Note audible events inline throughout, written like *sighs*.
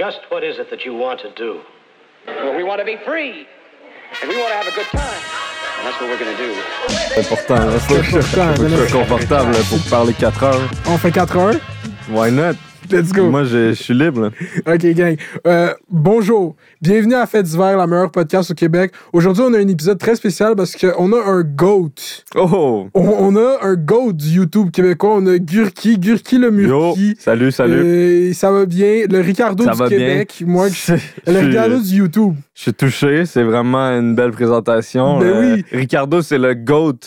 Just what is it that you want to do? Well, we want to be free. And we want to have a good time. And that's what we're going to do. C'est important. là. Faut que je important, faut que je mais sois confortable là, pour parler 4 heures. On fait 4 heures. Why not? Let's go. Moi, je je suis libre. là. OK, gang. Euh, bonjour. Bienvenue à Fête d'hiver, la meilleure podcast au Québec. Aujourd'hui, on a un épisode très spécial parce qu'on a un GOAT. Oh! On, on a un GOAT du YouTube québécois. On a Gurki, Gurki le Yo! Murki. Salut, salut. Euh, ça va bien? Le Ricardo Ça du va Québec. Moi, *laughs* je- le Ricardo du YouTube. Je suis touché, c'est vraiment une belle présentation. Ben Euh, oui. Ricardo, c'est le GOAT.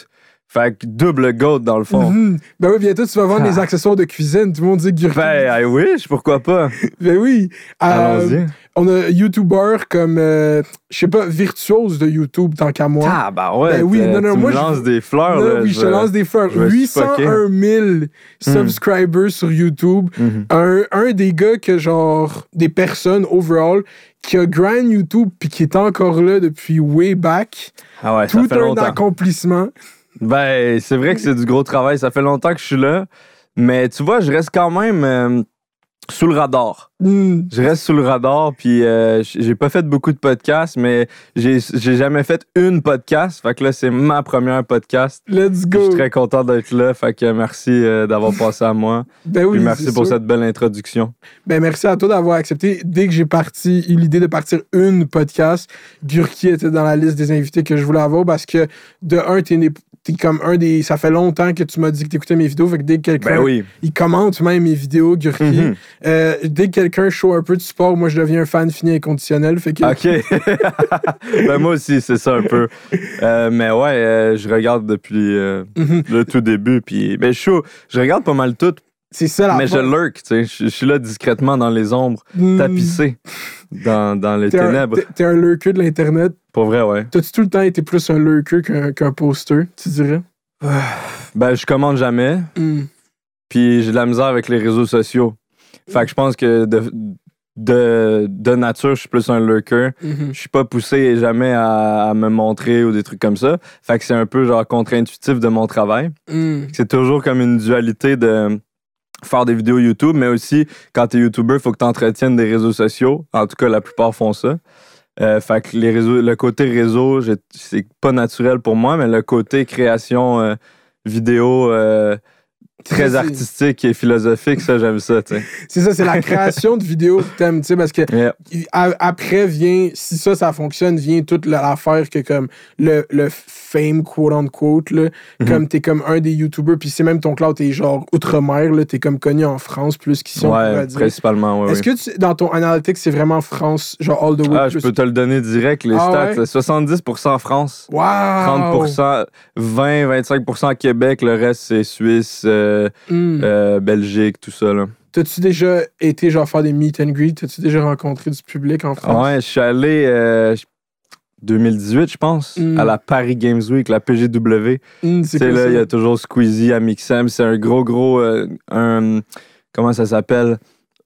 Fait que double GOAT dans le fond. Mhm. Ben oui, bientôt, tu vas vendre les accessoires de cuisine. Tout le monde dit Gurki. Ben, I wish, pourquoi pas? *laughs* Ben oui. Euh, Allons-y. on a YouTuber comme, euh, je sais pas, virtuose de YouTube tant qu'à moi. Ah, bah ouais. Ben oui, non, non, tu moi, me je- lances des fleurs. Là, là, oui, je te lance des fleurs. je vais 801 000 subscribers sur YouTube. Mhm. Un, un des gars que, genre, des personnes overall, qui a grind YouTube puis qui est encore là depuis way back. Ah ouais, ça Tout fait un longtemps. accomplissement. Ben, c'est vrai que c'est du gros travail. Ça fait longtemps que je suis là. Mais tu vois, je reste quand même euh, sous le radar. Hmm. Je reste sous le radar, puis euh, j'ai pas fait beaucoup de podcasts, mais j'ai jamais fait une podcast. Fait que là, c'est ma première podcast. Let's Je go. suis très content d'être là. Fait que merci euh, d'avoir passé à moi. Ben oui, Puis merci pour sûr. cette belle introduction. Ben merci à toi d'avoir accepté. Dès que j'ai parti, eu l'idée de partir une podcast, Gurki était dans la liste des invités que je voulais avoir parce que de un, t'es né- t'es comme un des. Ça fait longtemps que tu m'as dit que t'écoutais mes vidéos. Fait que dès que quelqu'un. Ben oui. Il commente même mes vidéos, Gurki. Mhm. Euh, dès que quelqu'un show un peu de support, moi je deviens un fan fini et conditionnel. Fait que. OK. *laughs* ben moi aussi, c'est ça un peu. Euh, mais ouais, euh, je regarde depuis Mhm. le tout début. Puis, ben, je, je regarde pas mal tout, C'est ça la mais je lurk, tu sais. Je je suis là discrètement dans les ombres, Hmm. tapissé dans, dans les T'es ténèbres. t'es- t'es un lurker de l'Internet. Pour vrai, ouais. T'as-tu tout le temps été plus un lurker qu'un qu'un poster, tu dirais? *sighs* Ben, je commande jamais. Hmm. Puis j'ai de la misère avec les réseaux sociaux. Fait que je pense que de, de, de nature, je suis plus un lurker. Mhm. Je suis pas poussé jamais à, à me montrer ou des trucs comme ça. Fait que c'est un peu genre contre-intuitif de mon travail. Hmm. C'est toujours comme une dualité de faire des vidéos YouTube, mais aussi quand t'es YouTuber, faut que t'entretiennes des réseaux sociaux. En tout cas, la plupart font ça. Euh, fait que les réseaux, le côté réseau, c'est pas naturel pour moi, mais le côté création euh, vidéo euh, très artistique et philosophique, ça, j'aime ça. C'est ça, c'est la *laughs* création de vidéos que t'aimes, tu sais, parce que Yeah. après vient, si ça, ça fonctionne, vient toute la- l'affaire que comme le, le fame, quote unquote, là, Mhm. comme t'es comme un des YouTubers, puis c'est même ton cloud, t'es genre outre-mer, t'es comme connu en France plus qu'ici, Ouais, dire. principalement, ouais. Est-ce que tu- dans ton analytics, c'est vraiment France, genre all the way? Ah, je peux te le donner direct, les Ah stats. ouais? 70% France, Wow! 30%, 20-25% Québec, le reste c'est Suisse, euh, Hmm. euh, Belgique, tout ça. Là. T'as-tu déjà été genre faire des meet and greet? T'as-tu déjà rencontré du public en France? Ouais, je suis allé euh, 2018, je pense, Mm. à la Paris Games Week, la PGW. Tu c'est là, il y a toujours Squeezie à Mixem. C'est un gros, gros. euh, un, comment ça s'appelle?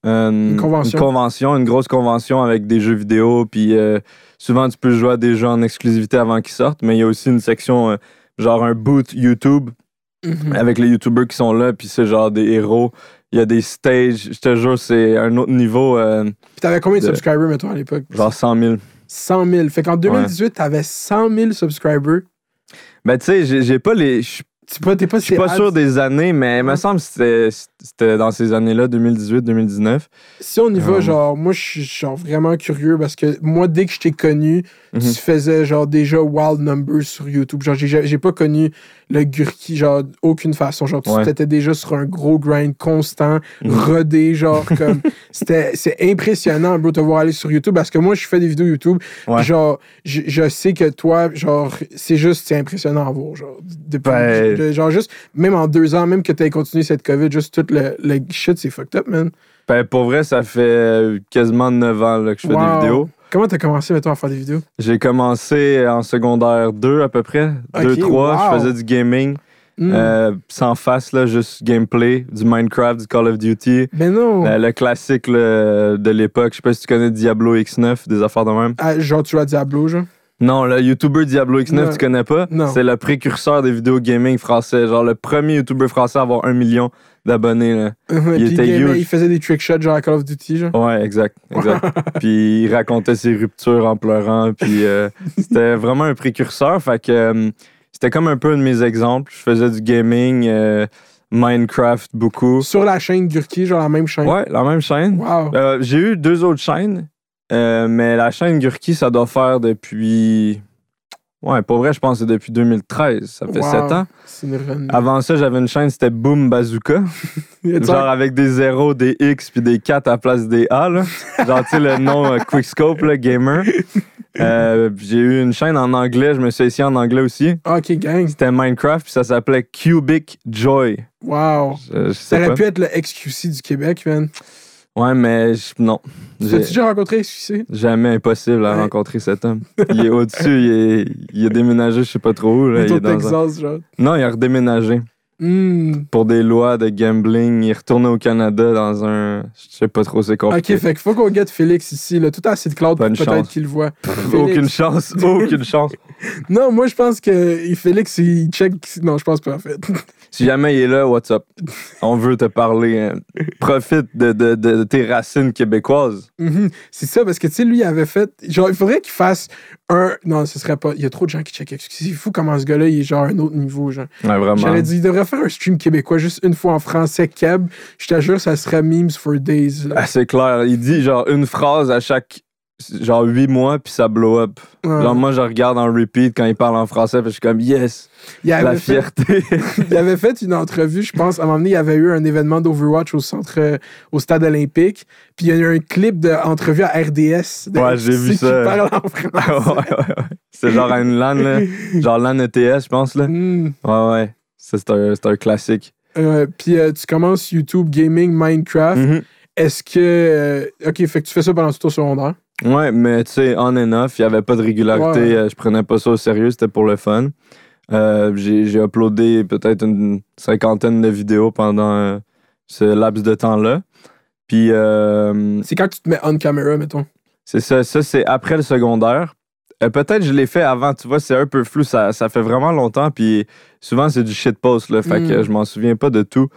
Une convention. Une convention, une grosse convention avec des jeux vidéo. Puis euh, souvent, tu peux jouer à des jeux en exclusivité avant qu'ils sortent, mais il y a aussi une section, euh, genre un boot YouTube Mhm. avec les YouTubers qui sont là, puis c'est genre des héros. Il y a des stages, je te jure, c'est un autre niveau, euh, Puis t'avais combien de de- subscribers, mettons, à l'époque? genre 100 000. 100 000. Fait qu'en 2018, t'avais 100 000 subscribers. Ben, tu sais, j'ai pas les. Je Tu pas, t'es pas je suis pas sûr des années, mais il me semble que c'était- c'était dans ces années-là, 2018-2019. Si on y va, Um. genre, moi, je suis genre vraiment curieux parce que moi, dès que je t'ai connu, Mhm. tu faisais genre déjà wild numbers sur YouTube. Genre, j'ai- j'ai pas connu le Gurki, genre, aucune façon. Genre, tu Ouais. étais déjà sur un gros grind constant, Mhm. rodé, genre, comme. *laughs* C'était c'est impressionnant, bro, te voir aller sur YouTube parce que moi, je fais des vidéos YouTube. Ouais. Genre, je, je sais que toi, genre, c'est juste, c'est impressionnant à voir, genre. Depuis, Ben- de- genre, juste, même en deux ans, même que tu continué cette COVID, juste tout le, le shit, c'est fucked up, man. Ben, pour vrai, ça fait quasiment 9 ans là, que je fais Wow. des vidéos. Comment t'as commencé, mettons, à faire des vidéos? J'ai commencé en secondaire 2 à peu près. Ok, 2-3. wow. Je faisais du gaming. Hmm. euh, sans face, là, juste gameplay, du Minecraft, du Call of Duty. ben non. Euh, le classique là, de l'époque. Je sais pas si tu connais Diablo X9, des affaires de même. Ah, genre, tu à Diablo, genre? Non, le YouTuber Diablo X9, Non. tu connais pas? Non. C'est le précurseur des vidéos gaming français. Genre le premier YouTuber français à avoir un million d'abonnés. *laughs* Il était huge. il faisait des trick shots genre à Call of Duty. Genre. Ouais, exact, exact. *laughs* puis il racontait ses ruptures en pleurant, puis euh, c'était vraiment un précurseur. Fait que c'était comme un peu un de mes exemples. Je faisais du gaming, euh, Minecraft beaucoup. Sur la chaîne Gurki, genre la même chaîne. Ouais, la même chaîne. Wow. Euh, J'ai eu deux autres chaînes, euh, mais la chaîne Gurki, ça doit faire depuis. Ouais, pour vrai, je pense que c'est depuis 2013. Ça fait Wow. sept ans. Une. Avant ça, j'avais une chaîne, c'était Boom Bazooka. *laughs* Genre avec des 0, des X puis des 4 à la place des A. Là. Genre, tu sais, le nom euh, Quickscope, là, gamer. *laughs* Euh, j'ai eu une chaîne en anglais, je me suis essayé en anglais aussi. Ah, Ok, gang. C'était Minecraft, puis ça s'appelait Cubic Joy. Wow. Je, je Ça aurait pas. pu être le XQC du Québec, man. Ouais, mais je- non. T'as-tu J'ai déjà rencontré XQC? jamais impossible à Ouais. rencontrer cet homme. Il est au-dessus, il, est- il a déménagé, je sais pas trop où. Là, Il est dans un- Texas, genre. Non, il a redéménagé. Hmm. Pour des lois de gambling, il est retourné au Canada dans un. Je sais pas trop c'est quoi. Ok, fait qu'il faut qu'on get Félix ici. Là. Tout assez de cloud pour Bonne peut-être qu'il le voit. Aucune chance, aucune *laughs* chance. Non, moi, je pense que Félix, il check. Non, je pense pas, en fait. Si jamais il est là, what's up? On veut te parler. hein. Profite de, de- de tes racines québécoises. Mhm. C'est ça, parce que, tu sais, lui, il avait fait. Genre, il faudrait qu'il fasse un. Non, ce serait pas. Il y a trop de gens qui checkent. Excusez, c'est fou comment ce gars-là, il est genre à un autre niveau, genre. Ouais, vraiment. J'aurais dit, il devrait faire un stream québécois juste une fois en français, Keb. Je te jure, ça serait memes for days. là. Ah, c'est clair. Il dit genre une phrase à chaque genre huit mois, puis ça blow up. Ouais. Genre, moi, je regarde en repeat quand il parle en français, puis je suis comme yes, il, avait la fait, fierté. *laughs* il avait fait une entrevue, je pense. À un moment donné, il y avait eu un événement d'Overwatch au centre, au stade olympique. Puis il y a eu un clip d'entrevue à RDS. de Ouais, j'ai vu ça. parle en français. *laughs* ouais, ouais. C'est genre une LAN, là. *laughs* Genre LAN ETS, je pense, là. Hmm. Ouais, ouais. C'est un, un classique. Euh, puis euh, tu commences YouTube, gaming, Minecraft. Mhm. Est-ce que. euh, ok, fait que tu fais ça pendant tout ton secondaire? Ouais, mais tu sais, on and off, il n'y avait pas de régularité. Ouais. euh, Je prenais pas ça au sérieux, c'était pour le fun. Euh, j'ai uploadé peut-être une cinquantaine de vidéos pendant euh, ce laps de temps-là. Puis euh, C'est quand tu te mets on camera, mettons. c'est ça, ça c'est après le secondaire. Peut-être je l'ai fait avant, tu vois, c'est un peu flou, ça, ça fait vraiment longtemps. Puis souvent c'est du shitpost, là, fait Mm. que je m'en souviens pas de tout.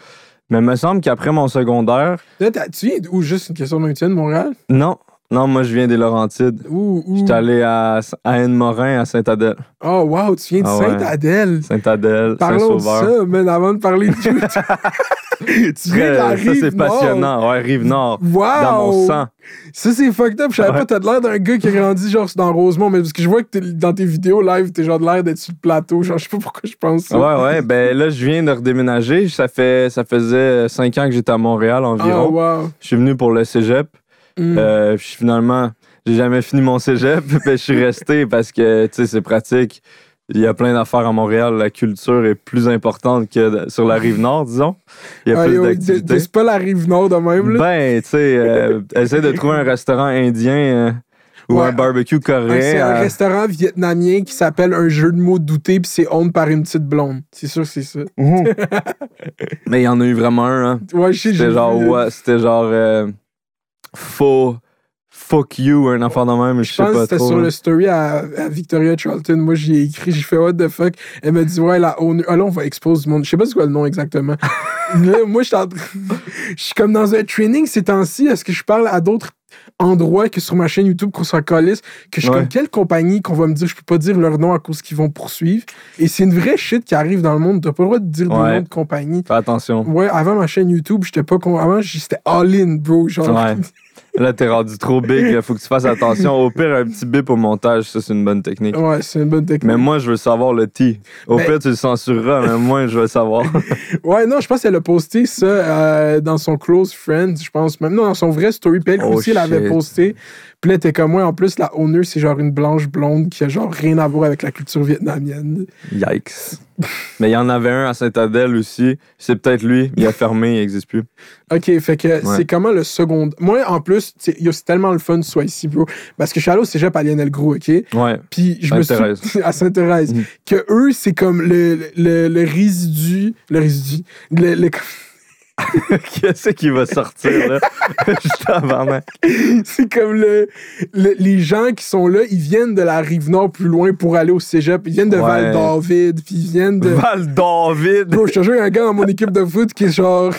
Mais il me semble qu'après mon secondaire, Là, tu viens d'où? Juste une question de maintien de Montréal? non, non, moi je viens des Laurentides. Où? où? J'étais allé à, à Anne-Morin, à Saint-Adèle. Oh, wow, tu viens de Ah ouais. Sainte-Adèle. Saint-Adèle, Parlons de Saint-Sauveur. ça, man, avant de parler de YouTube. *laughs* tu viens de la Très- ça, c'est rive nord. passionnant. Ouais, Rive-Nord. Wow! Dans mon sang. Ça, c'est fucked up. Je savais Ouais. pas, t'as de l'air d'un gars qui est grandi genre dans Rosemont, mais parce que je vois que t'es- dans tes vidéos live, t'es genre de l'air d'être sur le plateau. Genre, je sais pas pourquoi je pense ça. Ouais, ouais. Ben là, je viens de redéménager. Ça, fait, ça faisait cinq ans que j'étais à Montréal Oh, environ. wow. Je suis venu pour le cégep. Mm. Euh, puis finalement, j'ai jamais fini mon cégep. *laughs* puis je suis resté parce que, tu sais, c'est pratique. Il y a plein d'affaires à Montréal. La culture est plus importante que sur la rive nord, disons. Il y a Ah, plus d'activités. C'est pas la rive nord de même, là. Ben, tu sais, euh, *laughs* essaie de trouver un restaurant indien euh, ou Ouais. un barbecue coréen. c'est un restaurant vietnamien qui s'appelle Un jeu de mots douté, puis c'est owned par une petite blonde. C'est sûr, c'est ça. *laughs* Mais il y en a eu vraiment un, hein. Ouais, je sais, C'était genre, ouais, c'était genre euh, faux, fuck you, un enfant de même, je Je sais pense pas c'était sur le story à, à Victoria Charlton. Moi, j'y ai écrit, j'ai fait what the fuck? Elle m'a dit, ouais, la. Ah là, on va exposer du monde. Je sais pas c'est quoi le nom exactement. *laughs* là, moi, je suis en je suis comme dans un training ces temps-ci. Est-ce que je parle à d'autres endroits que sur ma chaîne YouTube qu'on s'en calisse? Que je suis Ouais. comme quelle compagnie qu'on va me dire, je peux pas dire leur nom à cause qu'ils vont poursuivre. Et c'est une vraie shit qui arrive dans le monde. T'as pas le droit de dire des Ouais. noms de compagnie. Fais attention. Ouais, avant ma chaîne YouTube, j'étais pas con. Avant, j'étais all-in, bro. Genre. Ouais. *laughs* Là, t'es rendu trop big, là, faut que tu fasses attention. Au pire, un petit bip au montage, ça, c'est une bonne technique. Ouais, c'est une bonne technique. Mais moi, je veux savoir le T. Au Ben- pire, tu le censureras, mais moi, je veux savoir. *laughs* Ouais, non, je pense qu'elle a posté ça euh, dans son close friends, je pense. Même non, dans son vrai story. Oh, aussi, elle avait posté. Puis là, t'es comme moi. En plus, la owner, c'est genre une blanche blonde qui a genre rien à voir avec la culture vietnamienne. Yikes. Mais il y en avait un à Saint-Adèle aussi. C'est peut-être lui. Il a fermé, il n'existe plus. *laughs* Ok, fait que c'est comment le second? Moi, en plus, c'est yo, c'est tellement le fun tu sois ici, bro. Parce que je suis allé au cégep à Lionel Gros, ok? Ouais. Puis je me suis. *laughs* À Sainte-Thérèse. Mhm. Que eux, c'est comme le, le, le résidu. Le résidu. Le, le- *laughs* Qu'est-ce qui va sortir, là? Juste avant, mec. c'est comme le, le- les gens qui sont là, ils viennent de la rive nord plus loin pour aller au cégep. Ils viennent de Ouais. Val-David, puis ils viennent de. Val-David! Bro, je te jure, il y a un gars dans mon équipe de foot qui est genre.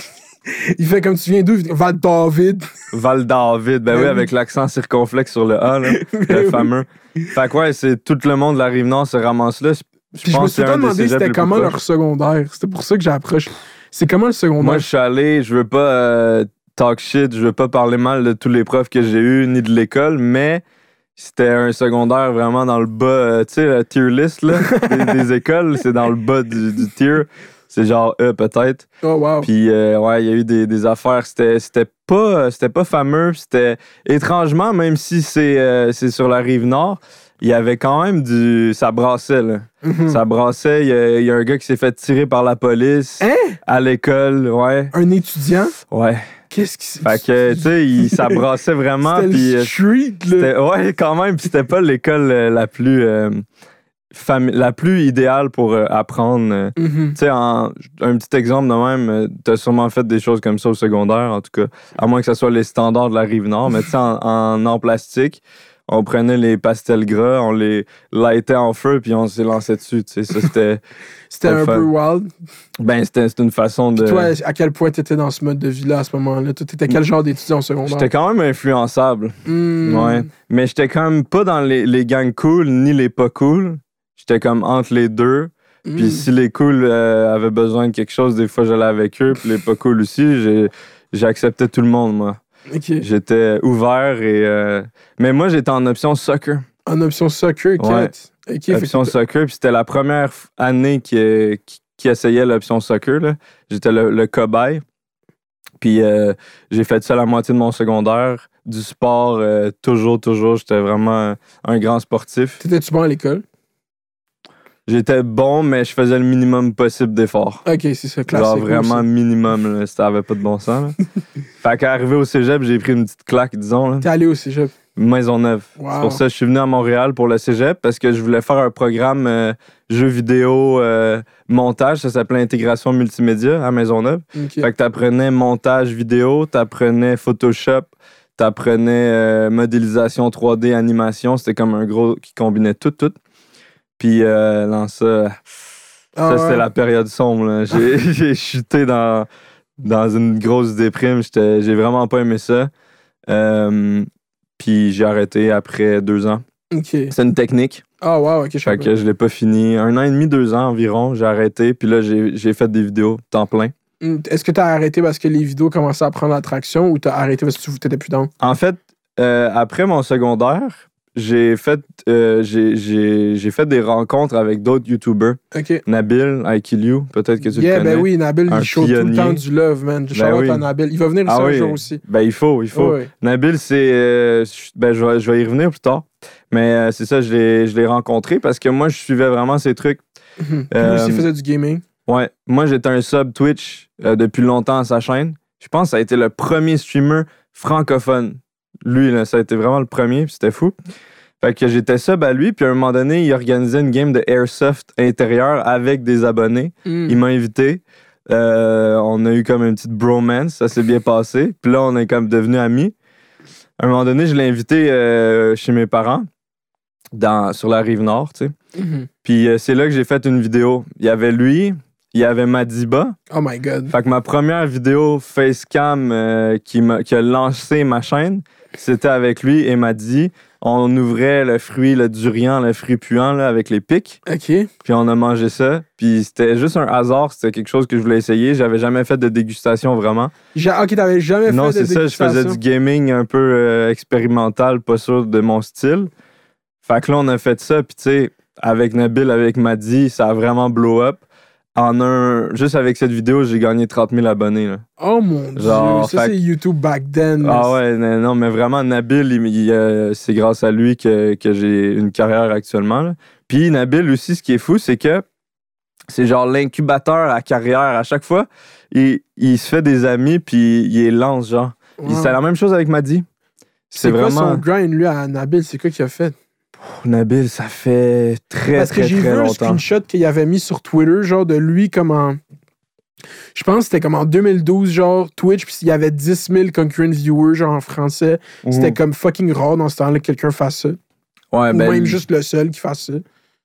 Il fait comme tu viens d'où? Val David. Val David, ben Ben oui, avec l'accent circonflexe sur le A, là, *laughs* Ben le fameux. Fait que ouais, c'est tout le monde de la rive nord se ramasse là. Je Puis je me pense suis tout demandé c'était comment leur secondaire. C'était pour ça que j'approche. C'est comment le secondaire? Moi, je suis allé, je veux pas euh, talk shit, je veux pas parler mal de tous les profs que j'ai eus ni de l'école, mais c'était un secondaire vraiment dans le bas, euh, tu sais, la tier list là, des, des *laughs* écoles, c'est dans le bas du, du tier. C'est genre E peut-être. Oh, wow. Puis euh, ouais, il y a eu des, des affaires. C'était, c'était pas, euh, c'était pas fameux. C'était étrangement, même si c'est, euh, c'est sur la rive nord, il y avait quand même du, ça brassait là. Mhm. Ça brassait. Il y, a, il y a un gars qui s'est fait tirer par la police Hein? à l'école. Ouais, Un étudiant? ouais. Qu'est-ce qui s'est Fait que *laughs* tu sais, il- ça brassait vraiment. C'était Puis le street, là. ouais, quand même. Puis c'était pas l'école la plus, euh, la plus idéale pour euh, apprendre. euh, tu sais, en- un petit exemple de même, euh, t'as sûrement fait des choses comme ça au secondaire, en tout cas, à moins que ce soit les standards de la rive nord, mais tu sais, en, en, en plastique, on prenait les pastels gras, on les lightait en feu, puis on s'est lancé dessus, tu sais, ça c'était, *laughs* C'était un fun. peu wild. ben c'était une façon de... Toi, à quel point t'étais dans ce mode de vie-là à ce moment-là? Toi, t'étais quel genre d'étudiant au secondaire? J'étais quand même influençable, Hmm. ouais, mais j'étais quand même pas dans les, les gangs cool, ni les pas cool, j'étais comme entre les deux. Puis si les cool euh, avaient besoin de quelque chose, des fois j'allais avec eux. Puis les pas cool aussi, j'ai j'acceptais tout le monde, moi. J'étais ouvert et. euh, Mais moi, j'étais en option soccer. En option soccer, Ouais. Kat. OK. fait Option soccer. Puis c'était la première année qui, qui, qui essayait l'option soccer. J'étais le, le cobaye. Puis euh, j'ai fait ça la moitié de mon secondaire. Du sport, toujours, toujours. J'étais vraiment un grand sportif. T'étais-tu bon à l'école? J'étais bon, mais je faisais le minimum possible d'efforts. OK, c'est ça, classique. Genre vraiment aussi. minimum, là, ça avait pas de bon sens. Là. *laughs* fait qu'arrivé au cégep, j'ai pris une petite claque, disons. T'es allé au cégep? Maisonneuve. Wow. C'est pour ça que je suis venu à Montréal pour le cégep parce que je voulais faire un programme euh, jeux vidéo euh, montage. Ça s'appelait intégration multimédia à Maisonneuve. Fait que t'apprenais montage vidéo, t'apprenais Photoshop, t'apprenais euh, modélisation 3D, animation. C'était comme un gros qui combinait tout, tout. Puis euh, ça, Ah ça, ouais. c'était la période sombre. *laughs* J'ai chuté dans, dans une grosse déprime. J'ai vraiment pas aimé ça. Euh, puis j'ai arrêté après deux ans. C'est une technique. Ah, wow, OK, je Fait que je l'ai pas fini. Un an et demi, deux ans environ, j'ai arrêté. Puis là, j'ai fait des vidéos temps plein. Hmm, Est-ce que t'as arrêté parce que les vidéos commençaient à prendre l'attraction ou t'as arrêté parce que tu t'étais plus dans? En fait, euh, après mon secondaire, j'ai fait, euh, j'ai- fait des rencontres avec d'autres YouTubers. OK. Nabil, I Kill You, peut-être que tu Yeah, le connais. ben oui, Nabil, Un il show tout le pionnier. temps du love, man. Je Ben oui. à Nabil. Il va venir Ah un oui. jour aussi. Ben il faut, il faut. Nabil, c'est. euh, je- ben, je, vais, je vais y revenir plus tard. Mais euh, c'est ça, je l'ai rencontré parce que moi, je suivais vraiment ces trucs. Mhm. Lui Euh, aussi faisait du gaming. Ouais, moi, j'étais un sub Twitch euh, depuis longtemps à sa chaîne. Je pense que ça a été le premier streamer francophone. Lui, là, ça a été vraiment le premier, puis c'était fou. Fait que j'étais sub à lui, puis à un moment donné, il organisait une game de Airsoft intérieur avec des abonnés. Hmm. Il m'a invité. Euh, on a eu comme une petite bromance, ça s'est bien passé. Puis là, on est comme devenus amis. À un moment donné, je l'ai invité euh, chez mes parents, dans, sur la rive nord, tu sais. Mhm. Puis euh, c'est là que j'ai fait une vidéo. Il y avait lui, il y avait Madiba. Oh my God. Fait que ma première vidéo facecam euh, qui, m'a- qui a lancé ma chaîne, c'était avec lui et Madi. On ouvrait le fruit, le durian, le fruit puant là, avec les pics. OK. Puis on a mangé ça. Puis c'était juste un hasard. C'était quelque chose que je voulais essayer. J'avais jamais fait de dégustation vraiment. J'ai- OK, t'avais jamais non, fait de c'est ça. Je faisais dégustation. du gaming un peu euh, expérimental, pas sûr de mon style. Fait que là, on a fait ça. Puis tu sais, avec Nabil, avec Madi, ça a vraiment blow up. En un, juste avec cette vidéo, j'ai gagné 30 000 abonnés. Là. Oh mon Genre, Dieu. Ça, fait c'est YouTube back then. Ah ouais, non, mais vraiment, Nabil, il- il, euh, c'est grâce à lui que, que j'ai une carrière actuellement. là. Puis Nabil aussi, ce qui est fou, c'est que c'est genre l'incubateur à carrière. À chaque fois, il, il se fait des amis, puis il les lance, genre. Wow. C'est la même chose avec Madi. C'est C'est quoi vraiment. son grind, lui, à Nabil? C'est quoi qu'il a fait? Nabil, ça fait très, Parce que très, j'ai vu un screenshot qu'il avait mis sur Twitter, genre de lui comme en. Je pense que c'était comme en 2012, genre Twitch, puis il y avait 10 000 concurrent viewers, genre en français. C'était comme fucking rare dans ce temps-là que quelqu'un fasse ça. Ouais, Ou ben, même juste le seul qui fasse ça.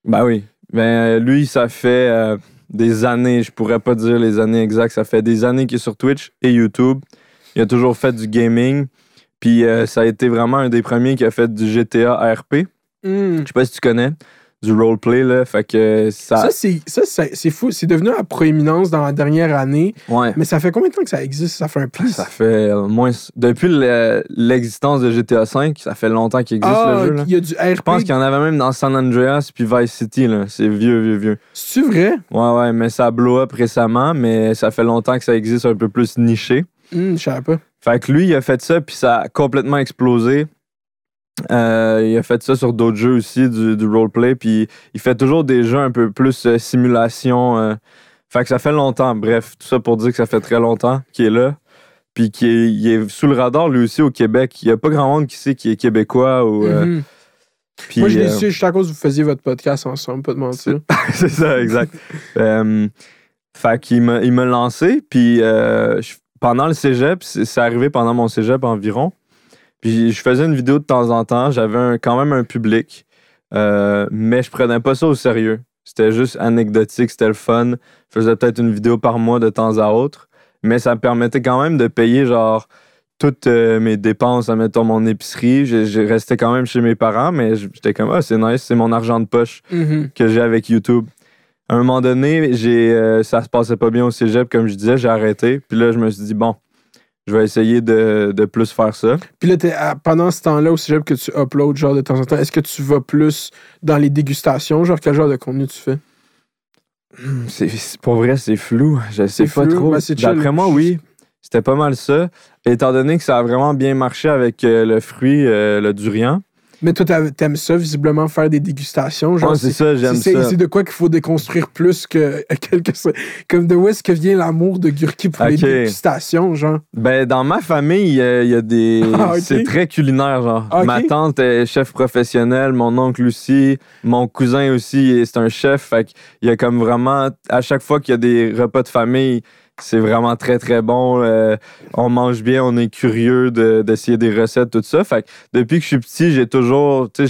Ben oui. Ben, lui, ça fait. euh, des années, je pourrais pas dire les années exactes, ça fait des années qu'il est sur Twitch et YouTube. Il a toujours fait du gaming. Puis euh, ça a été vraiment un des premiers qui a fait du GTA ARP. Hmm. Je sais pas si tu connais. Du roleplay, là. Fait que ça. Ça, c'est, fou. C'est devenu à proéminence dans la dernière année. ouais. Mais ça fait combien de temps que ça existe? Ça fait un plus? Ça fait au moins. Depuis le- l'existence de GTA V, ça fait longtemps qu'il existe ah, le jeu. là. il y a du RP. Je pense qu'il y en avait même dans San Andreas puis Vice City. là. C'est vieux, vieux, vieux. C'est vrai? Ouais, ouais, mais ça blow up récemment, mais ça fait longtemps que ça existe un peu plus niché. Hmm, je savais pas. Fait que lui, il a fait ça, puis ça a complètement explosé. Euh, il a fait ça sur d'autres jeux aussi, du, du roleplay, puis il fait toujours des jeux un peu plus euh, simulation. euh. Fait que ça fait longtemps. Bref, tout ça pour dire que ça fait très longtemps qu'il est là. Puis qu'il est, il est sous le radar, lui aussi, au Québec. Il n'y a pas grand monde qui sait qu'il est québécois. Ou, euh, Mhm. puis, Moi, je l'ai su juste à cause que vous faisiez votre podcast ensemble, pas de mentir. *laughs* c'est ça, exact. *laughs* Fait qu'il m'a, il m'a lancé, puis pendant le cégep, c'est arrivé pendant mon cégep environ. Puis je faisais une vidéo de temps en temps, j'avais quand même un public, euh, mais je prenais pas ça au sérieux. C'était juste anecdotique, c'était le fun. Je faisais peut-être une vidéo par mois de temps à autre, mais ça me permettait quand même de payer genre toutes euh, mes dépenses, admettons mon épicerie. J'ai, resté quand même chez mes parents, mais j'étais comme, ah, c'est nice, c'est mon argent de poche Mhm. que j'ai avec YouTube. À un moment donné, j'ai, euh, ça se passait pas bien au cégep, comme je disais, j'ai arrêté. Puis là, je me suis dit, bon, je vais essayer de, de plus faire ça. Puis là, à- pendant ce temps-là, au cégep que tu uploads, genre de temps en temps, est-ce que tu vas plus dans les dégustations? Genre, quel genre de contenu tu fais? C'est, c'est- pour vrai, c'est flou. Je sais C'est pas flou, trop. ben. D'après moi, oui. C'était pas mal ça. Étant donné que ça a vraiment bien marché avec euh, le fruit, euh, le durian. Mais toi, t'aimes ça, visiblement, faire des dégustations. Genre, Ouais, c'est ça, j'aime ça. C'est de quoi qu'il faut déconstruire plus que quelque. Comme de où est-ce que vient l'amour de Gurki pour les dégustations, genre? Ben, dans ma famille, euh, il y a des. *laughs* Ah. C'est très culinaire, genre. Ah. Ma tante est chef professionnel, mon oncle aussi, mon cousin aussi, c'est un chef. Fait qu'il y a comme vraiment. À chaque fois qu'il y a des repas de famille, c'est vraiment très, très bon. Euh, on mange bien, on est curieux de- d'essayer des recettes, tout ça. Fait que depuis que je suis petit, j'ai toujours. Tu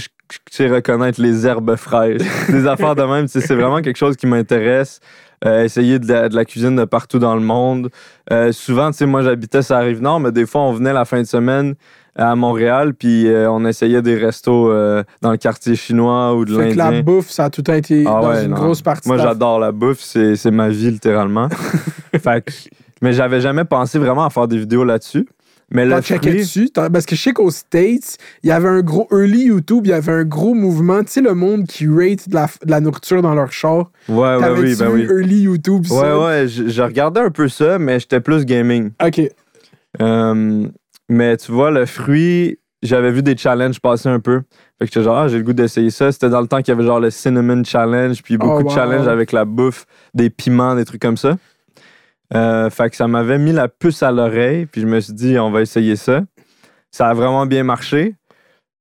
sais, reconnaître les herbes fraîches. *laughs* des affaires de même. C'est vraiment quelque chose qui m'intéresse. Euh, essayer de la, de la cuisine de partout dans le monde. Euh, souvent, tu sais, moi, j'habitais sur la Rive-Nord, mais des fois, on venait la fin de semaine à Montréal, puis euh, on essayait des restos euh, dans le quartier chinois ou de Fait que la l'Indien. bouffe, ça a tout le temps été Ah dans ouais, une non. grosse partie Moi, j'adore la bouffe, c'est ma vie, littéralement. *laughs* fait que- mais j'avais jamais pensé vraiment à faire des vidéos là-dessus. Mais checkais fruit, dessus? Parce que je sais qu'aux States, il y avait un gros early YouTube, il y avait un gros mouvement. Tu sais, le monde qui rate de la, de la nourriture dans leur char. ouais, ouais, oui, ben oui. early YouTube, ça? Ouais, ouais, je, je regardais un peu ça, mais j'étais plus gaming. OK. Euh, mais tu vois, le fruit, j'avais vu des challenges passer un peu. Fait que j'étais genre, ah, j'ai le goût d'essayer ça. C'était dans le temps qu'il y avait genre le Cinnamon Challenge, puis beaucoup Oh, de wow. challenges avec la bouffe, des piments, des trucs comme ça. Euh, fait que ça m'avait mis la puce à l'oreille, puis je me suis dit, on va essayer ça. Ça a vraiment bien marché.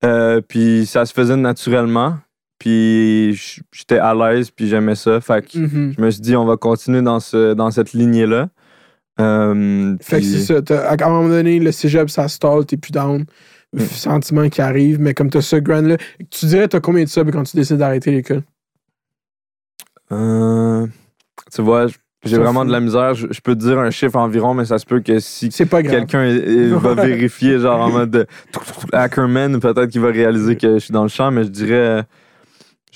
Euh, puis ça se faisait naturellement. Puis j'étais à l'aise, puis j'aimais ça. Fait que Mhm. je me suis dit, on va continuer dans, ce, dans cette lignée-là. Euh, Fait que c'est ça. À un moment donné, le cégep, ça stall, t'es plus down. Mm. Sentiment qui arrive, mais comme t'as ce grind-là, tu dirais, t'as combien de subs quand tu décides d'arrêter l'école? Euh, tu vois, j'ai vraiment de la misère. Je, je peux te dire un chiffre environ, mais ça se peut que si quelqu'un va vérifier, genre en mode de *laughs* Hackerman, peut-être qu'il va réaliser que je suis dans le champ, mais je dirais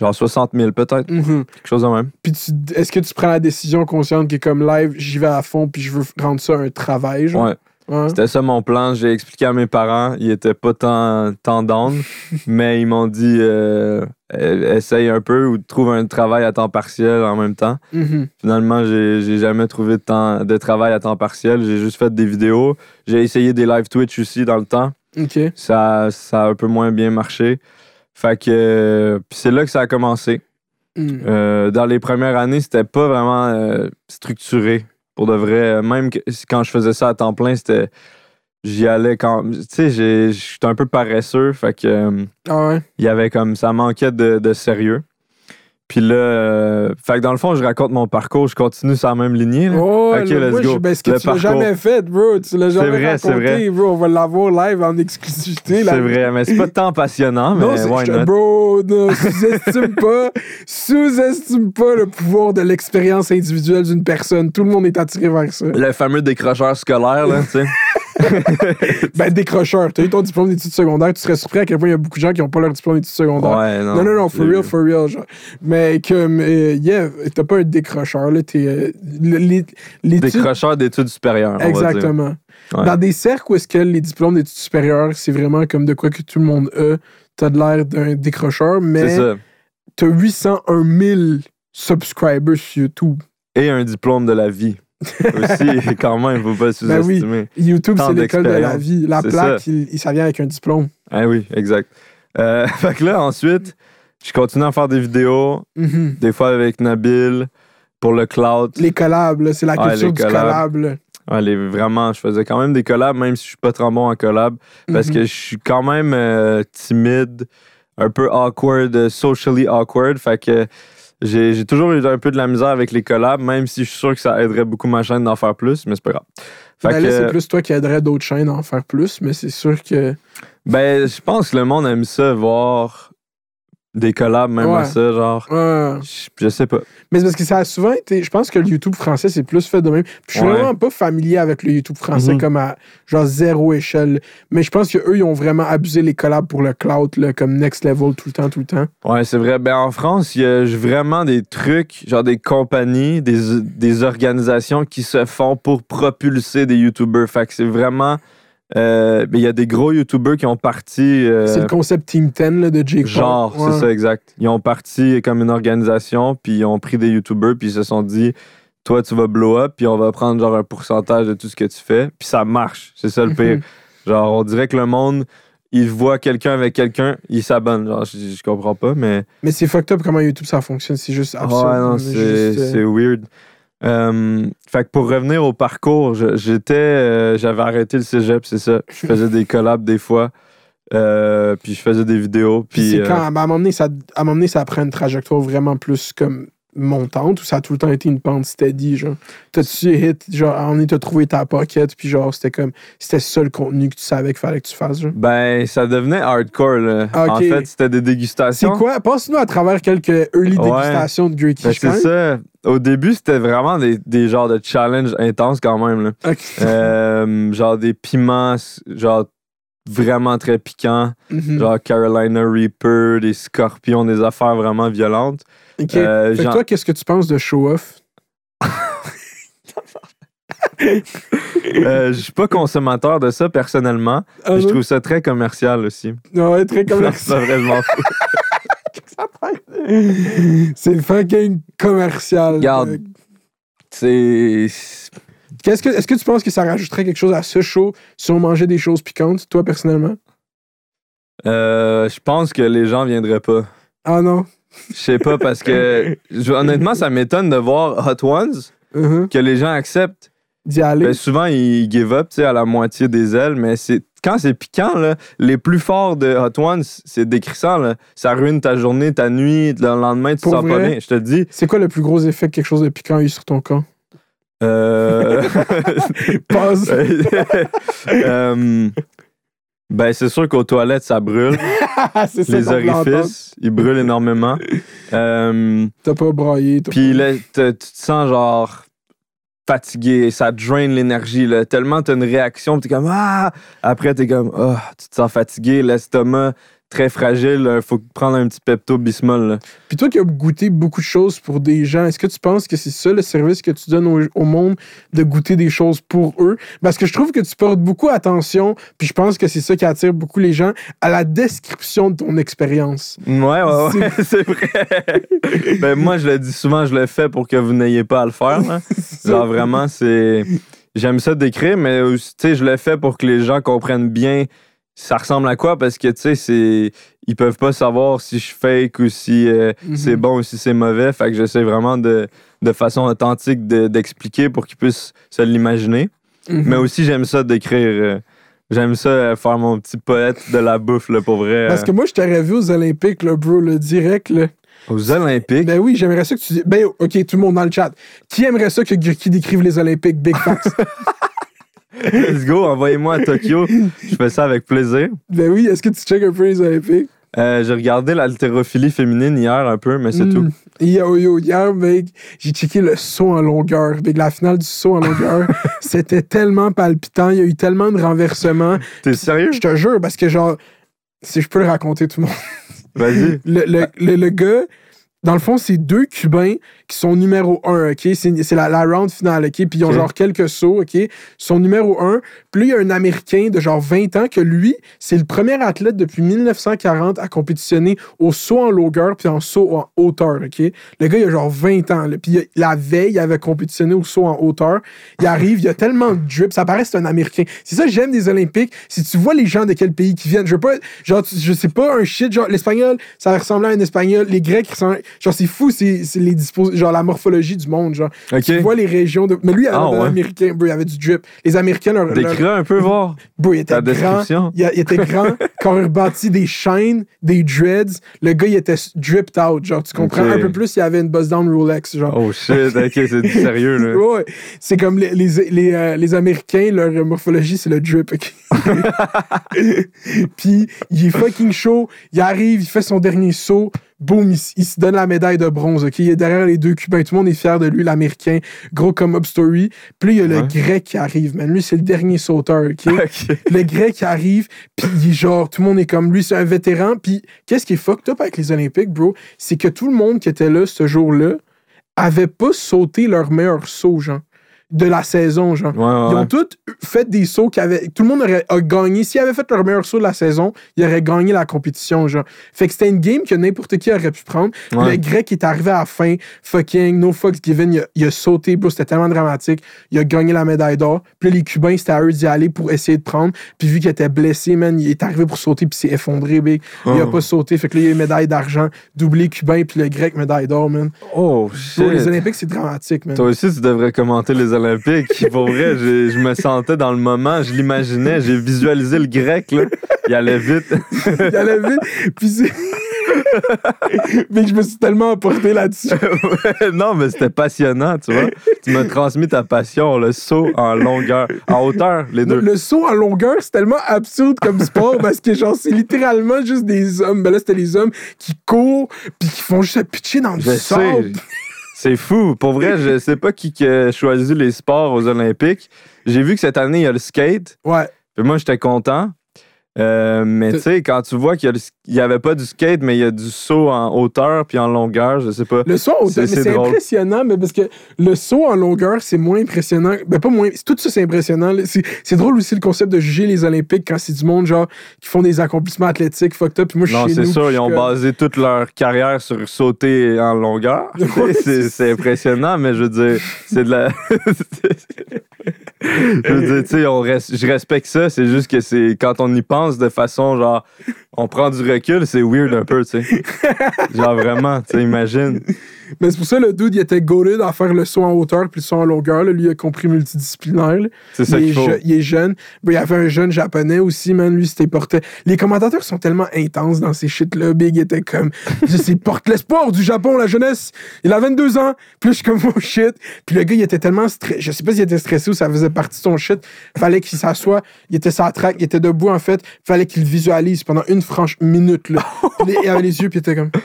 genre 60 000, peut-être. Mhm. Quelque chose de même. Puis tu- est-ce que tu prends la décision consciente qui est comme live, j'y vais à fond, puis je veux rendre ça un travail, genre? Ouais. Ouais. C'était ça mon plan. J'ai expliqué à mes parents. Ils étaient pas tant, tant down, *laughs* mais ils m'ont dit euh, euh, essaye un peu ou trouve un travail à temps partiel en même temps. Mhm. Finalement, j'ai jamais trouvé de, temps, de travail à temps partiel. J'ai juste fait des vidéos. J'ai essayé des live Twitch aussi dans le temps. Ça, ça a un peu moins bien marché. Fait que euh, c'est là que ça a commencé. Mhm. Euh, dans les premières années, c'était pas vraiment euh, structuré. Pour de vrai, même que- quand je faisais ça à temps plein, c'était. J'y allais quand. Tu sais, j'étais un peu paresseux. Fait que. euh, Ah ouais? il y avait comme. Ça manquait de, de sérieux. Puis là, euh, fait que dans le fond, je raconte mon parcours, je continue sur la même lignée. là. Oh, Ok, let's moi, go. je- ben, ce que Le tu l'as parcours. jamais fait, bro. Tu l'as jamais vrai, c'est raconté, vrai. bro. On va l'avoir live en exclusivité. là. C'est vrai, mais c'est pas tant passionnant, mais Non, c'est- why je- not? bro, ne sous-estime pas, *laughs* sous-estime pas le pouvoir de l'expérience individuelle d'une personne. Tout le monde est attiré vers ça. Le fameux décrocheur scolaire, là, tu sais. *laughs* *laughs* Ben, décrocheur. T'as eu ton diplôme d'études secondaires, tu serais surpris à quel point il y a beaucoup de gens qui n'ont pas leur diplôme d'études secondaires. Ouais, non. Non, non, non, for real, for real. Genre. Mais comme, euh, yeah, t'as pas un décrocheur, là. T'es. euh, Décrocheur d'études supérieures. Exactement. Ouais. Dans des cercles où est-ce que les diplômes d'études supérieures, c'est vraiment comme de quoi que tout le monde a, t'as de l'air d'un décrocheur, mais t'as 801 000 subscribers sur YouTube. Et un diplôme de la vie. Aussi, *laughs* *laughs* quand même, faut pas Ben oui. sous-estimer. YouTube, c'est l'école de la vie. La plaque, ça. il, ça vient avec un diplôme. Ah oui, exact. Euh, *laughs* fait que là, ensuite, je continue à faire des vidéos, Mhm. des fois avec Nabil, pour le cloud. Les collabs, c'est la culture du collab. Ouais, vraiment, je faisais quand même des collabs, même si je suis pas trop bon en collab, parce Mhm. que je suis quand même euh, timide, un peu awkward, euh, socially awkward. Fait que j'ai j'ai toujours eu un peu de la misère avec les collabs, même si je suis sûr que ça aiderait beaucoup ma chaîne d'en faire plus, mais c'est pas grave. Ben que, c'est plus toi qui aiderais d'autres chaînes à en faire plus, mais c'est sûr que. ben, je pense que le monde aime ça, voir des collabs, même Ouais. à ça, genre. Ouais. Je, je sais pas. Mais c'est parce que ça a souvent été. Je pense que le YouTube français, c'est plus fait de même. Puis je suis Ouais. vraiment pas familier avec le YouTube français Mhm. comme à genre zéro échelle. Mais je pense qu'eux, ils ont vraiment abusé les collabs pour le cloud, là, comme next level tout le temps, tout le temps. Ouais, c'est vrai. Ben, en France, il y a vraiment des trucs, genre des compagnies, des, des organisations qui se font pour propulser des YouTubers. Fait que c'est vraiment. Euh, ben, il y a des gros YouTubers qui ont parti. euh, C'est le concept Team 10 là, de Jake genre, Ouais. c'est ça, exact. Ils ont parti comme une organisation, puis ils ont pris des YouTubers, puis ils se sont dit. Toi, tu vas blow up, puis on va prendre genre un pourcentage de tout ce que tu fais. Puis ça marche. C'est ça le pire. Mhm. Genre, on dirait que le monde, il voit quelqu'un avec quelqu'un, il s'abonne. Genre, je, je comprends pas, mais. Mais c'est fucked up comment YouTube ça fonctionne. C'est juste absurde. Ouais, non, Mais c'est juste, euh, c'est weird. Euh, fait que pour revenir au parcours, j'étais, euh, j'avais arrêté le cégep, c'est ça. Je faisais des collabs des fois, euh, puis je faisais des vidéos. Puis Puis c'est quand, ben, à un moment donné, ça, à un moment donné, ça prend une trajectoire vraiment plus comme montante ou ça a tout le temps été une pente steady, genre? T'as-tu hit, genre, donné, t'as trouvé ta pocket, puis genre, c'était comme, c'était ça le contenu que tu savais qu'il fallait que tu fasses, genre? ben, ça devenait hardcore. Là. En fait, c'était des C'est dégustations. quoi? Passe-nous à travers quelques early Ouais. dégustations de Great Ben, c'est ça. Au début, c'était vraiment des, des genres de challenges intenses quand même. Là. Euh, genre des piments, genre vraiment très piquants. Mhm. Genre Carolina Reaper, des scorpions, des affaires vraiment violentes. Ok. euh, fait que genre- toi, qu'est-ce que tu penses de Show Off? Euh, je suis pas consommateur de ça personnellement. Ah, je trouve ça très commercial aussi. Ouais, très *laughs* commercial. c'est pas vrai, je m'en fous. *laughs* c'est fucking commercial. Regarde. C'est. Qu'est-ce que, est-ce que tu penses que ça rajouterait quelque chose à ce show si on mangeait des choses piquantes, toi, personnellement? Euh, je pense que les gens viendraient pas. Ah non. Je sais pas parce que *laughs* je- honnêtement, ça m'étonne de voir Hot Ones Mhm. que les gens acceptent. D'y aller. Ben, souvent, ils give up tu sais, à la moitié des ailes, mais c'est quand c'est piquant, là, les plus forts de Hot Ones, c'est décrissant. Là. Ça ruine ta journée, ta nuit, le lendemain, tu Pour sens pas bien. Je te dis. C'est quoi le plus gros effet que quelque chose de piquant a eu sur ton corps? Euh... *laughs* *laughs* Pause. Euh, ben, c'est sûr qu'aux toilettes, ça brûle. *laughs* c'est Les orifices, ils brûlent énormément. Euh, T'as pas braillé. Puis là, tu te sens genre fatigué, ça draine l'énergie. là. Tellement t'as une réaction, t'es comme Ah! Après, t'es comme Ah, tu te sens fatigué, l'estomac très fragile, là, faut prendre un petit Pepto-Bismol. Puis toi qui as goûté beaucoup de choses pour des gens, est-ce que tu penses que c'est ça le service que tu donnes au, au monde, de goûter des choses pour eux? Parce que je trouve que tu portes beaucoup attention, puis je pense que c'est ça qui attire beaucoup les gens, à la description de ton expérience. Ouais, ouais, ouais, c'est *laughs* vrai. ben, moi, je le dis souvent, je le fais pour que vous n'ayez pas à le faire. là. *laughs* Genre, vraiment, c'est. J'aime ça d'écrire, mais aussi, tu sais, je le fais pour que les gens comprennent bien ça ressemble à quoi? Parce que, tu sais, c'est. Ils peuvent pas savoir si je fake ou si euh, Mhm. c'est bon ou si c'est mauvais. Fait que j'essaie vraiment de, de façon authentique de- d'expliquer pour qu'ils puissent se l'imaginer. Mhm. Mais aussi, j'aime ça d'écrire. euh, j'aime ça euh, faire mon petit poète de la bouffe, là, pour vrai. Parce que moi, je t'aurais vu aux Olympiques, là, bro, le direct, là. Aux Olympiques? Ben oui, j'aimerais ça que tu dis. Ben, OK, tout le monde dans le chat. Qui aimerait ça que Gurki décrive les Olympiques? Big facts? *laughs* Let's go, envoyez-moi à Tokyo. Je fais ça avec plaisir. ben oui, est-ce que tu check un peu les Olympiques? Euh, j'ai regardé l'haltérophilie féminine hier un peu, mais c'est Mm. tout. Yo, yo, hier, mec, j'ai checké le saut en longueur. Mec, la finale du saut en longueur, *laughs* c'était tellement palpitant. Il y a eu tellement de renversements. T'es sérieux? Je te jure, parce que genre, si je peux le raconter tout le monde. Vas-y. Le, le, le, le gars, dans le fond, c'est deux Cubains qui sont numéro un, OK? C'est la, la round finale, OK? Puis ils ont genre quelques sauts, OK? Ils sont numéro un. Puis là, il y a un Américain de genre 20 ans que lui, c'est le premier athlète depuis 1940 à compétitionner au saut en longueur puis en saut en hauteur, OK? Le gars, il a genre 20 ans. là. Puis la veille, il avait compétitionné au saut en hauteur. Il arrive, il y a tellement de drip. Ça paraît que c'est un Américain. C'est ça que j'aime des Olympiques. Si tu vois les gens de quel pays qui viennent, je veux pas, genre, je sais pas, un shit, genre, l'espagnol, ça ressemble à un espagnol. Les Grecs, ils sont, genre, c'est fou, c'est c'est les dispos, genre, la morphologie du monde, genre. Ok. Tu vois les régions de. Mais lui, il avait Ah, ouais. américain, bro, il avait du drip. Les Américains, leur. leur- Décris un peu, voir. bro, il était Ta grand. description. Il, il était grand, *laughs* corps rebâti, des chaînes, des dreads. Le gars, il était dripped out, genre, tu comprends? Un peu plus, il avait une buzz down Rolex, genre. Oh shit, ok, c'est du *laughs* sérieux, là. Ouais, c'est comme les, les, les, euh, les Américains, leur morphologie, c'est le drip. *laughs* Puis, il est fucking chaud. Il arrive, il fait son dernier saut. Boum, il, se donne la médaille de bronze. ok? Il est derrière les deux Cubains. Tout le monde est fier de lui, l'Américain. Gros comme up story. Puis là, il y a le. Grec qui arrive, man. Lui, c'est le dernier sauteur. ok? *laughs* Ok. le grec qui arrive, puis il est genre, tout le monde est comme lui, c'est un vétéran. Puis qu'est-ce qui est fucked up avec les Olympiques, bro? C'est que tout le monde qui était là ce jour-là avait pas sauté leur meilleur saut, genre, de la saison, genre. Ouais, ouais, Ils ont ouais. tous fait des sauts qui avaient. Tout le monde aurait a gagné. S'ils avaient fait leur meilleur saut de la saison, ils auraient gagné la compétition, genre. Fait que c'était une game que n'importe qui aurait pu prendre. Le grec est arrivé à la fin, fucking, no fucks given. Il a, il a sauté, bro. C'était tellement dramatique. Il a gagné la médaille d'or. Puis là, les Cubains, c'était à eux d'y aller pour essayer de prendre. Puis vu qu'il était blessé, man, il est arrivé pour sauter, puis s'est effondré, big. Il a Oh. pas sauté. Fait que là, il a une médaille d'argent, doublé Cubain, puis le grec, médaille d'or, man. Oh Pour les shit. Olympiques, c'est dramatique, man. Toi aussi, tu devrais commenter les Olympiques. Pour vrai, je me sentais dans le moment, je l'imaginais, j'ai visualisé le grec, là. Il allait vite. Il allait vite. Puis c'est. mais je me suis tellement emporté là-dessus. *laughs* Non, mais c'était passionnant, tu vois. Tu m'as transmis ta passion, le saut en longueur, en hauteur, les Le, deux. le saut en longueur, c'est tellement absurde comme sport parce que, genre, c'est littéralement juste des hommes. Ben là, c'était les hommes qui courent puis qui font juste pitcher dans sais. sable. C'est fou. Pour vrai, je sais pas qui qui a choisi les sports aux Olympiques. J'ai vu que cette année, il y a le skate. Ouais. Puis moi, j'étais content. Euh, mais tu sais, quand tu vois qu'il y, a le- il y avait pas du skate, mais il y a du saut en hauteur puis en longueur, je sais pas. Le saut en hauteur, C'est- impressionnant, mais parce que le saut en longueur, c'est moins impressionnant. Ben, pas moins. Tout ça, c'est impressionnant. C'est drôle aussi le concept de juger les Olympiques quand c'est du monde, genre, qui font des accomplissements athlétiques fucked up. Puis moi, je suis Non, c'est sûr, ils ont comme- basé toute leur carrière sur sauter en longueur. *laughs* *laughs* Ouais, c'est impressionnant, mais je veux dire, c'est de la. *laughs* je veux dire, on res- je respecte ça, c'est juste que c'est quand on y pense de façon genre, on prend du recul, c'est weird un peu, tu sais. genre vraiment, tu sais, imagine. Mais c'est pour ça le dude, il était goaded à faire le saut en hauteur puis le saut en longueur. là. Lui, il a compris multidisciplinaire. C'est ça il, qu'il est faut. je- il est jeune. Ben, il y avait un jeune japonais aussi, man. Lui, c'était porté. Les commentateurs sont tellement intenses dans ces shit-là. Big était comme. C'est porte l'espoir du Japon, la jeunesse. Il a 22 ans. Puis je suis comme, oh shit. Puis le gars, il était tellement stressé. Je sais pas s'il était stressé ou ça faisait partie de son shit. Fallait qu'il s'assoie. Il était la traque. Il était debout, en fait. Fallait qu'il visualise pendant une franche minute, là. Il avait les yeux, puis il était comme. Puis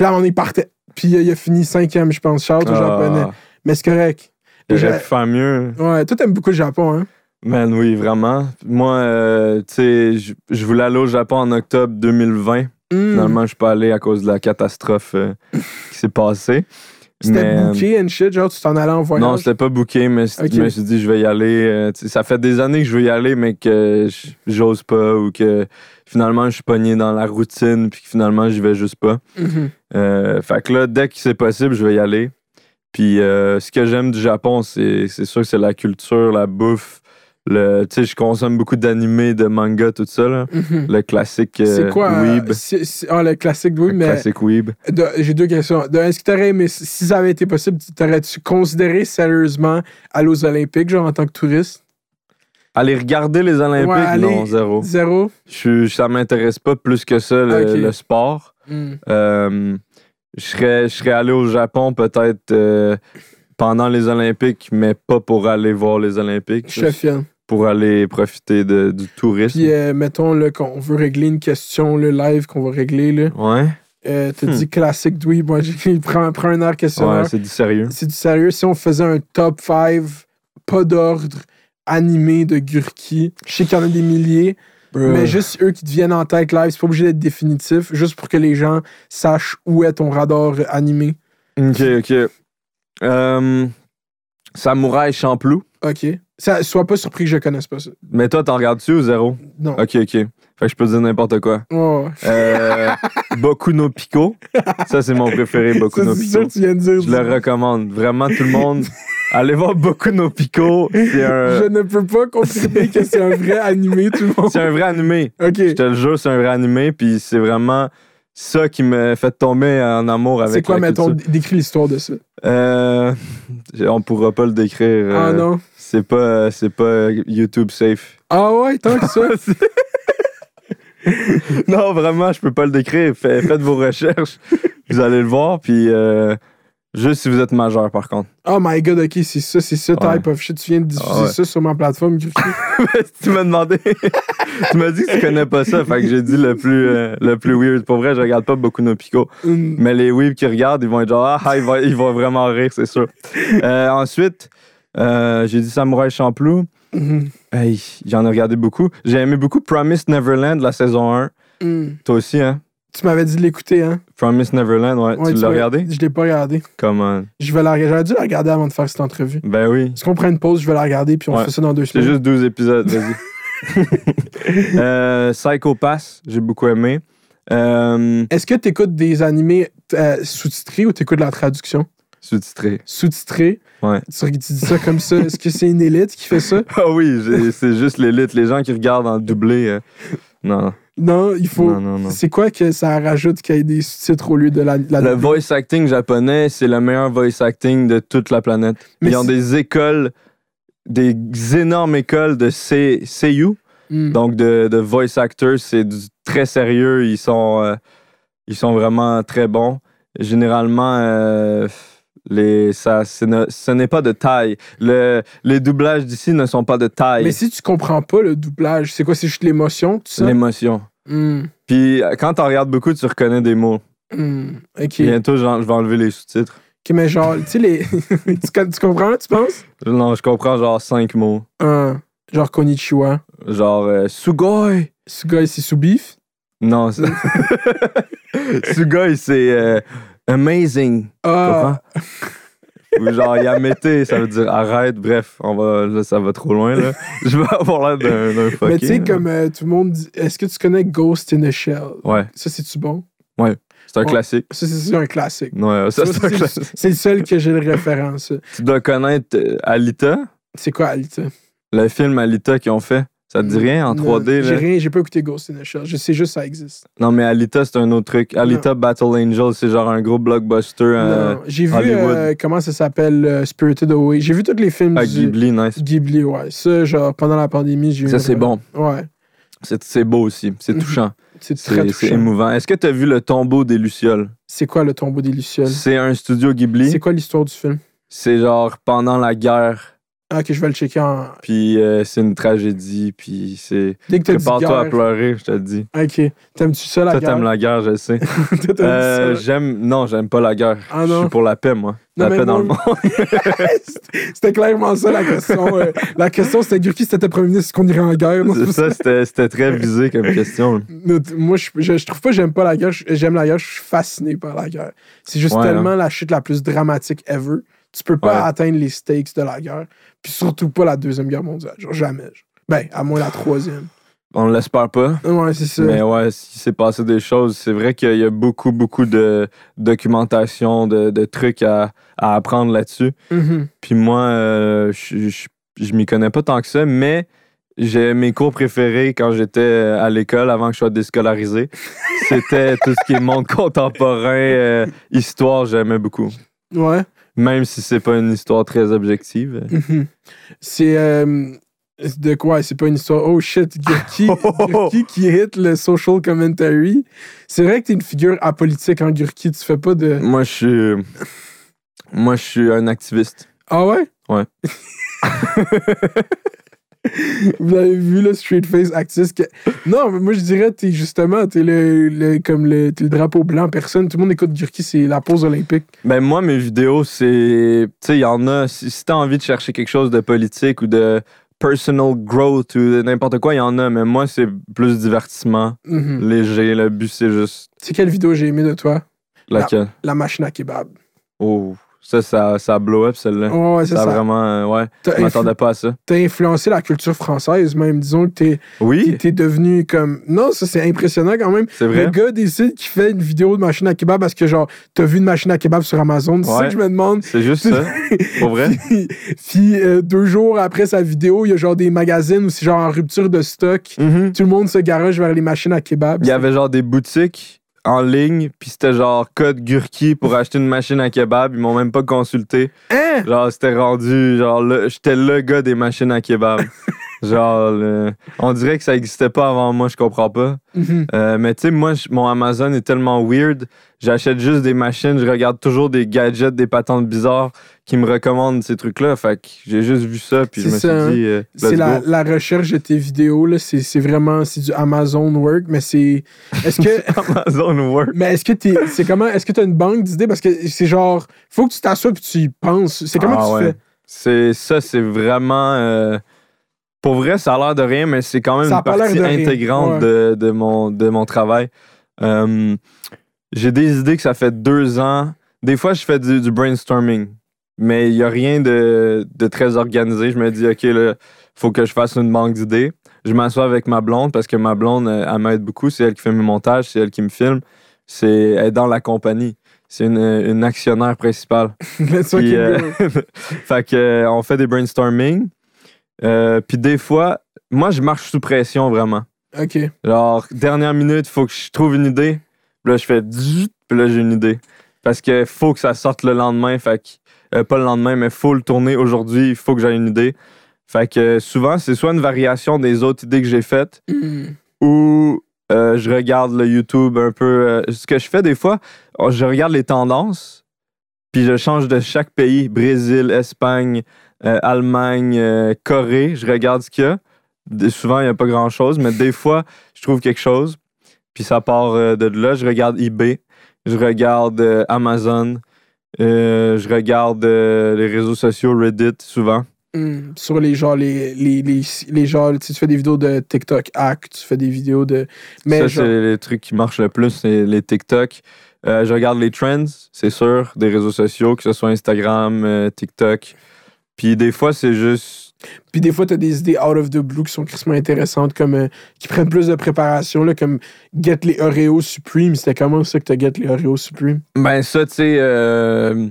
là, donné, il partait. Puis il a fini cinquième, je pense. Charles, au Ah, japonais. Mais c'est correct. J'aurais J'ai- pu faire mieux. Ouais, toi, t'aimes beaucoup le Japon, hein? Man, oui, vraiment. Moi, euh, tu sais, je- voulais aller au Japon en octobre 2020. Hmm. Finalement, je suis pas allé à cause de la catastrophe euh, *laughs* qui s'est passée. C'était Mais, euh, booké and shit, genre tu t'en allais en voyage? Non, c'était pas booké, mais je me suis dit, je vais y aller. euh, ça fait des années que je veux y aller, mais que j'ose pas ou que finalement, je suis pogné dans la routine puis que finalement, j'y vais juste pas. Mhm. Euh, fait que là, dès que c'est possible, je vais y aller. Puis euh, ce que j'aime du Japon, c'est sûr que c'est la culture, la bouffe. Le, tu sais, je consomme beaucoup d'animés, de mangas, tout ça. là. Mhm. Le classique euh, C'est quoi ah, le classique, oui, Le mais classique weeb. de- j'ai deux questions. De, Est-ce que t'aurais aimé, si ça avait été possible, t'aurais-tu considéré sérieusement aller aux Olympiques, genre en tant que touriste? Aller regarder les Olympiques, Ouais, non, zéro. Zéro? Je, ça m'intéresse pas plus que ça, le, sport. Mm. Euh, Je serais, je serais allé au Japon peut-être euh, pendant les Olympiques, mais pas pour aller voir les Olympiques. Je suis fier. Pour aller profiter de- du tourisme. Puis, euh, mettons, là, qu'on veut régler une question, le live qu'on va régler, là. Ouais, Euh, T'as Hmm. dit classique Dweeb. Moi, j'ai *laughs* prend, prend un air questionnaire. ouais, c'est du sérieux. c'est du sérieux. Si on faisait un top 5, pas d'ordre, animé de Gurki, je sais qu'il y en a des milliers, mais juste eux qui te viennent en tête live, c'est pas obligé d'être définitif, juste pour que les gens sachent où est ton radar animé. Ok, ok. Euh, Samouraï Champloo. Ok. Ça, sois pas surpris que je connaisse pas ça. Mais toi, t'en regardes-tu ou zéro? Non. Ok, ok. Fait que je peux dire n'importe quoi. Ouais. Euh, Boku no Pico. Ça, c'est mon préféré, Boku Ça, no sûr Pico. que tu viens de dire. Je le recommande. Vraiment, tout le monde. *laughs* Allez voir Boku no Pico. C'est un, Je ne peux pas confirmer que c'est un vrai animé, tout le monde. c'est un vrai animé. Ok. Je te le jure, c'est un vrai animé. Puis c'est vraiment ça qui me fait tomber en amour avec C'est quoi, mettons, décris l'histoire de ça. Euh, on pourra pas le décrire. ah euh, non. C'est pas, c'est pas YouTube safe. Ah ouais, tant que ça. *laughs* non, vraiment, je peux pas le décrire. Fait- faites vos recherches. Vous allez le voir. Puis euh, juste si vous êtes majeur, par contre. Oh my god, ok, c'est ça, c'est ça, Ouais. type of shit. Tu viens de diffuser Ah ouais. ça sur ma plateforme, Gurki. *laughs* tu m'as demandé. tu m'as dit que tu connais pas ça. Fait que j'ai dit le plus, euh, le plus weird. Pour vrai, je regarde pas beaucoup nos picots. Hum, Mais les weebs qui regardent, ils vont être genre, ah, ah, ils vont, ils vont vraiment rire, c'est sûr. Euh, ensuite, euh, j'ai dit Samouraï Champloo. hum, Hey, j'en ai regardé beaucoup. J'ai aimé beaucoup Promise Neverland, la saison 1. hum. Toi aussi, hein? Tu m'avais dit de l'écouter, hein? Promise Neverland, ouais. Ouais, tu l'as regardé? Je l'ai pas regardé. Comment? Je vais la regarder. J'aurais dû la regarder avant de faire cette entrevue. Ben oui. Est-ce qu'on prend une pause? Je vais la regarder, puis on Ouais. fait ça dans deux C'est semaines. juste 12 épisodes, vas-y. *laughs* *laughs* euh, Psycho Pass, j'ai beaucoup aimé. Euh, Est-ce que tu écoutes des animés euh, sous-titrés ou tu écoutes la traduction? Sous-titré. Sous-titrés? Ouais. Tu, tu dis ça comme ça. Est-ce que c'est une élite qui fait ça? *laughs* Ah oui, c'est juste l'élite. Les gens qui regardent en doublé. euh, non, Non, il faut. non, non, non. C'est quoi que ça rajoute qu'il y ait des sous-titres au lieu de la. la Le voice acting japonais, c'est le meilleur voice acting de toute la planète. Mais Ils ont des écoles, des énormes écoles de Seiyu, Hmm. donc de, de voice actors. C'est très sérieux. Ils sont, euh, ils sont vraiment très bons. Généralement, euh, les, ça, ne- ce n'est pas de taille. Le- les doublages d'ici ne sont pas de taille. Mais si tu comprends pas le doublage, c'est quoi? C'est juste l'émotion, tout ça? L'émotion. Hmm. Puis quand tu regardes beaucoup, tu reconnais des mots. Ok. Bientôt, je vais enlever les sous-titres. Ok, mais genre, tu sais, les. *laughs* tu, comprends, tu penses? Non, je comprends genre cinq mots. Ah, genre Konnichiwa. Genre euh, Sugoi. Sugoi, c'est sous beef. Non, *laughs* Sugoi, c'est euh, amazing. Ah, Ou genre Yamete, ça veut dire arrête. Bref, on va, là, ça va trop loin. Là. *laughs* Je vais avoir l'air d'un fucké. mais tu sais, comme euh, tout le monde dit, est-ce que tu connais Ghost in a Shell? Ouais, Ça, c'est-tu bon? c'est un Ouais. classique. Ça, c'est un classique. Ouais, ça, c'est un classique. C'est le seul que j'ai le référence. Tu dois connaître euh, Alita, C'est quoi, Alita? le film Alita qu'ils ont fait. Ça te dit rien en Non, 3D? J'ai rien, j'ai pas écouté Ghost in a Shell. Je sais juste que ça existe. Non, mais Alita, c'est un autre truc. Alita Battle Angel, c'est genre un gros blockbuster euh, non, j'ai vu euh, comment ça s'appelle euh, Spirited Away. J'ai vu tous les films du Ghibli, nice. Ghibli, ouais. Ça, genre, pendant la pandémie, j'ai eu Ça, c'est bon. Ouais. C'est beau aussi. C'est Mhm. touchant. C'est très C'est c'est touchant. émouvant. Est-ce que tu as vu Le tombeau des Lucioles? C'est quoi le tombeau des Lucioles? C'est un studio Ghibli. C'est quoi l'histoire du film? C'est genre pendant la guerre. Ah, ok, je vais le checker en. Puis euh, c'est une tragédie. Puis c'est. Dès que t'as dit Prépare-toi à pleurer, je te le dis. Ok. T'aimes-tu ça, la Toi, guerre? t'aimes la guerre, je sais. *laughs* Toi, t'aimes Euh, ça? j'aime. Non, j'aime pas la guerre. Ah je suis pour la paix, moi. Non, la paix dans le monde. *laughs* C'était clairement ça, la question. euh, la question, c'était Gurki, c'était premier ministre, qu'on irait en guerre? Non, ça, c'était très visé comme question. Moi, je, je, je trouve pas que j'aime pas la guerre. J'aime la guerre, je suis fasciné par la guerre. C'est juste Ouais, tellement la chute la plus dramatique ever. Tu peux pas Ouais. atteindre les stakes de la guerre. Puis surtout pas la Deuxième Guerre mondiale. Genre jamais. genre. Ben, à moins la Troisième. On l'espère pas. Ouais, c'est ça. Mais ouais, s'il s'est passé des choses, c'est vrai qu'il y a beaucoup, beaucoup de documentation, de, de trucs à, à apprendre là-dessus. Mhm. Puis moi, euh, je, je, je m'y connais pas tant que ça, mais j'ai mes cours préférés quand j'étais à l'école avant que je sois déscolarisé. *laughs* C'était tout ce qui est monde contemporain, euh, histoire, j'aimais beaucoup. Ouais. Même si c'est pas une histoire très objective. Mhm. C'est. euh, De quoi? C'est pas une histoire. Oh shit, Gurki, Gurki *laughs* qui hit le social commentary? C'est vrai que t'es une figure apolitique en Gurki. Tu fais pas de. Moi, je suis. Moi, je suis un activiste. Ah ouais? Ouais. *laughs* Vous avez vu le straight face activiste? que- Non, mais moi je dirais, t'es justement, t'es le, le- comme le, t'es le drapeau blanc, personne. Tout le monde écoute Gurki, c'est la pause olympique. Ben, moi, mes vidéos, c'est. Tu sais, il y en a. Si, si t'as envie de chercher quelque chose de politique ou de personal growth ou de n'importe quoi, il y en a. Mais moi, c'est plus divertissement, Mhm. léger. Le but, c'est juste C'est quelle vidéo j'ai aimé de toi? laquelle? La machine à kebab. Oh, ça, ça, ça a blow up, celle-là. Oh, ouais, c'est ça ça. a vraiment. euh, ouais, je m'attendais pas à ça. t'as influencé la culture française, même. Disons que t'es, Oui, t'es devenu comme. Non, ça c'est impressionnant quand même. c'est vrai. Le gars décide qu'il fait une vidéo de machine à kebab parce que, genre, t'as vu une machine à kebab sur Amazon. C'est ça Ouais. que je me demande. C'est juste ça. *laughs* Pour vrai. Puis, puis, euh, deux jours après sa vidéo, il y a genre des magazines où c'est genre en rupture de stock. Mhm. Tout le monde se garage vers les machines à kebab. Il y avait genre des boutiques en ligne, puis c'était genre code Gurki pour acheter une machine à kebab. Ils m'ont même pas consulté. Hein? Genre, c'était rendu. Genre, j'étais le gars des machines à kebab. *laughs* genre, le- on dirait que ça existait pas avant moi, je comprends pas. Mhm. Euh, mais tu sais, moi, mon Amazon est tellement weird. J'achète juste des machines, je regarde toujours des gadgets, des patentes bizarres qui me recommandent ces trucs-là. Fait que j'ai juste vu ça, puis je me ça, suis dit, euh, C'est la, recherche de tes vidéos, là. C'est, c'est vraiment c'est du Amazon work, mais c'est. Est-ce que. *laughs* Amazon Work. Mais est-ce que t'es. C'est comment. Est-ce que t'as une banque d'idées? Parce que c'est genre. Faut que tu t'assoies puis tu y penses. C'est comment Ah tu ouais. fais? C'est ça, c'est vraiment. euh, pour vrai, ça a l'air de rien, mais c'est quand même Ça une partie de intégrante ouais. de, de mon, de mon travail. Euh, J'ai des idées que ça fait deux ans. Des fois, je fais du, du brainstorming, mais il n'y a rien de, de très organisé. Je me dis, OK, là, faut que je fasse une banque d'idées. Je m'assois avec ma blonde parce que ma blonde, euh, elle m'aide beaucoup. C'est elle qui fait mes montages, c'est elle qui me filme. C'est elle est dans la compagnie. C'est une, une actionnaire principale. *laughs* Puis, euh, *laughs* fait que, euh, on fait des brainstorming. Euh, puis des fois, moi, je marche sous pression vraiment. Ok. Genre, dernière minute, il faut que je trouve une idée. Puis là, je fais dzz, puis là, j'ai une idée. Parce que faut que ça sorte le lendemain. Fait que, euh, pas le lendemain, mais faut le tourner aujourd'hui. Il faut que j'ai une idée. Fait que euh, souvent, c'est soit une variation des autres idées que j'ai faites Mhm. ou euh, je regarde le YouTube un peu. ce que je fais des fois, oh, je regarde les tendances, puis je change de chaque pays Brésil, Espagne, euh, Allemagne, euh, Corée. Je regarde ce qu'il y a. Souvent, il n'y a pas grand chose, mais des fois, je trouve quelque chose, puis ça part euh, de là. Je regarde eBay, je regarde Amazon, je regarde les réseaux sociaux, Reddit, souvent. Mhm. Sur les genres, les, les, les, les genres, tu fais des vidéos de TikTok hack, tu fais des vidéos de. Mais ça, genre- c'est les trucs qui marchent le plus, c'est les TikTok. Je regarde les trends, c'est sûr, des réseaux sociaux, que ce soit Instagram, TikTok. Puis des fois, c'est juste. Puis des fois, tu as des idées out of the blue qui sont crissement intéressantes, comme euh, qui prennent plus de préparation, là, comme Get les Oreos Supreme. C'était comment ça que tu Get les Oreos Supreme? Ben, ça, tu sais, euh,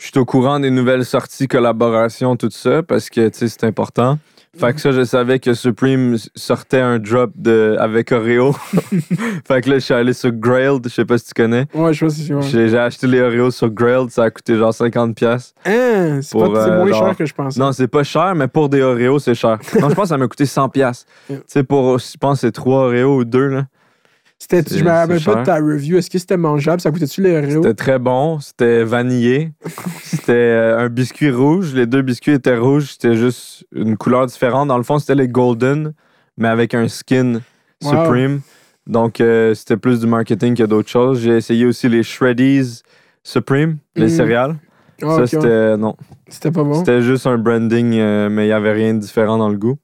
je suis au courant des nouvelles sorties, collaborations, tout ça, parce que, tu sais, c'est important. Fait que ça, je savais que Supreme sortait un drop de, avec Oreo. *laughs* fait que là, je suis allé sur Grailed, je sais pas si tu connais. Ouais, je pense que c'est ouais. J'ai j'ai acheté les Oreos sur Grailed, ça a coûté genre 50$. pièces. Hein, c'est Pour, pas- c'est euh, moins genre- cher que je pensais. Non, c'est pas cher, mais pour des Oreos, c'est cher. Non, je pense que ça m'a coûté 100$. piastres. Yeah. *laughs* Tu sais, pour, je pense que c'est 3 Oreos ou 2, là. C'était, je me rappelle pas de ta review. Est-ce que c'était mangeable? Ça coûtait-tu les Oreos? C'était très bon, c'était vanillé. *laughs* c'était euh, un biscuit rouge. Les deux biscuits étaient rouges, c'était juste une couleur différente. Dans le fond, c'était les golden, mais avec un skin Wow. supreme. Donc, euh, c'était plus du marketing que d'autres choses. J'ai essayé aussi les Shreddies Supreme, les Mhm. céréales. Ah, ça, c'était. Non. C'était pas bon. C'était juste un branding, euh, mais il n'y avait rien de différent dans le goût.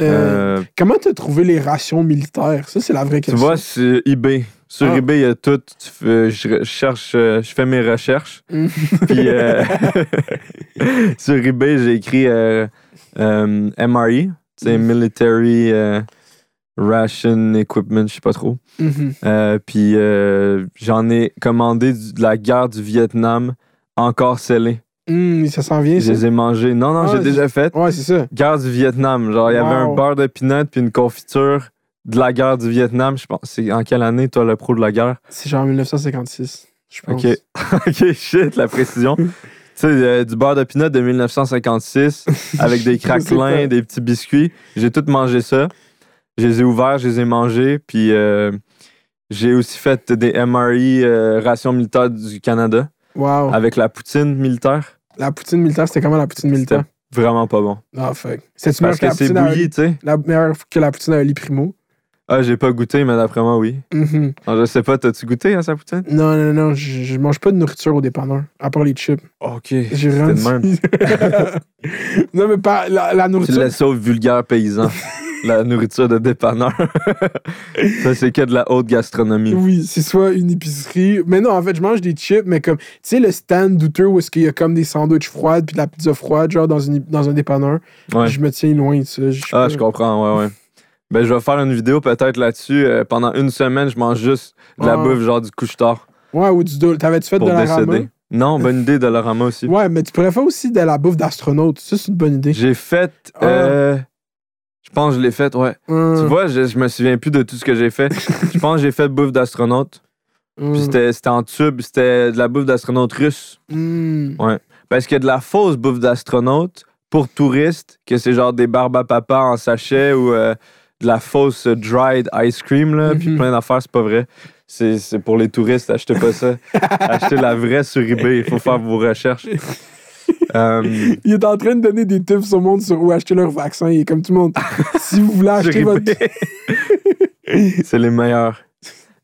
Euh, Euh, Comment t'as trouvé les rations militaires? Ça, c'est la vraie Tu question. vois, c'est eBay. Sur Ah. eBay, il y a tout. Tu fais- je cherche, euh, je fais mes recherches. *laughs* Mm. Puis euh, *laughs* sur eBay, j'ai écrit euh, euh, MRE, c'est Mm. Military euh, Ration Equipment, je sais pas trop. Mhm. Euh, puis euh, j'en ai commandé de la guerre du Vietnam encore scellée. Hum, ça s'en vient, Je ça? les ai mangés. Non, non, Ah, j'ai c'est- déjà fait. Ouais, c'est ça. Guerre du Vietnam. Genre, il y avait un beurre de peanut puis une confiture de la guerre du Vietnam. Je pense. C'est en quelle année, toi, le pro de la guerre? C'est genre 1956, je pense. Ok. *laughs* ok, shit, la précision. *laughs* tu sais, euh, du beurre de pinot de 1956 *laughs* avec des craquelins, des petits biscuits. J'ai tout mangé ça. Je les ai ouverts, je les ai mangés. Puis euh, j'ai aussi fait des MRE euh, rations militaires du Canada Wow. avec la poutine militaire? La poutine militaire, c'était comment la poutine militaire? Vraiment pas bon. Ah, fuck. C'est-tu meilleur que la que c'est bouilli, tu sais. la meilleure que la poutine à Oli Primo? Ah, j'ai pas goûté, mais d'après moi, oui. Mhm. Alors, je sais pas, t'as-tu goûté à sa poutine? Non, non, non, je, je mange pas de nourriture au dépanneur, à part les chips. Ok. J'ai dit- *laughs* non, mais pas la, la Tu nourriture. laisses ça au vulgaire paysan. *laughs* la nourriture de dépanneur. *laughs* ça, c'est que de la haute gastronomie. Oui, c'est soit une épicerie. Mais non, en fait, je mange des chips, mais comme, tu sais, le stand douteux où est-ce qu'il y a comme des sandwichs froides puis de la pizza froide, genre dans, une, dans un dépanneur. Ouais. Je me tiens loin de ça. Je Ah, pas- je comprends, ouais, ouais. Ben, je vais faire une vidéo peut-être là-dessus. Euh, pendant une semaine, je mange juste de la Ah. bouffe, genre du couche-tard, Ouais, ou du T'avais-tu fait pour de la ramen? Non, bonne idée de l'orama aussi. Ouais, mais tu pourrais faire aussi de la bouffe d'astronaute. Ça, c'est une bonne idée. J'ai fait. Ah. euh, pense que je l'ai fait, ouais. Hum, Tu vois, je, je me souviens plus de tout ce que j'ai fait. je pense que j'ai fait bouffe d'astronaute. hum, Puis c'était en tube, c'était de la bouffe d'astronaute russe. hum. Parce qu'il y a de la fausse bouffe d'astronaute pour touristes, que c'est genre des barbes à papa en sachet ou euh, de la fausse dried ice cream, là, puis Mhm. plein d'affaires, c'est pas vrai. C'est c'est pour les touristes, achetez pas ça. *laughs* achetez la vraie sur eBay, il faut faire vos recherches. Euh, Il est en train de donner des tips au monde sur où acheter leur vaccin. Il est comme tout le monde. si vous voulez *laughs* acheter votre. *laughs* c'est les meilleurs.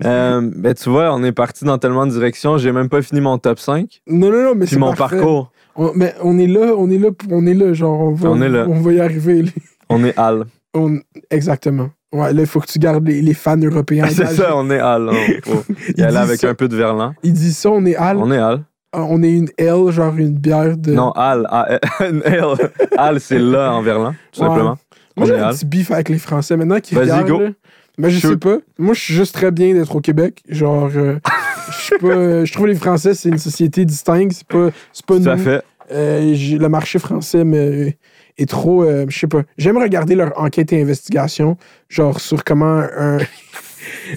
Euh, ben, tu vois, on est parti dans tellement de directions, j'ai même pas fini mon top 5. Non, non, non, mais c'est mon parfait. parcours, On- mais on est là, on est là, on est là, genre, on va, On est là. on va y arriver. là. on est Al. On- exactement. Ouais, là, il faut que tu gardes les, les fans européens. *laughs* c'est ça, on est Al. Il faut y Il aller dit avec ça. un peu de verlan. Il dit ça, on est Al. On est Al. Ah, On est une L, genre une bière de. Non, Al. A- L. *laughs* Al, c'est là en verlan, tout Ouais. simplement. Moi, j'ai un petit bif avec les Français. Maintenant qu'ils Vas-y, go. là, ben, je Shoot. sais pas. Moi, je suis juste très bien d'être au Québec. Genre, euh, *laughs* je suis pas. euh, Je trouve les Français, c'est une société distincte. C'est pas, c'est pas à nous. fait. Euh, le marché français me, est trop. euh, je sais pas. J'aime regarder leur enquête et investigation, genre sur comment un. *laughs*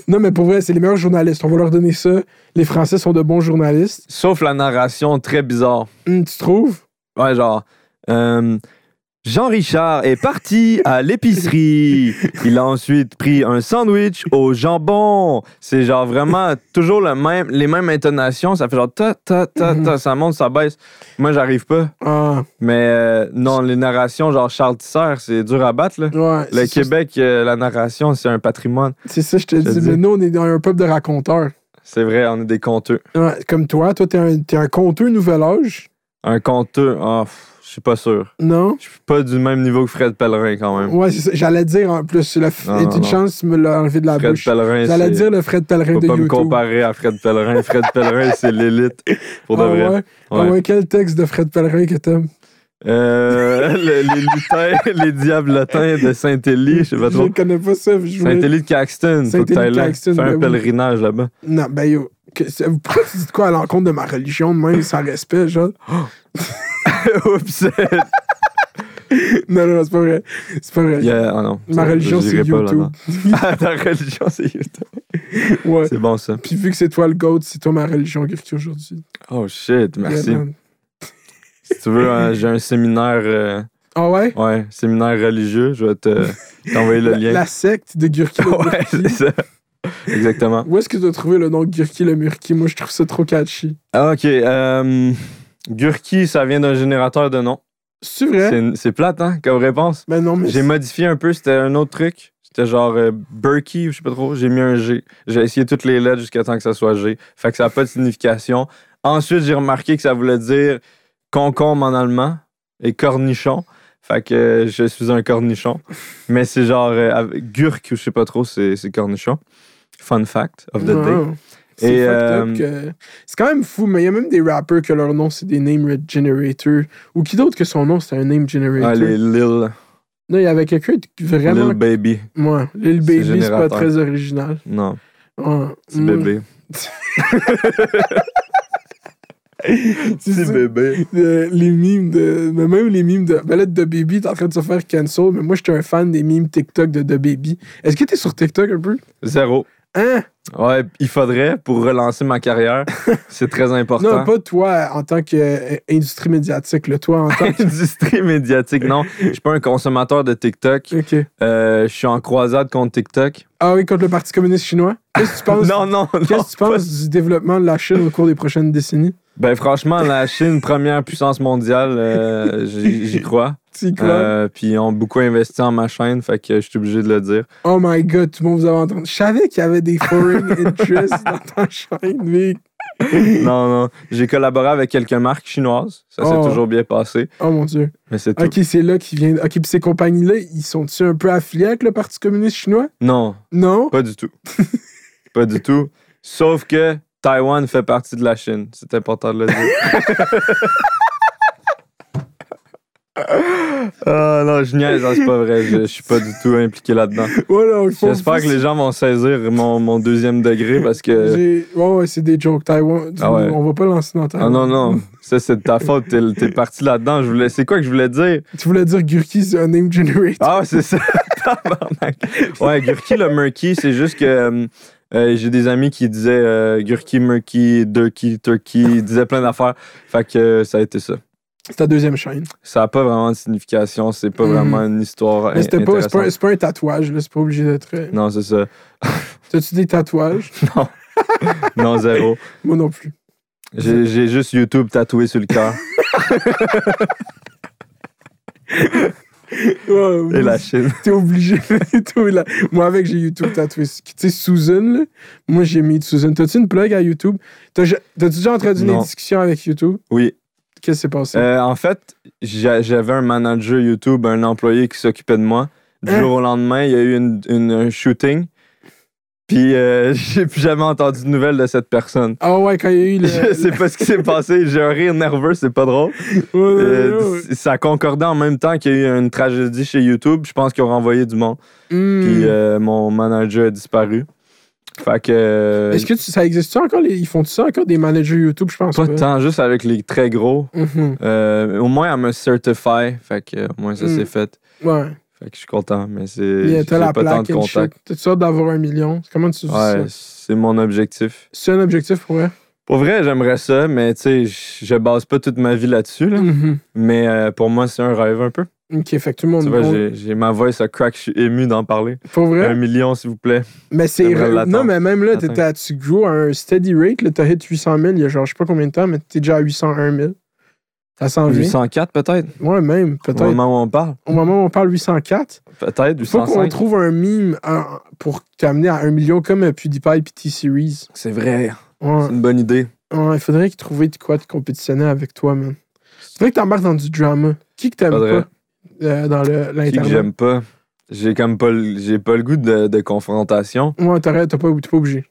non, mais pour vrai, c'est les meilleurs journalistes. On va leur donner ça. Les Français sont de bons journalistes. Sauf la narration très bizarre. Hum, tu trouves? Ouais, genre. euh, Jean-Richard est parti à l'épicerie. Il a ensuite pris un sandwich au jambon. C'est genre vraiment toujours le même, les mêmes intonations. Ça fait genre ta ta ta ta, ça monte, ça baisse. Moi, j'arrive pas. Ah, Mais euh, non, les narrations, genre Charles Tisser, c'est dur à battre. Là. ouais. Le Québec, euh, la narration, c'est un patrimoine. C'est ça, je te dis. Mais nous, on est dans un peuple de raconteurs. C'est vrai, on est des conteux. Ouais, comme toi, toi, t'es un, t'es un conteur nouvel âge. Un conteux, pff, je suis pas sûr. Non? Je suis pas du même niveau que Fred Pellerin quand même. Ouais, c'est ça. J'allais dire en plus. La f- Non, une non, chance, tu me l'as enlevé de la Fred bouche. Pellerin, J'allais c'est- dire le Fred Pellerin de pas me YouTube. comparer à Fred Pellerin. Fred *laughs* Pellerin, c'est l'élite. Pour de ah vrai. ouais? Ah Ouais. quel texte de Fred Pellerin que t'aimes? Euh, le- les lutins, *laughs* les diablotins de Saint-Élie, je sais pas Je trop. connais pas ça. Je Saint-Élie de Caxton, faut que Saint-Élie t'ailles de là. Caxton, Fais un ben oui. pèlerinage là-bas. Non, ben yo. que- c'est- Pourquoi tu dis de quoi à l'encontre de ma religion de même, sans respect, genre? *laughs* *laughs* Oups! *laughs* Non, non, non, c'est pas vrai. C'est pas vrai. Ah non. Ma Ça, religion, je c'est dirais pas YouTube. Ah, ta religion, c'est YouTube. *laughs* ouais. C'est bon ça. Puis vu que c'est toi le GOAT, c'est toi ma religion Gurki aujourd'hui. Oh shit, merci. Yeah, man. Si tu veux, euh, j'ai un séminaire, euh, Ah ouais? ouais, séminaire religieux. Je vais te t'envoyer le La, lien. la secte de Gurki le ouais, Murki. c'est ça. Exactement. Où est-ce que tu as trouvé le nom Gurki le Murki? Moi, je trouve ça trop catchy. Ah, ok. Euh, Gurki, ça vient d'un générateur de noms. C'est vrai? C'est- plate, hein, comme réponse. Ben non, mais. J'ai modifié un peu, c'était un autre truc. C'était genre euh, Berkey, je sais pas trop. J'ai mis un G. J'ai essayé toutes les lettres jusqu'à temps que ça soit G. Fait que ça n'a pas de signification. Ensuite, j'ai remarqué que ça voulait dire concombre en allemand et cornichon. Fait que euh, je suis un cornichon. Mais c'est genre euh, Gurk, ou je sais pas trop, c'est cornichon. Fun fact of the day. C'est euh, C'est quand même fou, mais il y a même des rappers que leur nom c'est des name generators. Ou qui d'autre que son nom c'est un name generator? Ah, les Lil, Non, il y avait quelqu'un qui vraiment. Lil Baby. Ouais, Lil C'est Baby, c'est pas très original. Non, Ouais. petit Mm. bébé. *laughs* C'est bébé. Euh, les mimes de. mais Même les mimes de. Ben là, The Baby est en train de se faire cancel, mais moi, j'étais un fan des mimes TikTok de The Baby. Est-ce que t'es sur TikTok un peu? Zéro. Hein? Ouais, il faudrait pour relancer ma carrière. *laughs* C'est très important. Non, pas toi en tant qu'industrie médiatique, là. Toi en tant que. *laughs* Industrie médiatique, non. *laughs* Je suis pas un consommateur de TikTok. OK. Euh, je suis en croisade contre TikTok. Ah oui, contre le Parti communiste chinois? Qu'est-ce que tu penses? Non, non, non. Qu'est-ce que tu pas- penses du développement de la Chine au cours des prochaines décennies? Ben franchement, la Chine, première puissance mondiale, euh, j'y crois. Euh, puis ils ont beaucoup investi en ma chaîne, fait que je suis obligé de le dire. Oh my god, tout le monde vous avez entendu. Je savais qu'il y avait des foreign *laughs* interests dans ta chaîne, mais. Non, non. J'ai collaboré avec quelques marques chinoises. Ça s'est Oh. toujours bien passé. Oh mon dieu. Mais c'est. Ok, c'est là qui vient. Ok, puis ces compagnies-là, ils sont-ils un peu affiliés avec le Parti communiste chinois? Non, Non? pas du tout. *laughs* pas du tout. Sauf que Taïwan fait partie de la Chine. C'est important de le dire. *laughs* Ah non, je niaise, hein, c'est pas vrai. Je, je suis pas du tout impliqué là-dedans. Voilà, J'espère que les gens vont saisir mon, mon deuxième degré parce que. Ouais, ouais, c'est des jokes. Taïwan. Ah ouais. On va pas lancer dans Ah Taïwan. non, non, ça c'est de ta faute. T'es, parti là-dedans. Je voulais... C'est quoi que je voulais dire? Tu voulais dire Gurki, c'est un name generator. Ah, c'est ça. *laughs* Ouais, Gurki le Murky, c'est juste que euh, euh, j'ai des amis qui disaient euh, Gurki, Murky, Durky, Turkey, ils disaient plein d'affaires. Fait que euh, ça a été ça. C'est ta deuxième chaîne. Ça n'a pas vraiment de signification, c'est pas Mhm. vraiment une histoire. Mais c'était pas, c'est pas, c'est pas un tatouage. C'est pas obligé d'être. euh, Non, c'est ça. *laughs* T'as-tu des tatouages? *laughs* *laughs* Non, zéro. Moi non plus. J'ai, j'ai juste YouTube tatoué sur le cœur. Ouais, Et la Chine. T'es obligé. Là. Moi, avec, j'ai YouTube tatoué. Tu sais, Susan, là. Moi, j'ai mis Susan. T'as-tu une plug à YouTube? T'as-tu déjà entendu Non. une discussion avec YouTube? Oui. Qu'est-ce qui s'est passé? Euh, en fait, j'a- j'avais un manager YouTube, un employé qui s'occupait de moi. Du Hein? jour au lendemain, il y a eu une, une- un shooting. Puis euh, *laughs* j'ai plus jamais entendu de nouvelles de cette personne. Ah ouais, quand il y a eu le. *laughs* Je sais pas ce qui s'est passé. J'ai un rire nerveux, c'est pas drôle. Ouais, ouais, Euh, ouais, ouais. c- Ça concordait en même temps qu'il y a eu une tragédie chez YouTube. Je pense qu'ils ont renvoyé du monde. Hmm. Puis euh, mon manager a disparu. Fait que. euh, Est-ce que tu- ça existe encore? Les... Ils font ça encore des managers YouTube? Je pense pas pas. tant, juste avec les très gros. Mhm. Euh, au moins, elle me certify. Fait que, au moins, ça Mm. s'est fait. Ouais. Fait que je suis content, mais c'est. T'as la pas tant plaque de and shit. contacts. T'as-tu hâte d'avoir un million? Comment tu ça? Ouais, c'est mon objectif. C'est un objectif pour vrai? Pour vrai, j'aimerais ça, mais tu sais, je- base pas toute ma vie là-dessus. Là. Mhm. Mais euh, pour moi, c'est un rêve un peu. Ok, fait que tout le monde. Tu vois, bon, j'ai- ma voix, ça craque, je suis ému d'en parler. Pour vrai? Un million, s'il vous plaît. Mais c'est. Non, mais même là, t'étais à- tu joues à un steady rate. Là, t'as hit 800 000 il y a genre, je sais pas combien de temps, mais t'es déjà à 801 000. Ça s'en vient. 804 peut-être, Ouais, même, au peut-être. moment où on parle. Au moment où on parle 804, Peut-être, il faut qu'on 805. trouve un meme euh, pour t'amener à un million comme euh, PewDiePie et T-Series. C'est vrai, Ouais. c'est une bonne idée. Ouais, il faudrait qu'ils trouvent de quoi de compétitionner avec toi, man. Il faudrait que t'embarques dans du drama. Qui que t'aimes pas? Euh, dans l'internet? j'aime pas. J'ai comme pas j'ai pas le goût de, de confrontation. Ouais, t'arrêtes, t'as pas, t'es pas obligé.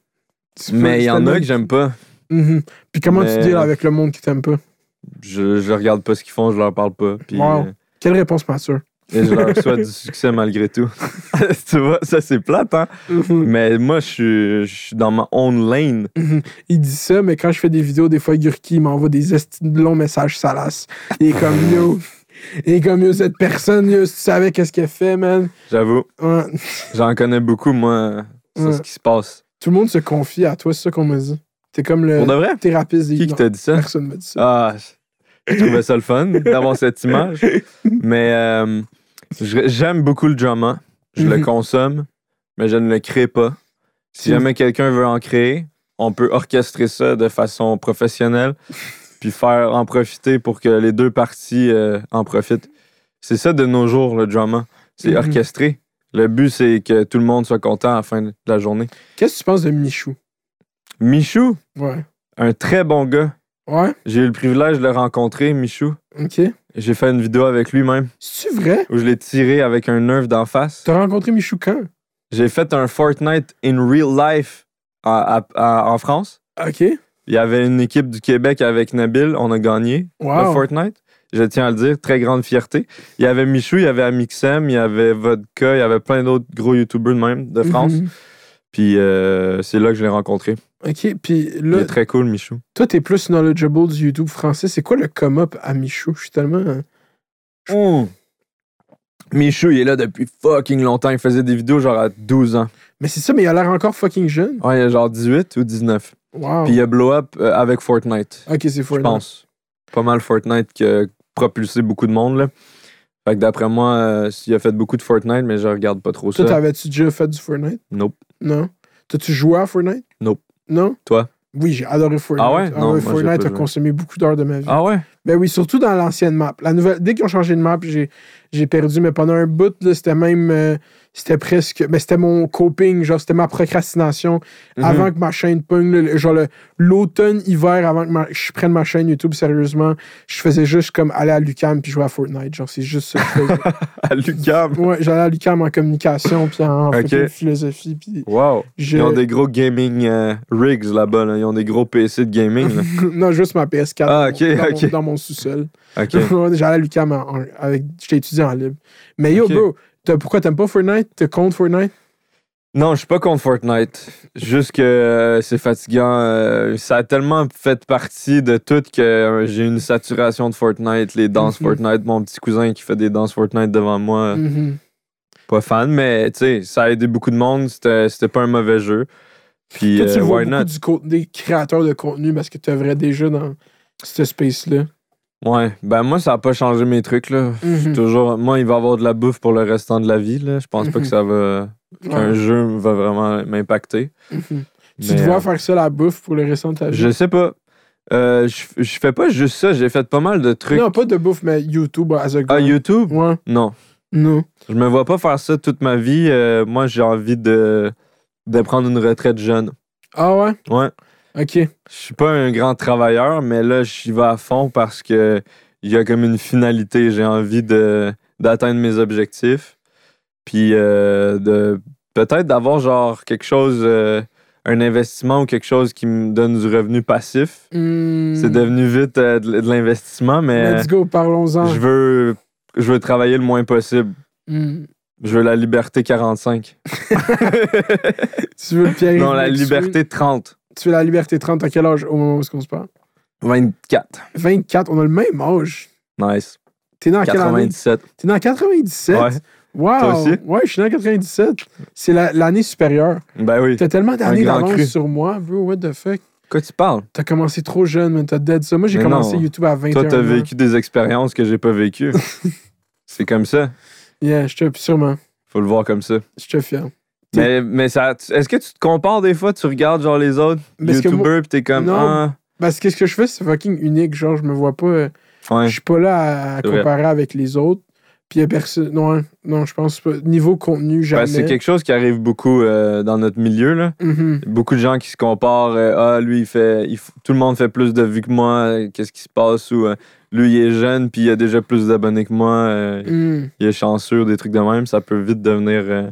Mais il y en a que j'aime pas. Mhm. Puis comment Mais- tu deals avec le monde qui t'aime pas? Je, je regarde pas ce qu'ils font, je leur parle pas. Puis, Wow. euh, Quelle réponse mature? et je leur souhaite *laughs* du succès malgré tout. *laughs* tu vois, ça c'est plate, hein? Mhm. Mais moi, je suis, je suis dans ma own lane. Mhm. Il dit ça, mais quand je fais des vidéos, des fois, Gurki il m'envoie des longs messages salaces. Il est comme yo. Est comme yo, cette personne, yo, si tu savais qu'est-ce qu'elle fait, man. J'avoue, Ouais. j'en connais beaucoup, moi, sur Ouais. ce qui se passe. Tout le monde se confie à toi, c'est ça qu'on m'a dit. T'es comme le Pour de vrai? thérapeute des Qui qui t'a dit ça? Personne m'a dit ça. Ah, je trouvais ça le fun d'avoir cette image. Mais euh, j'aime beaucoup le drama. Je le Mhm. consomme, mais je ne le crée pas. Si Mhm. jamais quelqu'un veut en créer, on peut orchestrer ça de façon professionnelle, puis faire en profiter pour que les deux parties euh, en profitent. C'est ça de nos jours, le drama. C'est Mhm. orchestré. Le but, c'est que tout le monde soit content à la fin de la journée. Qu'est-ce que tu penses de Michou? Michou, Ouais. un très bon gars. Ouais? J'ai eu le privilège de le rencontrer, Michou. OK. J'ai fait une vidéo avec lui-même C'est-tu vrai? où je l'ai tiré avec un nerf d'en face. T'as rencontré Michou quand? J'ai fait un Fortnite in real life à- à- à- en France. OK. Il y avait une équipe du Québec avec Nabil. On a gagné le Wow. Fortnite. Je tiens à le dire, très grande fierté. Il y avait Michou, il y avait Amixem, il y avait Vodka, il y avait plein d'autres gros YouTubers de même de France. Mhm. Puis euh, c'est là que je l'ai rencontré. OK. Puis Il là, est très cool, Michou. toi, t'es plus knowledgeable du YouTube français. C'est quoi le come-up à Michou? Je suis tellement. euh, Michou, il est là depuis fucking longtemps. Il faisait des vidéos genre à 12 ans. Mais c'est ça, mais il a l'air encore fucking jeune. Ouais, il a genre 18 ou 19. Wow. Puis il a blow up euh, avec Fortnite. ok, c'est Je Fortnite. pense. Pas mal Fortnite qui a propulsé beaucoup de monde, là. Fait que d'après moi, euh, il a fait beaucoup de Fortnite, mais je regarde pas trop Toi, ça. t'avais-tu déjà fait du Fortnite? Nope. Non? T'as-tu joué à Fortnite? Nope. Non? Toi? Oui, j'ai adoré Fortnite. Ah ouais? Non, moi, j'ai Fortnite a joué. consommé beaucoup d'heures de ma vie. Ah ouais? Ben oui, surtout dans l'ancienne map. La nouvelle, dès qu'ils ont changé de map, j'ai, perdu. Mais pendant un bout, c'était même. euh, c'était presque. Mais c'était mon coping, genre, c'était ma procrastination. Mhm. Avant que ma chaîne pogne, le- genre, l'automne-hiver, avant que ma- je prenne ma chaîne YouTube sérieusement, je faisais juste comme aller à Lucam puis jouer à Fortnite. Genre, c'est juste ça que je faisais. *laughs* À l'UQAM? ouais, j'allais à Lucam en communication puis en philosophie. Puis Wow. Ils ont des gros gaming euh, rigs là-bas. Là. Ils ont des gros PC de gaming. là. *laughs* non, juste ma PS4 Ah, dans, ok, mon- dans mon, dans mon sous-sol. OK. *laughs* J'allais à en- avec. J'étais étudiant en libre. Mais yo, bro, t'as- pourquoi t'aimes pas Fortnite? T'es contre Fortnite? Non, je suis pas contre Fortnite. Juste que euh, c'est fatigant. euh, ça a tellement fait partie de tout que euh, j'ai une saturation de Fortnite, les danses Mhm. Fortnite. Mon petit cousin qui fait des danses Fortnite devant moi, Mhm. pas fan, mais tu sais, ça a aidé beaucoup de monde. C'était c'était pas un mauvais jeu. Puis, Toi, tu vois beaucoup not? du des créateurs de contenu parce que tu œuvrais déjà dans ce space-là. Ouais, ben moi, ça a pas changé mes trucs, là. Mhm. Toujours, moi, il va y avoir de la bouffe pour le restant de la vie, là. Je pense pas Mhm. que ça va. qu'un Ouais. jeu va vraiment m'impacter. Mhm. Tu vois euh, faire ça la bouffe pour le restant de ta vie? Je sais pas. Euh, je je fais pas juste ça, j'ai fait pas mal de trucs. Non, pas de bouffe, mais YouTube as a Ah. YouTube? Ouais. Non. Non. Je me vois pas faire ça toute ma vie. Euh, moi, j'ai envie de, de prendre une retraite jeune. Ah ouais? Ouais. Ok. Je suis pas un grand travailleur, mais là, j'y vais à fond parce que il y a comme une finalité. J'ai envie de d'atteindre mes objectifs. Puis euh, de peut-être d'avoir genre quelque chose, euh, un investissement ou quelque chose qui me donne du revenu passif. Hmm. C'est devenu vite euh, de, de l'investissement, mais Let's go, parlons-en. je veux je veux travailler le moins possible. Hmm. Je veux la liberté 45. *laughs* Tu veux le *laughs* Pierre non, la liberté 30. Tu veux la liberté 30 à quel âge au moment où on se parle? 24. 24, on a le même âge. Nice. T'es né en quelle année? 97. T'es né en 97? Ouais. Wow! Toi aussi? Ouais, je suis né en 97. C'est la- l'année supérieure. Ben oui. T'as tellement d'années d'avance sur moi, bro. What the fuck? Quoi tu parles? T'as commencé trop jeune, man. T'as dead ça. Moi, j'ai commencé non. YouTube à 21 Toi, t'as vécu des expériences que j'ai pas vécues. *laughs* C'est comme ça. Yeah, je te... Sûrement. Faut le voir comme ça. Je te fier. Mais, mais ça, est-ce que tu te compares des fois? Tu regardes genre les autres moi- YouTubers pis t'es comme. Non. Ah, Parce que ce que je fais, c'est fucking unique. Genre, je me vois pas... euh, ouais. Je suis pas là à vrai. comparer avec les autres. Puis y a personne... Non, non, je pense pas. Niveau contenu, jamais. Ben, c'est quelque chose qui arrive beaucoup euh, dans notre milieu. Là. Mhm. Beaucoup de gens qui se comparent. euh, ah, lui, il fait. il tout le monde fait plus de vues que moi. Qu'est-ce qui se passe? Ou lui, il est jeune puis il a déjà plus d'abonnés que moi. Mhm. il est chanceux, des trucs de même. Ça peut vite devenir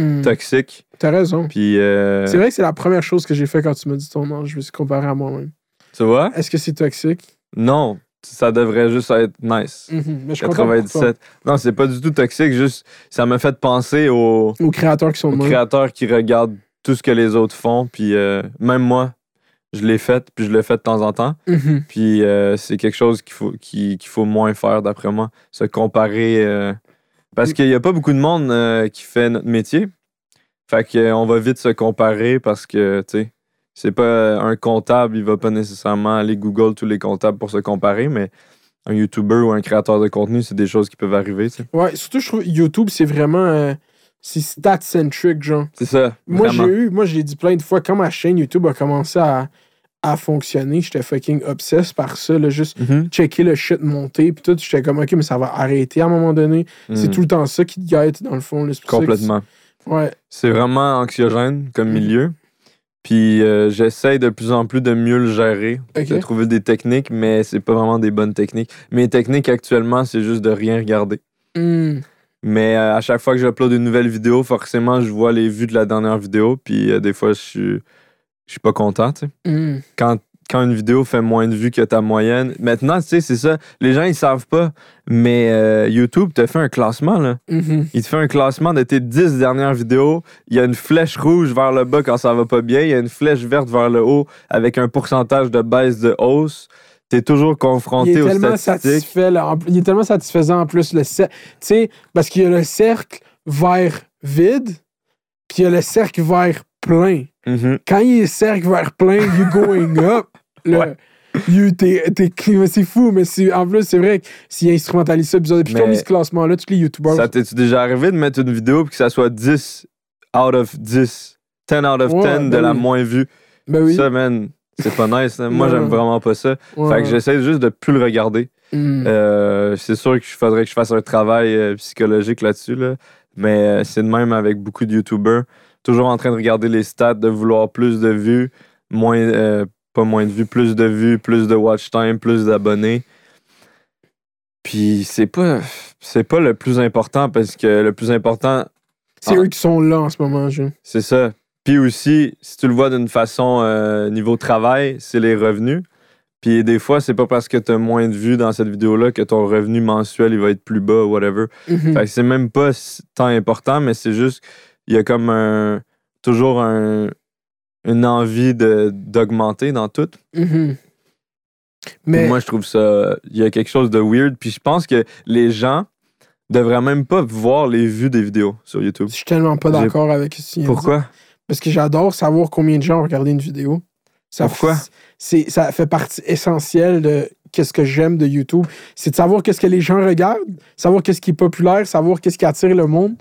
Mhm. toxique. T'as raison. Puis. euh, C'est vrai que c'est la première chose que j'ai fait quand tu m'as dit ton âge. Je me suis comparé à moi-même. tu vois? Est-ce que c'est toxique? Non. Ça devrait juste être nice. Mhm. Mais je suis content pour toi. 97. Non, c'est pas du tout toxique, juste ça m'a fait penser aux, Aux créateurs qui sont aux créateurs qui regardent tout ce que les autres font, puis euh, même moi, je l'ai fait, puis je le fais de temps en temps, Mhm. puis euh, c'est quelque chose qu'il faut, qui- qu'il faut moins faire, d'après moi, se comparer, euh, parce qu'il y a pas beaucoup de monde euh, qui fait notre métier, fait qu'on va vite se comparer parce que, tu sais, c'est pas un comptable, il va pas nécessairement aller Google tous les comptables pour se comparer, mais un YouTuber ou un créateur de contenu, c'est des choses qui peuvent arriver, tu sais. Ouais, surtout, je trouve YouTube, c'est vraiment. euh, c'est stat-centric, genre. C'est ça. Moi, j'ai eu, moi, je l'ai dit plein de fois, quand ma chaîne YouTube a commencé à, à fonctionner, j'étais fucking obsessed par ça, là, juste Mhm. checker le shit monter, puis tout, j'étais comme, ok, mais ça va arrêter à un moment donné. C'est Mhm. tout le temps ça qui te guide, dans le fond. là. Complètement. c'est- Ouais. C'est vraiment anxiogène comme Mhm. milieu. Puis euh, j'essaye de plus en plus de mieux le gérer, Ok. de trouver des techniques, mais c'est pas vraiment des bonnes techniques. Mes techniques actuellement, c'est juste de rien regarder. Hmm. Mais euh, à chaque fois que j'upload une nouvelle vidéo, forcément, je vois les vues de la dernière vidéo, puis euh, des fois, je suis, je suis pas content. tu sais. Hmm. Quand, quand une vidéo fait moins de vues que ta moyenne, maintenant, tu sais, c'est ça. Les gens, ils savent pas, mais euh, YouTube te fait un classement, là. Mhm. Il te fait un classement de tes 10 dernières vidéos. Il y a une flèche rouge vers le bas quand ça va pas bien. Il y a une flèche verte vers le haut avec un pourcentage de baisse de hausse. Tu es toujours Il confronté est aux tellement statistiques. satisfait, là, il est tellement satisfaisant en plus le cercle. Tu sais, parce qu'il y a le cercle vert vide, puis il y a le cercle vert plein. Mhm. Quand il est cercle vert plein, you going up. *laughs* Là, Ouais. t'es, t'es- c'est fou, mais en plus, c'est vrai que s'il instrumentalise ça, puis depuis qu'on mis ce classement-là, tous les YouTubers. Ça t'es-tu déjà arrivé de mettre une vidéo puis que ça soit 10 out of 10, 10 out of 10 Ouais, de ben la moins vue? ben oui. Ça, man, c'est pas nice. hein. Moi, j'aime vraiment pas ça. Ouais, Fait que j'essaie juste de plus le regarder. Mm. Euh, c'est sûr qu'il faudrait que je fasse un travail euh, psychologique là-dessus, là. mais euh, c'est de même avec beaucoup de YouTubers. Toujours en train de regarder les stats, de vouloir plus de vues, moins, euh, pas moins de vues, plus de vues, plus de watch time, plus d'abonnés. Puis c'est pas, c'est pas le plus important parce que le plus important, c'est ah. eux qui sont là en ce moment, je. c'est ça. Puis aussi, si tu le vois d'une façon euh, niveau travail, c'est les revenus. Puis des fois, c'est pas parce que tu as moins de vues dans cette vidéo-là que ton revenu mensuel il va être plus bas ou whatever. Mhm. Fait que c'est même pas tant important, mais c'est juste, il y a comme un, toujours un, une envie d'augmenter dans tout. Mhm. Puis Mais Moi, je trouve ça, il y a quelque chose de weird. Puis je pense que les gens devraient même pas voir les vues des vidéos sur YouTube. je suis tellement pas d'accord avec ce. Pourquoi? Parce que j'adore savoir combien de gens ont regardé une vidéo. Ça Pourquoi? f- C'est, ça fait partie essentielle de qu'est-ce que j'aime de YouTube. C'est de savoir qu'est-ce que les gens regardent, savoir qu'est-ce qui est populaire, savoir qu'est-ce qui attire le monde.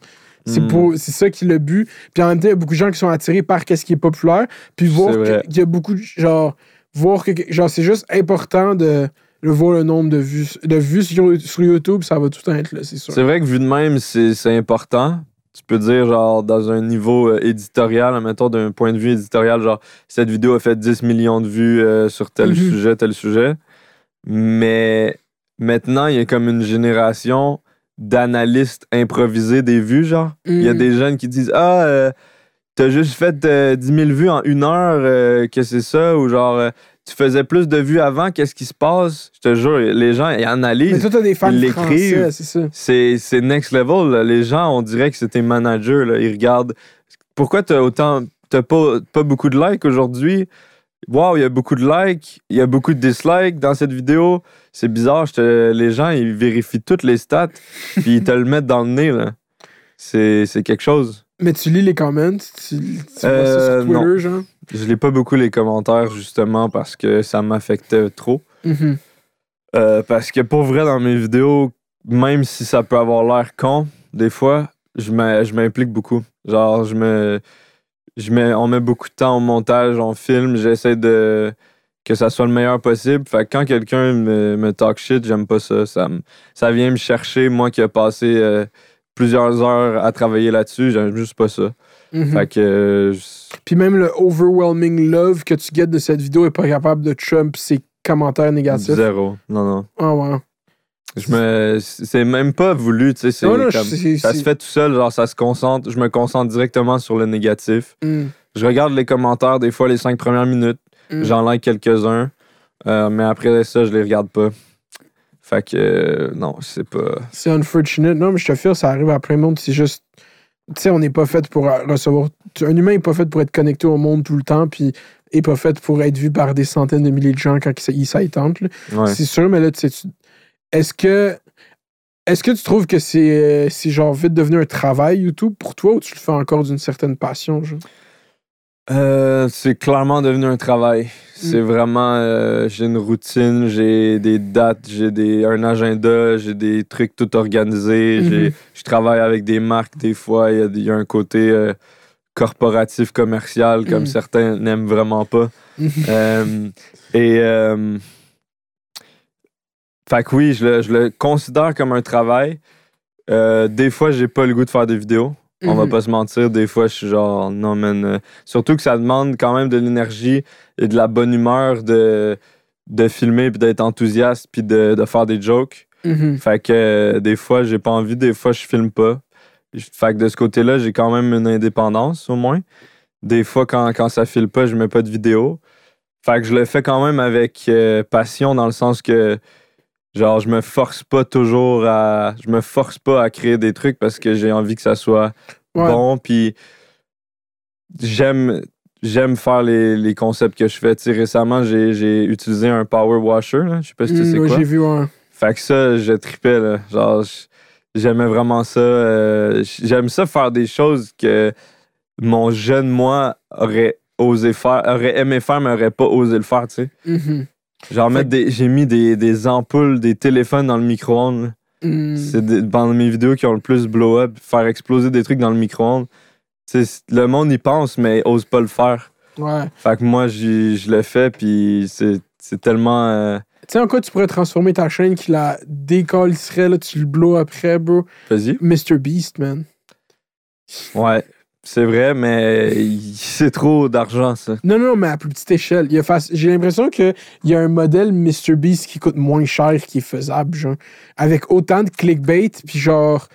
C'est, Hmm. c'est ça qui est le but. Puis en même temps, il y a beaucoup de gens qui sont attirés par qu'est-ce qui est populaire. Puis voir qu'il y a beaucoup de. Genre, voir que. Genre, c'est juste important de, de voir le nombre de vues. De vues sur, sur YouTube, ça va tout le temps être là, c'est sûr. C'est vrai que vu de même, c'est important. Tu peux dire, genre, dans un niveau euh, éditorial, mettons, d'un point de vue éditorial, genre, cette vidéo a fait 10 millions de vues euh, sur tel Mhm. sujet, tel sujet. Mais maintenant, il y a comme une génération d'analystes improvisés des vues, genre. Il y a Mm. des jeunes qui disent Ah, euh, t'as juste fait euh, 10 000 vues en une heure, euh, que c'est ça, ou genre, euh, tu faisais plus de vues avant, qu'est-ce qui se passe? Je te jure, les gens, ils Mais analysent. toi, t'as des fans ils français, c'est ça. C'est c'est next level. là. Les gens, on dirait que c'est tes managers. Là. Ils regardent. Pourquoi t'as autant. T'as pas, pas beaucoup de likes aujourd'hui? Wow, il y a beaucoup de likes, il y a beaucoup de dislikes dans cette vidéo. C'est bizarre. je te- les gens, ils vérifient toutes les stats, *laughs* puis ils te le mettent dans le nez. là. C'est c'est quelque chose. Mais tu lis les comments, tu, tu vois ça Euh, sur Twitter, non. genre? Je lis pas beaucoup les commentaires, justement, parce que ça m'affectait trop. Mhm. Euh, parce que pour vrai, dans mes vidéos, même si ça peut avoir l'air con, des fois, je m'a- je m'implique beaucoup. Genre, je me, je mets, on met beaucoup de temps au montage, on filme, j'essaie de que ça soit le meilleur possible. Fait que quand quelqu'un me, me talk shit, j'aime pas ça. Ça, me- ça vient me chercher, moi qui ai passé euh, plusieurs heures à travailler là-dessus, j'aime juste pas ça. Mhm. Fait que euh, Puis même le overwhelming love que tu guettes de cette vidéo est pas capable de trump ses commentaires négatifs. zéro. Non, non. Ah ouais. Je me, c'est même pas voulu, tu sais. Ça se fait tout seul, genre ça se concentre. Je me concentre directement sur le négatif. Mm. Je regarde les commentaires, des fois les cinq premières minutes. Mm. J'en like quelques-uns. euh, mais après ça, je les regarde pas. Fait que euh, non, c'est pas. C'est unfortunate. Non, mais je te file, ça arrive à plein de monde. C'est juste. Tu sais, on n'est pas fait pour recevoir. Un humain n'est pas fait pour être connecté au monde tout le temps, puis n'est pas fait pour être vu par des centaines de milliers de gens quand il s'y tente. là. Ouais. C'est sûr, mais là, tu sais, tu- est-ce que. Est-ce que tu trouves que c'est euh, c'est genre vite devenu un travail YouTube pour toi ou tu le fais encore d'une certaine passion? Genre? Euh, c'est clairement devenu un travail. Mm. C'est vraiment. euh, j'ai une routine, j'ai des dates, j'ai des, un agenda, j'ai des trucs tout organisés. Mhm. j'ai- Je travaille avec des marques des fois. Il y a, il y a un côté euh, corporatif, commercial, comme Mhm. certains n'aiment vraiment pas. *laughs* Et. fait que oui, je le, je le considère comme un travail. Des fois, j'ai pas le goût de faire des vidéos. On va Mhm. pas se mentir, des fois, je suis genre, non, man. euh, surtout que ça demande quand même de l'énergie et de la bonne humeur de, de filmer, puis d'être enthousiaste, puis de, de faire des jokes. Mhm. Fait que euh, des fois, j'ai pas envie, des fois, je filme pas. Fait que de ce côté-là, j'ai quand même une indépendance, au moins. Des fois, quand, quand ça file pas, je mets pas de vidéo. Fait que je le fais quand même avec euh, passion, dans le sens que, genre, je me force pas toujours à. Je me force pas à créer des trucs parce que j'ai envie que ça soit Ouais. bon, puis j'aime j'aime faire les, les concepts que je fais. Tu sais, récemment, j'ai utilisé un power washer, là. je sais pas si tu Mm, sais quoi. J'ai vu un. Fait que ça, je tripais, là. Genre, j'aimais vraiment ça. euh, j'aime ça faire des choses que mon jeune moi aurait osé faire, aurait aimé faire, mais aurait pas osé le faire, tu sais. Mhm. Genre, mettre des, j'ai mis des, des ampoules, des téléphones dans le micro-ondes. là. Mm. C'est des- dans mes vidéos qui ont le plus blow up, faire exploser des trucs dans le micro-ondes. Le monde y pense, mais ose pas le faire. Ouais. Fait que moi, je le fais, puis c'est c'est tellement. euh, Tu sais en quoi tu pourrais transformer ta chaîne qui la décalisserait, là, tu le blow après, bro? Vas-y. Mr. Beast, man. Ouais, c'est vrai, mais il- c'est trop d'argent, ça. Non, non, mais à plus petite échelle. Il J'ai l'impression qu'il y a un modèle Mr. Beast qui coûte moins cher qui est faisable, genre. Avec autant de clickbait, puis genre,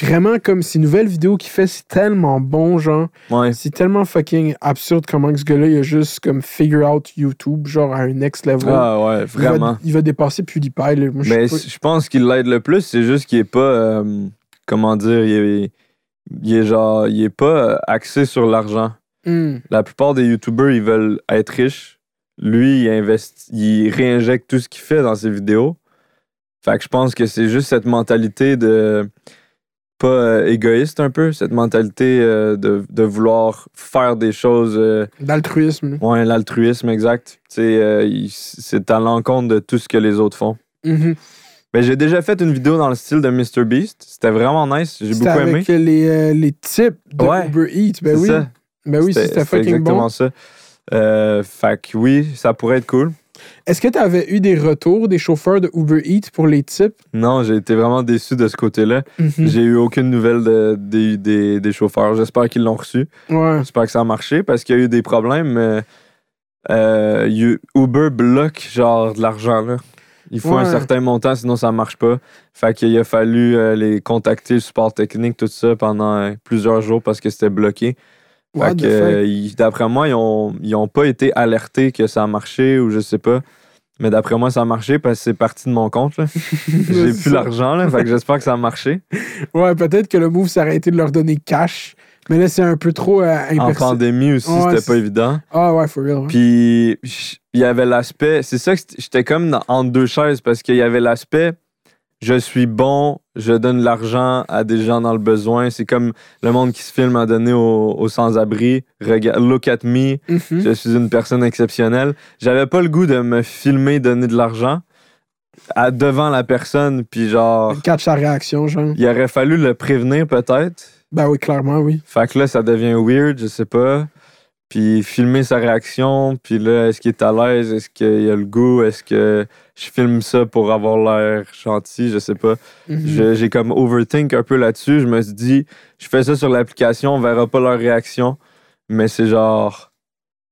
vraiment, comme ces nouvelles vidéos qu'il fait, c'est tellement bon, genre. Ouais. C'est tellement fucking absurde comment que ce gars-là, il a juste comme figure out YouTube, genre, à un next level. Ah ouais, Il va- vraiment. Il va, dépasser PewDiePie, là. Moi, Mais pas- je pense qu'il l'aide le plus, c'est juste qu'il est pas. euh, comment dire, il est, il est genre. Il est pas euh, axé sur l'argent. Hmm. La plupart des YouTubers, ils veulent être riches. Lui, il, investi, il réinjecte tout ce qu'il fait dans ses vidéos. Fait que je pense que c'est juste cette mentalité de. Pas euh, égoïste un peu, cette mentalité euh, de, de vouloir faire des choses. euh, D'altruisme. là. ouais, l'altruisme exact. Tu sais, c'est à l'encontre de tout ce que les autres font. Mhm. Ben, j'ai déjà fait une vidéo dans le style de MrBeast. C'était vraiment nice. J'ai beaucoup aimé. avec les, euh, les tips de Ouais. Uber Eats. Ben C'est oui. ça. Ben oui, c'était fucking exactement bon. ça. Euh, fait que oui, ça pourrait être cool. Est-ce que tu avais eu des retours des chauffeurs de Uber Eats pour les tips? Non, j'ai été vraiment déçu de ce côté-là. Mhm. J'ai eu aucune nouvelle de- des, chauffeurs. J'espère qu'ils l'ont reçu. Ouais. J'espère que ça a marché parce qu'il y a eu des problèmes. euh, Uber bloque genre de l'argent. là. Il faut un certain montant, sinon ça marche pas. Fait qu'il a fallu euh, les contacter, le support technique, tout ça, pendant euh, plusieurs jours parce que c'était bloqué. Fait que, euh, d'après moi, ils ont, ils ont pas été alertés que ça a marché ou je sais pas. Mais d'après moi, ça a marché parce que c'est parti de mon compte. *laughs* J'ai plus l'argent. Fait que j'espère que ça a marché. Ouais, peut-être que le move, ça aurait été de leur donner cash. Mais là, c'est un peu trop euh, En pandémie aussi, Ouais, c'était pas évident. Ah ouais, for real. ouais. Puis il y avait l'aspect, c'est ça que j'étais comme dans- entre deux chaises parce qu'il y avait l'aspect je suis bon, je donne de l'argent à des gens dans le besoin. C'est comme le monde qui se filme à donner aux, aux sans-abri. Look at me, Mhm. je suis une personne exceptionnelle. J'avais pas le goût de me filmer, donner de l'argent à- devant la personne, puis genre, Catch sa réaction, genre. il aurait fallu le prévenir peut-être. Ben oui, clairement, oui. Fait que là, ça devient weird, je sais pas. Puis filmer sa réaction, puis là, est-ce qu'il est à l'aise, est-ce qu'il a le goût, est-ce que je filme ça pour avoir l'air gentil, je sais pas. Mhm. J'ai comme overthink un peu là-dessus. Je me suis dit, je fais ça sur l'application, on verra pas leur réaction, mais c'est genre,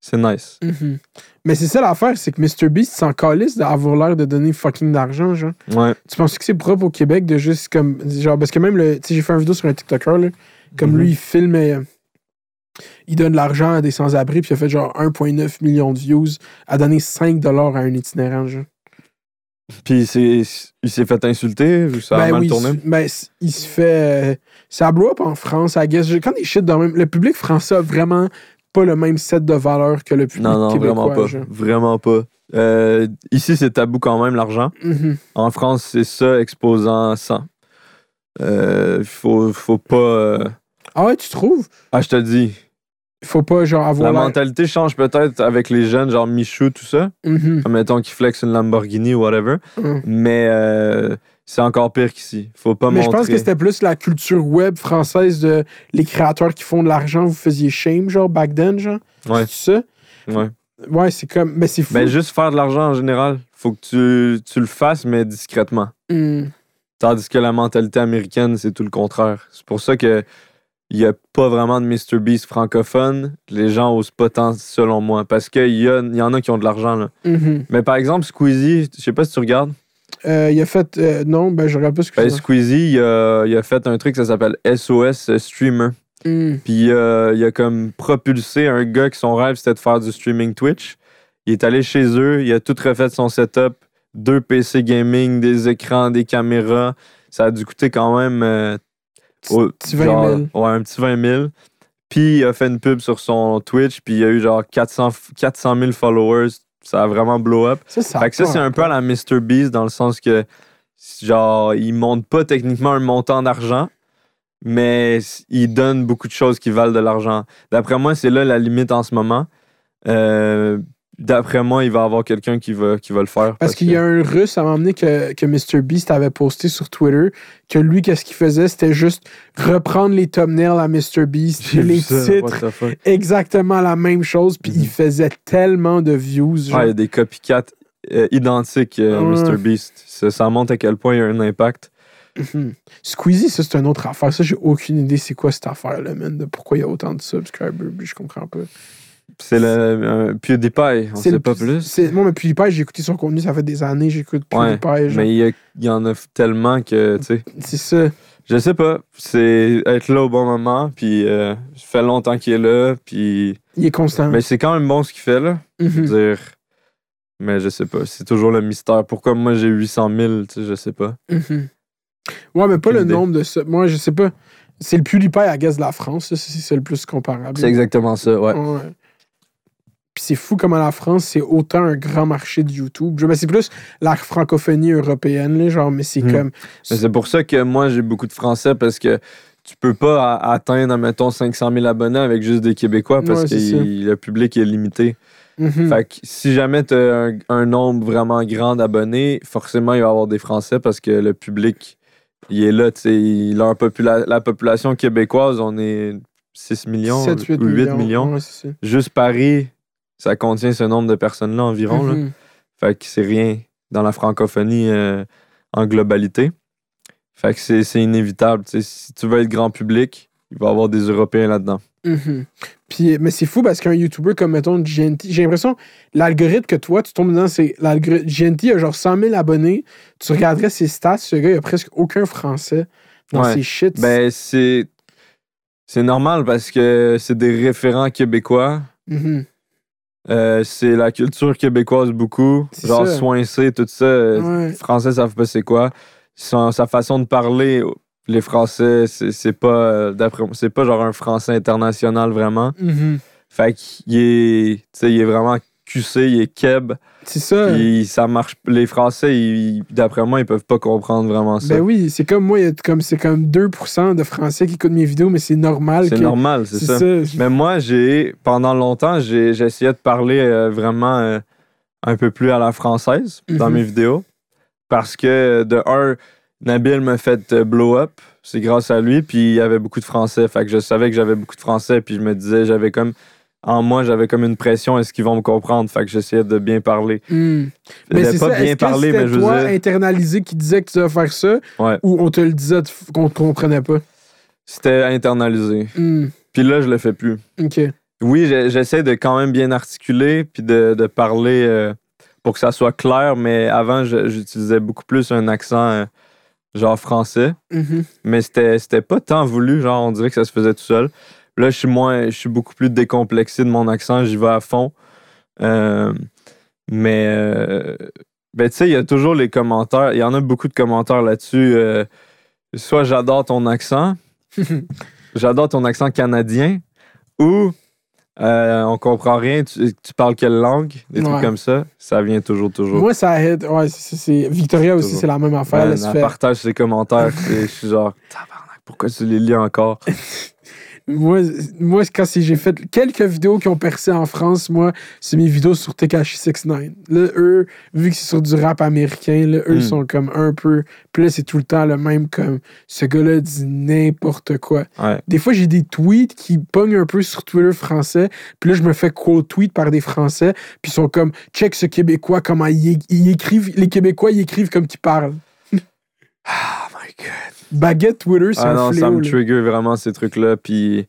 c'est nice. Mhm. Mais c'est ça l'affaire, c'est que MrBeast s'en calisse d'avoir l'air de donner fucking d'argent, genre. Ouais. Tu penses que c'est propre au Québec de juste comme. Genre, parce que même, le, tu sais, j'ai fait une vidéo sur un TikToker, là, comme Mhm. lui, il filme et. euh, il donne de l'argent à des sans-abri, puis il a fait genre 1,9 million de views, à donner 5 à un itinérant, genre. Puis il s'est fait insulter, ou ça a ben mal oui, tourné? ben, il se fait. euh, ça blow up en France, I guess. Quand des shit dans même. Le public français a vraiment pas le même set de valeurs que le public Non, non, québécois. vraiment pas. genre. Vraiment pas. Euh, ici, c'est tabou quand même, l'argent. Mhm. En France, c'est ça, exposant 100. Euh, faut, faut pas. euh, Ah ouais, tu trouves? Ah, je te dis. Faut pas, genre, avoir. La mentalité change peut-être avec les jeunes, genre Michou, tout ça. Mhm. Mettons qu'ils flex une Lamborghini ou whatever. Mais euh, c'est encore pire qu'ici. Faut pas Mais je pense que c'était plus la culture web française de les créateurs qui font de l'argent, vous faisiez shame, genre, back then, genre. Ouais. C'est ça? Ouais. Ouais, c'est comme. Mais c'est fou. Ben, juste faire de l'argent en général. Faut que tu, tu le fasses, mais discrètement. Hmm. Tandis que la mentalité américaine, c'est tout le contraire. C'est pour ça que il n'y a pas vraiment de Mr. Beast francophone. Les gens osent pas tant, selon moi. Parce qu'il y, a- y en a qui ont de l'argent. là. Mhm. Mais par exemple, Squeezie, je sais pas si tu regardes. Euh, il a fait. euh, non, ben, je regarde pas ce que Ben. Squeezie, il a, il a fait un truc, ça s'appelle SOS Streamer. Hmm. Puis euh, il a comme propulsé un gars qui son rêve, c'était de faire du streaming Twitch. Il est allé chez eux, il a tout refait son setup. Deux PC gaming, des écrans, des caméras. Ça a dû coûter quand même euh, au- Petit 20 genre, 000. Ouais, un petit 20 000. Puis il a fait une pub sur son Twitch, puis il a eu genre 400, 400 000 followers. Ça a vraiment blow up. Ça, Fait que ça, c'est un peu à la Mr. Beast dans le sens que, genre, il monte pas techniquement un montant d'argent, mais il donne beaucoup de choses qui valent de l'argent. D'après moi, c'est là la limite en ce moment. Euh, D'après moi, il va y avoir quelqu'un qui va, qui va le faire. Parce qu'il y a un russe à m'emmener que, que MrBeast avait posté sur Twitter que lui, qu'est-ce qu'il faisait, c'était juste reprendre les thumbnails à MrBeast, J'ai les ça, titres, exactement la même chose, puis il Mhm. faisait tellement de views. genre. Ouais, il y a des copycats euh, identiques à Ouais. Mr. Beast. Ça, ça montre à quel point il y a un impact. Mhm. Squeezie, ça, c'est une autre affaire. Ça, j'ai aucune idée c'est quoi cette affaire-là, man, de pourquoi il y a autant de subscribers, je comprends pas. C'est le PewDiePie, on sait le pas plus- Moi, mais PewDiePie, j'ai écouté son contenu, ça fait des années, j'écoute Ouais, PewDiePie. genre. Mais il y, en a tellement que, tu sais, C'est ça. je sais pas. C'est être là au bon moment, puis euh, ça fait longtemps qu'il est là, puis. Il est constant. Mais c'est quand même bon ce qu'il fait, là. Je Mhm. veux dire. Mais je sais pas. C'est toujours le mystère. Pourquoi moi j'ai 800 000, tu sais, je sais pas. Mhm. Ouais, mais pas le idée. nombre de ça. Moi, je sais pas. C'est le PewDiePie à guess de la France, ça, c'est c'est le plus comparable. C'est exactement ça, ouais. Ouais. Puis c'est fou comment la France, c'est autant un grand marché de YouTube. Je- mais c'est plus la francophonie européenne, là, genre, mais c'est Mhm. comme. Mais c'est pour ça que moi, j'ai beaucoup de Français parce que tu peux pas atteindre, mettons, 500 000 abonnés avec juste des Québécois parce Ouais, que il- le public est limité. Mhm. Fait que si jamais tu as un, un nombre vraiment grand d'abonnés, forcément, il va y avoir des Français parce que le public, il est là. leur popula- la population québécoise, on est 6 millions 7, 8 ou 8 millions. Ouais. Juste Paris, ça contient ce nombre de personnes-là environ. là. Mhm. Fait que c'est rien dans la francophonie euh, en globalité. Fait que c'est c'est inévitable. Si tu veux être grand public, il va y avoir des Européens là-dedans. Mhm. Puis, mais c'est fou parce qu'un YouTuber comme, mettons, GNT, j'ai l'impression, l'algorithme que toi, tu tombes dedans, c'est l'algorithme. GNT a genre 100 000 abonnés. Tu regarderais ses stats, ce gars, il a presque aucun français dans Ouais. ses shits. Ben, c'est. C'est normal parce que c'est des référents québécois. Mhm. Euh, c'est la culture québécoise beaucoup. Genre ça. soincé, tout ça. Ouais. Les Français savent pas c'est quoi. Son- sa façon de parler, les Français, c'est pas. D'après moi, c'est pas genre un français international vraiment. Mhm. Fait qu'il est, il est vraiment QC, il est keb. C'est ça. Puis ça marche. Les Français, d'après moi, ils peuvent pas comprendre vraiment ça. Ben oui, c'est comme moi, comme, c'est comme 2% de Français qui écoutent mes vidéos, mais c'est normal. c'est que- normal, c'est ça. ça. Mais moi, j'ai pendant longtemps, j'ai j'ai essayé de parler euh, vraiment euh, un peu plus à la française dans Mhm. mes vidéos. Parce que, de un, Nabil m'a fait euh, blow up. C'est grâce à lui. Puis il y avait beaucoup de Français. Fait que je savais que j'avais beaucoup de Français. Puis je me disais, j'avais comme. En moi, j'avais comme une pression. Est-ce qu'ils vont me comprendre? Fait que j'essayais de bien parler. Je Mais c'est pas ça. bien parler, mais je veux toi internalisé qui disait que tu devais faire ça Ouais. ou on te le disait qu'on ne comprenait pas? C'était internalisé. Hmm. Puis là, je le fais plus. OK. Oui, j'essaie de quand même bien articuler puis de, de parler euh, pour que ça soit clair, mais avant, j'utilisais beaucoup plus un accent euh, genre français, Mhm. mais c'était pas tant voulu, genre on dirait que ça se faisait tout seul. Là, je suis moins, je suis beaucoup plus décomplexé de mon accent, j'y vais à fond. Euh, mais, euh, ben tu sais, il y a toujours les commentaires, il y en a beaucoup de commentaires là-dessus. euh, soit j'adore ton accent, *laughs* j'adore ton accent canadien, ou euh, on comprend rien, tu, tu parles quelle langue, des Ouais. trucs comme ça, ça vient toujours, toujours. Moi, ça aide. Ouais, c'est, Victoria aussi, c'est la même affaire. Ben, elle elle fait- partage ses commentaires, je suis genre, *laughs* tabarnak, pourquoi tu les lis encore? *laughs* Moi, moi, quand j'ai fait quelques vidéos qui ont percé en France, moi, c'est mes vidéos sur Tekashi 69. Là, eux, vu que c'est sur du rap américain, là, eux Mm. sont comme un peu. Puis là, c'est tout le temps le même, comme ce gars-là dit n'importe quoi. Ouais. Des fois, j'ai des tweets qui pognent un peu sur Twitter français. Puis là, je me fais quote-tweet par des Français. Puis ils sont comme, check ce Québécois, comment ils, ils écrivent. Les Québécois, ils écrivent comme qu'ils parlent. Oh my god. Baguette Twitter, c'est Ah un non, ça me là. trigger vraiment ces trucs-là. Puis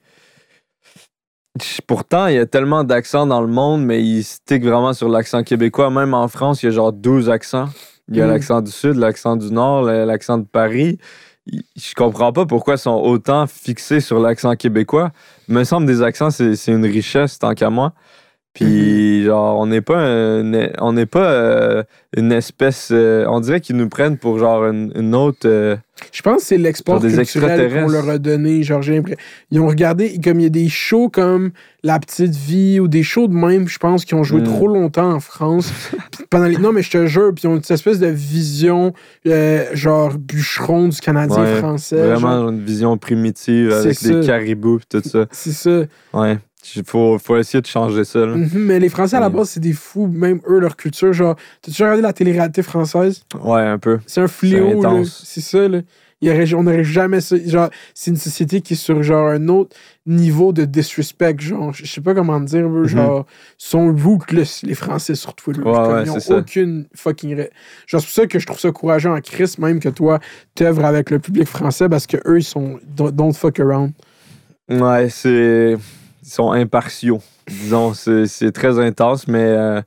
pourtant, il y a tellement d'accents dans le monde, mais ils stick vraiment sur l'accent québécois. Même en France, il y a genre 12 accents. Il y a Mm. l'accent du Sud, l'accent du Nord, l'accent de Paris. Je comprends pas pourquoi ils sont autant fixés sur l'accent québécois. Il me semble des accents, c'est c'est une richesse tant qu'à moi. Puis, genre, on n'est pas, un- on n'est pas euh, une espèce. euh, on dirait qu'ils nous prennent pour, genre, une, une autre. euh, Je pense que c'est l'export culturel qu'on leur a donné. Genre, j'ai l'impression- Ils ont regardé, comme il y a des shows comme La Petite Vie ou des shows de même, je pense, qui ont joué Mm. trop longtemps en France. *laughs* Pendant les... Non, mais je te jure, puis ils ont une espèce de vision, genre, bûcheron du Canadien Ouais, français. vraiment genre. une vision primitive avec des caribous et tout ça. C'est ça. Ouais. Il faut, faut essayer de changer ça. là. Mhm, Mais les Français, à la base, c'est des fous, même eux, leur culture. Genre, t'as déjà regardé la télé-réalité française? Ouais, un peu. C'est un fléau. C'est ça, là. Il y aurait- on n'aurait jamais ça. Genre, c'est une société qui est sur, genre, un autre niveau de disrespect. Genre, je sais pas comment dire, eux, genre, sont rootless, les Français, sur Twitter. Ouais, Comme, ouais, ils ont c'est ça. aucune fucking. Genre, c'est pour ça que je trouve ça courageux en Christ, même que toi, t'œuvres avec le public français, parce que eux, ils sont. Don't fuck around. Ouais, c'est. Sont impartiaux. Disons, c'est c'est très intense, mais.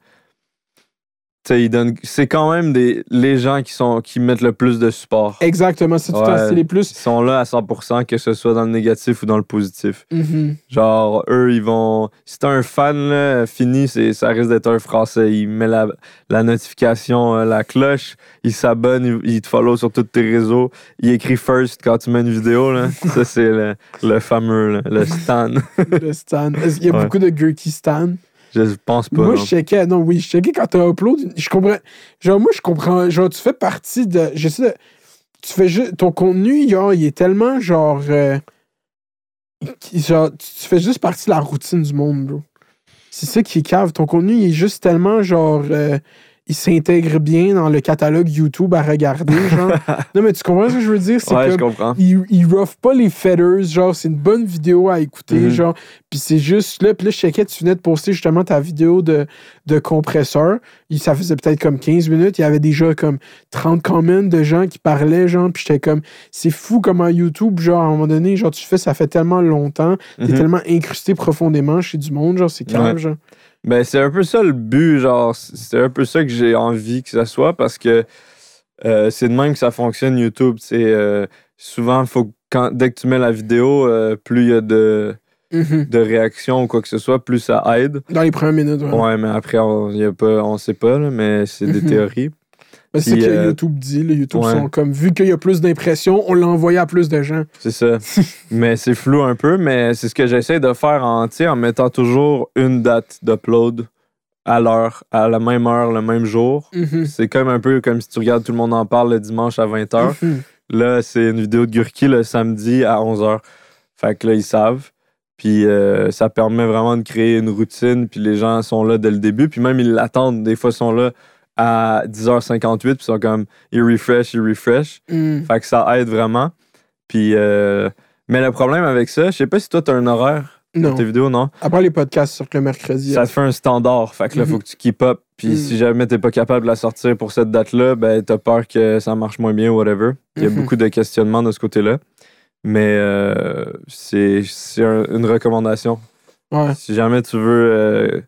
Ils donnent. C'est quand même des, les gens qui, sont, qui mettent le plus de support. Exactement, c'est tout Ouais. c'est les Ils plus. sont là à 100%, que ce soit dans le négatif ou dans le positif. Mhm. Genre, eux, ils vont. Si t'es un fan, là, fini, c'est- ça risque d'être un Français. Il met la, la notification, euh, la cloche, il s'abonne, il, il te follow sur tous tes réseaux. Il écrit first quand tu mets une vidéo. Là. *laughs* ça, c'est le, le fameux, là, le stan. Le Stan. Est-ce qu'il y a Ouais. beaucoup de Gurky Stan? Je pense pas. Moi, non. je checkais. Non, oui, je checkais quand t'as upload. Je comprends. Genre, moi, je comprends. Genre, tu fais partie de. J'essaie de. Tu fais juste. Ton contenu, genre, il est tellement, genre. euh, genre, tu tu fais juste partie de la routine du monde, bro. C'est ça qui est cave. Ton contenu, il est juste tellement, genre. euh, il s'intègre bien dans le catalogue YouTube à regarder, genre. *laughs* non, mais tu comprends ce que je veux dire? C'est Ouais, je comprends. il, il rough pas les feathers, genre c'est une bonne vidéo à écouter, Mhm. genre. Puis c'est juste là, puis là je checkais, tu venais de poster justement ta vidéo de, de compresseur. Il, ça faisait peut-être comme 15 minutes, il y avait déjà comme 30 comments de gens qui parlaient, genre, puis j'étais comme, c'est fou comment YouTube, genre à un moment donné, genre tu fais, ça fait tellement longtemps, t'es Mhm. tellement incrusté profondément chez du monde, genre c'est calme, Ouais. genre. Ben, c'est un peu ça le but, genre, c'est un peu ça que j'ai envie que ça soit parce que euh, c'est de même que ça fonctionne YouTube. C'est euh, souvent, faut quand, dès que tu mets la vidéo, euh, plus il y a de, Mhm. de réactions ou quoi que ce soit, plus ça aide. Dans les premières minutes, ouais. Ouais, mais après, on on sait pas, là, mais c'est des Mhm. théories. Ben, c'est ce que euh, YouTube dit, là, YouTube ouais. sont comme, vu qu'il y a plus d'impressions, on l'a envoyé à plus de gens. C'est ça. *laughs* mais c'est flou un peu, mais c'est ce que j'essaie de faire en, en mettant toujours une date d'upload à l'heure, à la même heure, le même jour. Mhm. C'est comme un peu comme si tu regardes Tout le monde en parle le dimanche à 20h. Mhm. Là, c'est une vidéo de Gurki le samedi à 11h. Fait que là, ils savent. Puis euh, ça permet vraiment de créer une routine. Puis les gens sont là dès le début. Puis même, ils l'attendent. Des fois, ils sont là à 10h58. Puis ils sont comme, ils refresh, ils refresh. Mhm. Fait que ça aide vraiment. Puis, euh, mais le problème avec ça, je sais pas si toi, t'as un horaire Non. pour tes vidéos, non? Après les podcasts sur le mercredi. Ça te fait un standard. Fait que là, Mhm. faut que tu keep up. Puis Mhm. si jamais t'es pas capable de la sortir pour cette date-là, ben t'as peur que ça marche moins bien ou whatever. Il y a Mhm. beaucoup de questionnements de ce côté-là. Mais euh, c'est c'est un- une recommandation. Ouais. Si jamais tu veux euh,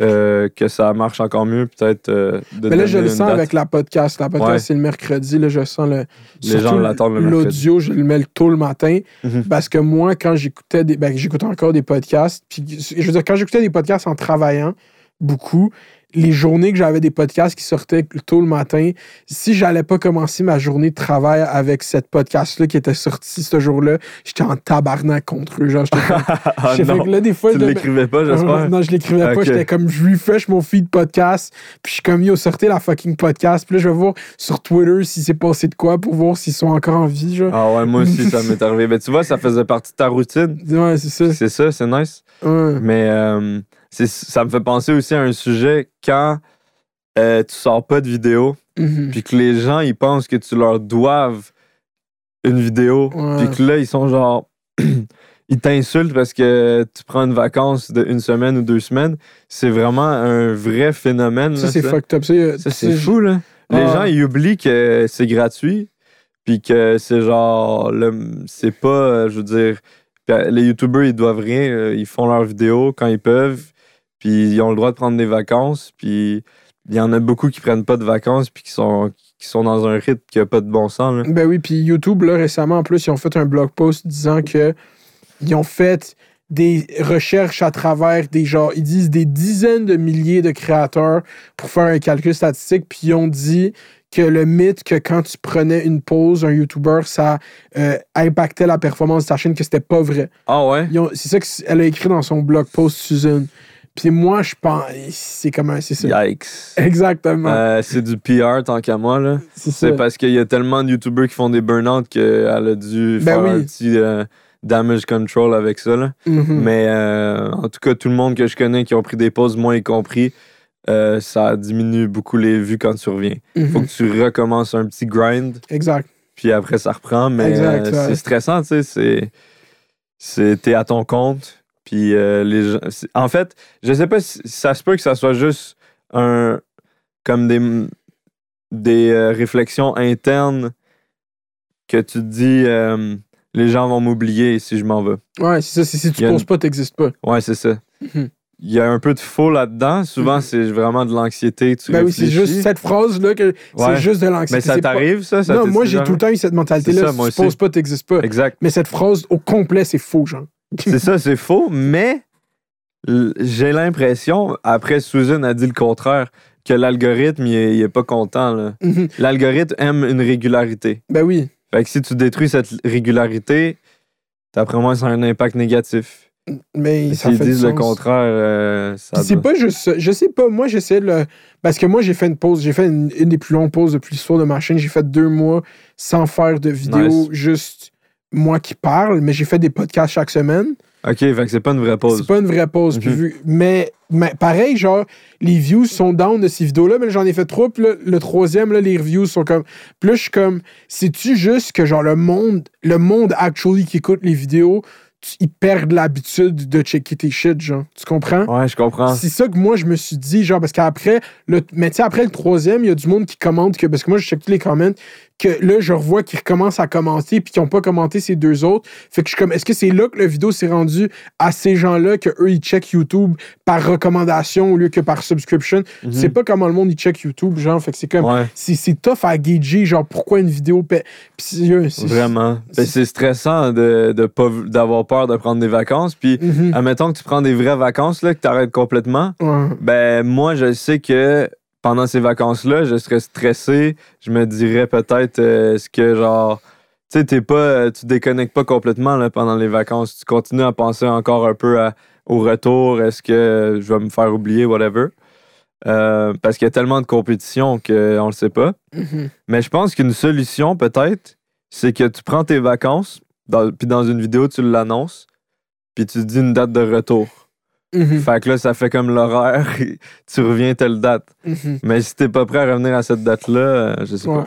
euh, que ça marche encore mieux, peut-être euh, de Mais là, je le sens date. avec la podcast. La podcast, Ouais. c'est le mercredi. Là, je sens le. Les gens l'attendent le. L'audio, je le mets tôt le matin. Mhm. Parce que moi, quand j'écoutais des. Ben, j'écoutais encore des podcasts. Puis, je veux dire, quand j'écoutais des podcasts en travaillant beaucoup, les journées que j'avais des podcasts qui sortaient tôt le matin, si j'allais pas commencer ma journée de travail avec cette podcast-là qui était sortie ce jour-là, j'étais en tabarnak contre eux. Genre, j'étais comme- *laughs* Ah fait non, que là, des fois, tu l'écrivais pas, j'espère. non, je l'écrivais pas. J'étais comme, je refresh mon feed podcast. Puis je suis comme, yo, sortez la fucking podcast. Puis là, je vais voir sur Twitter s'il s'est passé de quoi pour voir s'ils sont encore en vie. Genre. Ah ouais, moi aussi, ça m'est *laughs* arrivé. Mais tu vois, ça faisait partie de ta routine. Ouais, c'est ça. C'est ça, c'est nice. Ouais. Mais euh, c'est- ça me fait penser aussi à un sujet quand euh, tu sors pas de vidéo, Mhm. puis que les gens, ils pensent que tu leur doives une vidéo, puis que là, ils sont genre. *clears throat* ils t'insultent parce que tu prends une vacance de une semaine ou deux semaines. C'est vraiment un vrai phénomène. Ça, c'est fucked up. Ça, c'est fou, là. Les Ah. gens, ils oublient que c'est gratuit, puis que c'est genre, le- c'est pas, euh, je veux dire, les YouTubers, ils doivent rien, euh, ils font leurs vidéos quand ils peuvent, puis ils ont le droit de prendre des vacances, puis il y en a beaucoup qui prennent pas de vacances, puis qui sont, qui sont dans un rythme qui a pas de bon sens, là. Ben oui, puis YouTube, là, récemment, en plus, ils ont fait un blog post disant que ils ont fait des recherches à travers des genre, ils disent des dizaines de milliers de créateurs pour faire un calcul statistique, puis ils ont dit que le mythe que quand tu prenais une pause, un YouTuber, ça euh, impactait la performance de ta chaîne, que c'était pas vrai. Ah ouais? C'est ça qu'elle a écrit dans son blog post, Susan. Puis moi, je pense, c'est comment, c'est ça. Yikes. Exactement. Euh, c'est du PR tant qu'à moi, là. c'est parce qu'il y a tellement de YouTubers qui font des burn-out qu'elle a dû Ben faire oui. un petit euh, damage control avec ça, là. Mhm. Mais euh, en tout cas, tout le monde que je connais qui ont pris des pauses, moi y compris, ça diminue beaucoup les vues quand tu reviens. Mhm. Faut que tu recommences un petit grind, Exact. puis après ça reprend. Mais ouais. c'est stressant, tu sais. C'est, c'est, t'es à ton compte, puis euh, les gens. c'est- En fait, je sais pas si ça se peut que ça soit juste un. comme des, des euh, réflexions internes que tu te dis. euh, les gens vont m'oublier si je m'en vais. Ouais, c'est ça. Si tu poses une- pas, t'existes pas. Ouais, c'est ça. Mhm. Il y a un peu de faux là-dedans. Souvent, Mhm. c'est vraiment de l'anxiété. Ben oui, c'est juste cette phrase-là que c'est juste de l'anxiété. Mais ça pas- t'arrive, ça? ça Non, moi, j'ai tout le temps eu cette mentalité-là. Si tu poses pas, t'existes pas. Exact. Mais cette phrase au complet, c'est faux, genre. C'est ça, c'est faux, mais j'ai l'impression, après Susan a dit le contraire, que l'algorithme, il est, il est pas content. Mhm. L'algorithme aime une régularité. Ben oui. Fait que si tu détruis cette régularité, d'après moi, ça a un impact négatif. Mais S'ils du disent le contraire, euh, ça c'est pas juste ça. Je sais pas, moi j'essaie de le. Parce que moi j'ai fait une pause, j'ai fait une, une des plus longues pauses depuis l'histoire de ma chaîne. J'ai fait deux mois sans faire de vidéo, Nice. juste moi qui parle, mais j'ai fait des podcasts chaque semaine. OK, fait que c'est pas une vraie pause. C'est pas une vraie pause. Mhm. vu- mais, mais pareil, genre, les views sont down de ces vidéos-là, mais j'en ai fait trois, puis là, le troisième, là, les reviews sont comme. Puis là, je suis comme, c'est-tu juste que, genre, le monde, le monde actually qui écoute les vidéos, tu- ils perdent l'habitude de checker tes shit, genre. Tu comprends? Ouais, je comprends. C'est ça que moi, je me suis dit, genre, parce qu'après, le, mais tu sais, après le troisième, il y a du monde qui commente que, parce que moi, je check tous les comments, que là, je revois qu'ils recommencent à commenter, puis qu'ils n'ont pas commenté ces deux autres. Fait que je suis comme, est-ce que c'est là que la vidéo s'est rendue à ces gens-là, que eux ils checkent YouTube par recommandation au lieu que par subscription? Mhm. C'est pas comment le monde, il check YouTube, genre. Fait que c'est comme, Ouais, c'est, tough à gager, genre, pourquoi une vidéo. paie- c'est- c'est- vraiment. Ben, c'est- c'est stressant de, de d'avoir peur de prendre des vacances. Puis, Mhm. admettons que tu prends des vraies vacances, là, que tu arrêtes complètement. Ouais. Ben, moi, je sais que pendant ces vacances-là, je serais stressé. Je me dirais peut-être, euh, est-ce que, genre, tu sais, t'es pas, euh, tu déconnectes pas complètement là, pendant les vacances. Tu continues à penser encore un peu à- au retour. Est-ce que je vais me faire oublier, whatever. Euh, parce qu'il y a tellement de compétition qu'on le sait pas. Mhm. Mais je pense qu'une solution, peut-être, c'est que tu prends tes vacances, puis dans une vidéo, tu l'annonces, puis tu dis une date de retour. Mhm. Fait que là, ça fait comme l'horaire, *laughs* tu reviens telle date. Mhm. Mais si t'es pas prêt à revenir à cette date-là, euh, je sais Ouais. pas.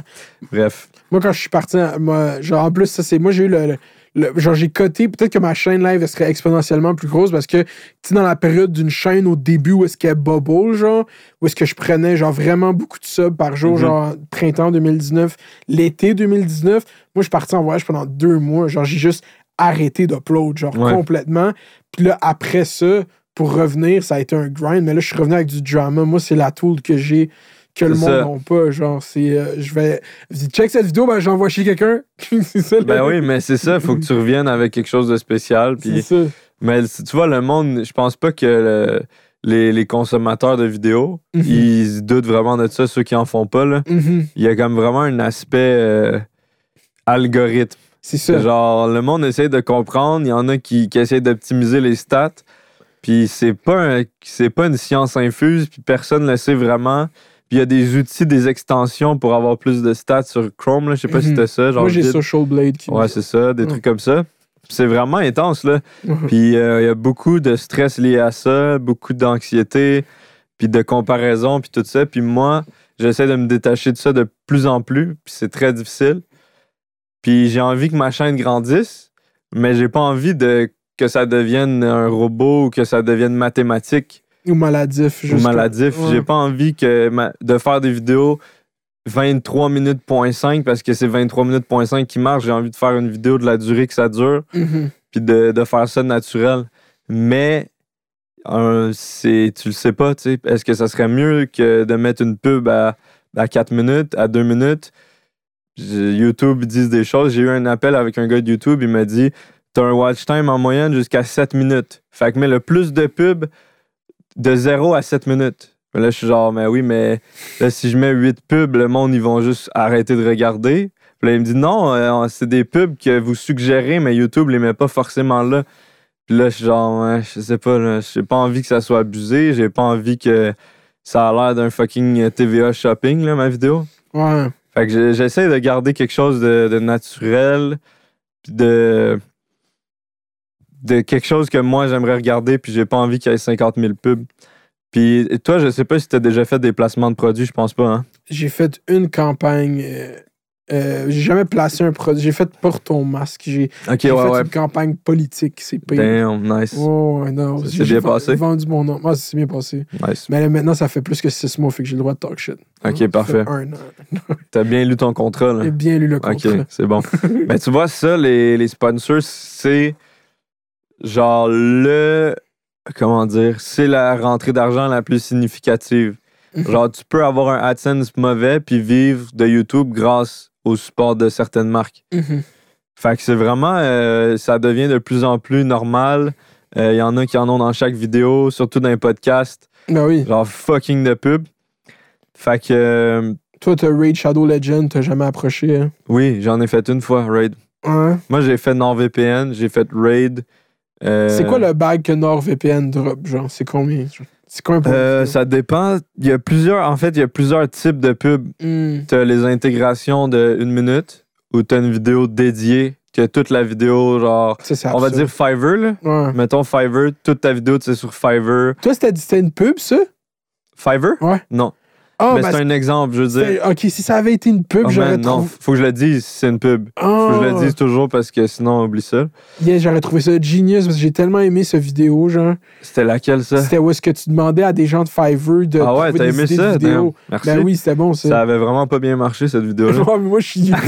Bref. Moi, quand je suis parti, moi, genre, en plus, ça, c'est. Moi, j'ai eu le. le- le- genre, j'ai coté. Peut-être que ma chaîne live elle serait exponentiellement plus grosse parce que, tu sais, dans la période d'une chaîne au début où est-ce qu'elle bubble, genre, où est-ce que je prenais, genre, vraiment beaucoup de subs par jour, Mhm. genre, printemps 2019, l'été 2019, moi, je suis parti en voyage pendant deux mois. Genre, j'ai juste arrêté d'upload, genre, Ouais. complètement. Puis là, après ça, pour revenir, ça a été un grind. Mais là, je suis revenu avec du drama. Moi, c'est la tool que j'ai que le monde n'a pas. Genre, c'est. euh, je vais. Check cette vidéo, ben j'envoie chez quelqu'un. *laughs* c'est ça. Ben oui, mais c'est ça, faut que tu reviennes avec quelque chose de spécial. C'est Puis, ça. mais tu vois, le monde, je pense pas que le- les, les consommateurs de vidéos, Mhm. ils doutent vraiment de ça, ceux qui en font pas. Là. Mhm. Il y a comme vraiment un aspect euh, algorithme. C'est ça. Genre, le monde essaie de comprendre. Il y en a qui, qui essaient d'optimiser les stats. Puis c'est pas, un- pas une science infuse. Puis personne ne le sait vraiment. Puis il y a des outils, des extensions pour avoir plus de stats sur Chrome. Là. Je sais pas si Mhm. c'était ça. Genre, Moi, j'ai. Social Blade qui. Ouais, c'est ça. Des trucs comme ça. C'est vraiment intense, là. Mhm. Puis euh, il y a beaucoup de stress lié à ça, beaucoup d'anxiété, puis de comparaison, puis tout ça. Puis moi, j'essaie de me détacher de ça de plus en plus, puis c'est très difficile. Puis j'ai envie que ma chaîne grandisse, mais j'ai pas envie de que ça devienne un robot ou que ça devienne mathématique Ou maladif. ou maladif. ouais. J'ai pas envie que ma- de faire des vidéos 23 minutes point 5 parce que c'est 23 minutes point 5 qui marche. J'ai envie de faire une vidéo de la durée que ça dure Mhm. puis de, de faire ça naturel. Mais un, c'est, tu le sais pas, tu sais. Est-ce que ça serait mieux que de mettre une pub à, à 4 minutes, à 2 minutes? YouTube disent des choses. J'ai eu un appel avec un gars de YouTube, il m'a dit t'as un watch time en moyenne jusqu'à 7 minutes. Fait que mets le plus de pubs de 0 à 7 minutes. Là, je suis genre, mais oui, mais là, si je mets 8 pubs, le monde, ils vont juste arrêter de regarder. Puis là, il me dit, non, euh, c'est des pubs que vous suggérez, mais YouTube les met pas forcément là. Puis là, je suis genre, ouais, je sais pas, j'ai pas envie que ça soit abusé, j'ai pas envie que ça a l'air d'un fucking TVA shopping, là, ma vidéo. Ouais. Fait que j'essaie de garder quelque chose de, de naturel, puis de, de quelque chose que moi j'aimerais regarder, puis j'ai pas envie qu'il y ait 50 000 pubs. Puis toi, je sais pas si t'as déjà fait des placements de produits, je pense pas, hein? J'ai fait une campagne. euh, euh, j'ai jamais placé un produit. J'ai fait pour ton masque. J'ai j'ai ouais, fait ouais. une campagne politique. C'est payé. Damn, nice. Oh, non. J'ai- j'ai bien passé? vendu mon nom. Moi, s'est bien passé. nice. Mais là, maintenant, ça fait plus que six mois, fait que j'ai le droit de talk shit. Ok, fait parfait. *laughs* T'as bien lu ton contrat, là. J'ai bien lu le contrat. Ok, c'est bon. *laughs* Mais tu vois, ça, les, les sponsors, c'est genre le. Comment dire? C'est la rentrée d'argent la plus significative. Mhm. Genre, tu peux avoir un AdSense mauvais puis vivre de YouTube grâce au support de certaines marques. Mhm. Fait que c'est vraiment. euh, ça devient de plus en plus normal. Il y en a qui en ont dans chaque vidéo, surtout dans les podcasts. Ben oui. Genre fucking de pub. Fait que. euh, Toi, t'as Raid Shadow Legend, t'as jamais approché. Hein? oui, j'en ai fait une fois, Raid. Ouais. Moi, j'ai fait NordVPN, j'ai fait Raid. Euh, C'est quoi le bag que NordVPN drop, genre? C'est combien? C'est combien pour euh, ça dépend. Il y a plusieurs. En fait, il y a plusieurs types de pubs. vidéo? Hmm. T'as les intégrations de une minute où t'as une vidéo dédiée, que toute la vidéo, genre. Ça, On va dire Fiverr, là. Ouais. Mettons Fiverr, toute ta vidéo, c'est sur Fiverr. Toi, c'était une pub, ça? Fiverr? Ouais. Non. Ah, Mais ben, c'est un exemple, je veux dire. Ok, si ça avait été une pub, Oh, j'aurais man, non, trouvé. faut que je le dise, c'est une pub. Faut Ah, que je le dise toujours parce que sinon, on oublie ça. yeah, j'aurais trouvé ça genius parce que j'ai tellement aimé ce vidéo, genre. C'était laquelle, ça? C'était où est-ce que tu demandais à des gens de Fiverr de Ah ouais, t'as aimé ça? Damn. Merci. Ben oui, c'était bon, ça. Ça avait vraiment pas bien marché, cette vidéo-là. *laughs* Mais moi, je suis. *laughs*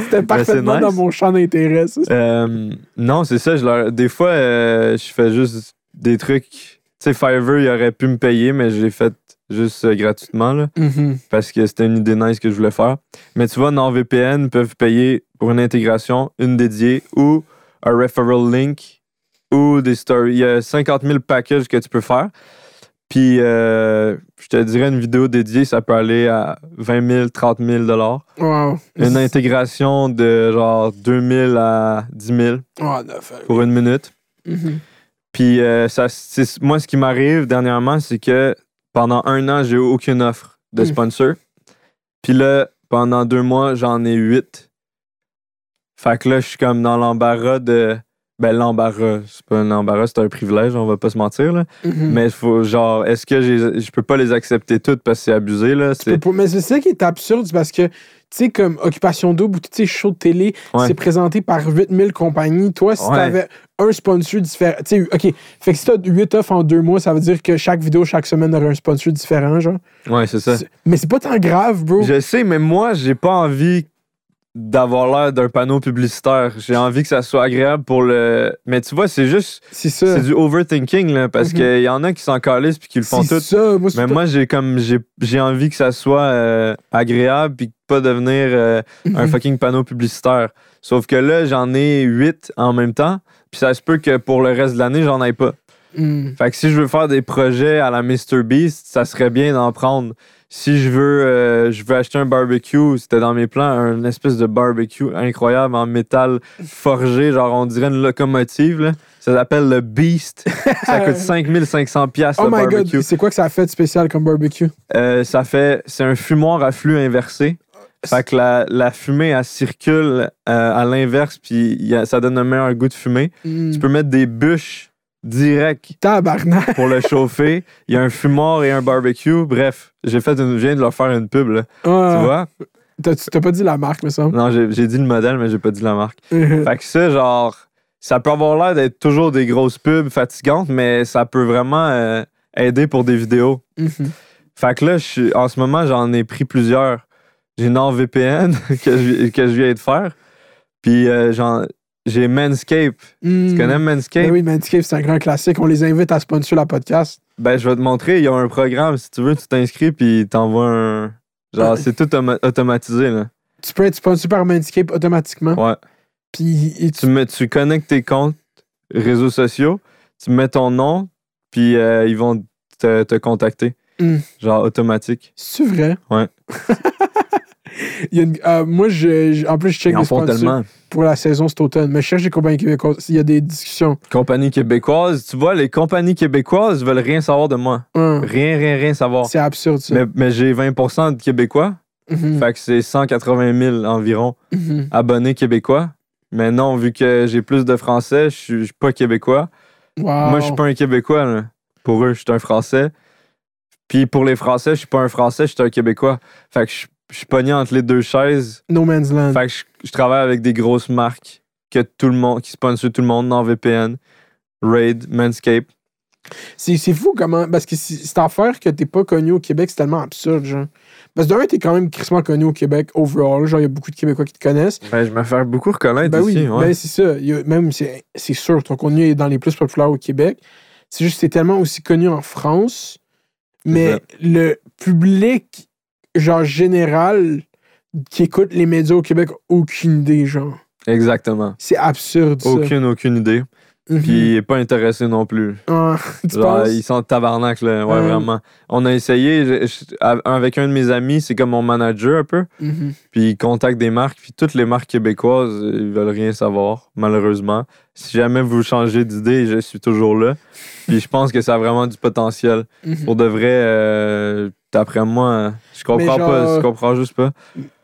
C'était parfaitement nice. dans mon champ d'intérêt, ça. Euh, non, c'est ça. Je leur... Des fois, euh, je fais juste des trucs. Tu sais, Fiverr, il aurait pu me payer, mais je l'ai fait juste euh, gratuitement, là, Mhm. parce que c'était une idée nice que je voulais faire. Mais tu vois, NordVPN peuvent payer pour une intégration, une dédiée ou un referral link ou des stories. Il y a 50 000 packages que tu peux faire. Puis, euh, je te dirais, une vidéo dédiée, ça peut aller à 20 000, 30 000 dollars. Wow. Une intégration de genre 2 000 à 10 000 Ah, non, fait- pour une minute. Mhm. Puis euh, ça, moi, ce qui m'arrive dernièrement, c'est que pendant un an, j'ai eu aucune offre de Mm. sponsor. Puis là, pendant deux mois, j'en ai huit. Fait que là, je suis comme dans l'embarras de. Ben, l'embarras, c'est pas un embarras, c'est un privilège, on va pas se mentir, là. Mhm. Mais faut, genre, est-ce que j'ai- je peux pas les accepter toutes parce que c'est abusé, là? C'est, Mais c'est ça qui est absurde, parce que, sais, comme Occupation Double ou, tu sais, show de télé, Ouais. c'est présenté par 8000 compagnies. Toi, si Ouais. t'avais un sponsor différent, tu sais, OK, fait que si t'as 8 offres en deux mois, ça veut dire que chaque vidéo, chaque semaine, aurait un sponsor différent, genre. ouais, c'est ça. Mais c'est pas tant grave, bro. Je sais, mais moi, j'ai pas envie d'avoir l'air d'un panneau publicitaire. J'ai envie que ça soit agréable pour le. Mais tu vois, c'est juste. C'est ça. C'est du overthinking, là, parce Mhm. qu'il y en a qui s'en calissent puis qui le font C'est tout. ça. Moi, Mais pas- moi, j'ai comme j'ai envie que ça soit euh, agréable puis pas devenir euh, un Mhm. fucking panneau publicitaire. Sauf que là, j'en ai huit en même temps, puis ça se peut que pour le reste de l'année, j'en ai pas. Mhm. Fait que si je veux faire des projets à la Mr Beast, ça serait bien d'en prendre. Si je veux, euh, je veux acheter un barbecue, c'était dans mes plans, un espèce de barbecue incroyable en métal forgé, genre on dirait une locomotive. Là. Ça s'appelle le Beast. Ça *laughs* coûte 5500 pièces Oh le my barbecue. god, c'est quoi que ça fait de spécial comme barbecue? Euh, ça fait, c'est un fumoir à flux inversé. Fait que la, la fumée, elle circule euh, à l'inverse, puis ça donne un meilleur goût de fumée. Hmm. Tu peux mettre des bûches direct Tabarnak. pour le chauffer. Il y a un fumoir et un barbecue. Bref, j'ai fait une, je viens de leur faire une pub, là. Ah, Tu vois? T'as pas dit la marque, me semble. Non, j'ai dit le modèle, mais j'ai pas dit la marque. Mhm. Fait que ça, genre, ça peut avoir l'air d'être toujours des grosses pubs fatigantes, mais ça peut vraiment euh, aider pour des vidéos. Mhm. Fait que là, je en ce moment, j'en ai pris plusieurs. J'ai NordVPN *laughs* que je, que je viens de faire. Puis euh, j'en- j'ai Manscape. Hmm. Tu connais Manscape? Ben oui, Manscaped, c'est un grand classique. On les invite à sponsor la podcast. Ben, je vais te montrer. Il y a un programme. Si tu veux, tu t'inscris puis t'envoies un. Genre, c'est tout automa- automatisé, là. Tu peux être sponsor par Manscaped automatiquement. Ouais. Puis tu- Tu, mets, tu connectes tes comptes réseaux sociaux, tu mets ton nom, puis euh, ils vont te, te contacter. Mm. Genre automatique. c'est vrai? Ouais. *laughs* Il y a une- euh, moi, je, en plus, je check les sponsors pour la saison cet automne. Mais je cherche des compagnies québécoises. Il y a des discussions. Compagnie québécoise, tu vois, les compagnies québécoises veulent rien savoir de moi. Hum, Rien, rien, rien savoir. c'est absurde, ça. Mais, mais j'ai 20% de Québécois, Mhm, fait que c'est 180 000 environ mhm. abonnés québécois. Mais non, vu que j'ai plus de Français, je suis suis pas Québécois. Wow. Moi, je suis pas un Québécois. là. Pour eux, je suis un Français. Puis pour les Français, je suis pas un Français, je suis un Québécois. Fait que je je suis pogné entre les deux chaises. No Man's Land. Fait que je, je travaille avec des grosses marques que tout le monde, qui sponsorent tout le monde dans VPN, Raid, Manscape. C'est c'est fou comment. Parce que cette affaire que t'es pas connu au Québec, c'est tellement absurde, genre. Parce que d'un, t'es quand même crissement connu au Québec overall. Genre, il y a beaucoup de Québécois qui te connaissent. Ben, je me fais beaucoup reconnaître Ben oui, ici. ouais. ben c'est ça. Il y a- même, c'est c'est sûr, ton contenu est dans les plus populaires au Québec. C'est juste que c'est tellement aussi connu en France. Mais le public, genre, général, qui écoute les médias au Québec, aucune idée, genre. Exactement. C'est absurde, ça. Aucune, aucune Mhm. Puis il est pas intéressé non plus. Ah, *laughs* tu Genre, ils sont tabarnak, là. Ouais, vraiment. On a essayé, je- je- avec un de mes amis, c'est comme mon manager un peu. Mhm. Puis il contacte des marques, puis toutes les marques québécoises, euh, ils veulent rien savoir, malheureusement. Si jamais vous changez d'idée, je suis toujours là. Puis je pense que ça a vraiment du potentiel. Mhm. Pour de vrai, euh, d'après moi, je comprends pas, je comprends juste pas.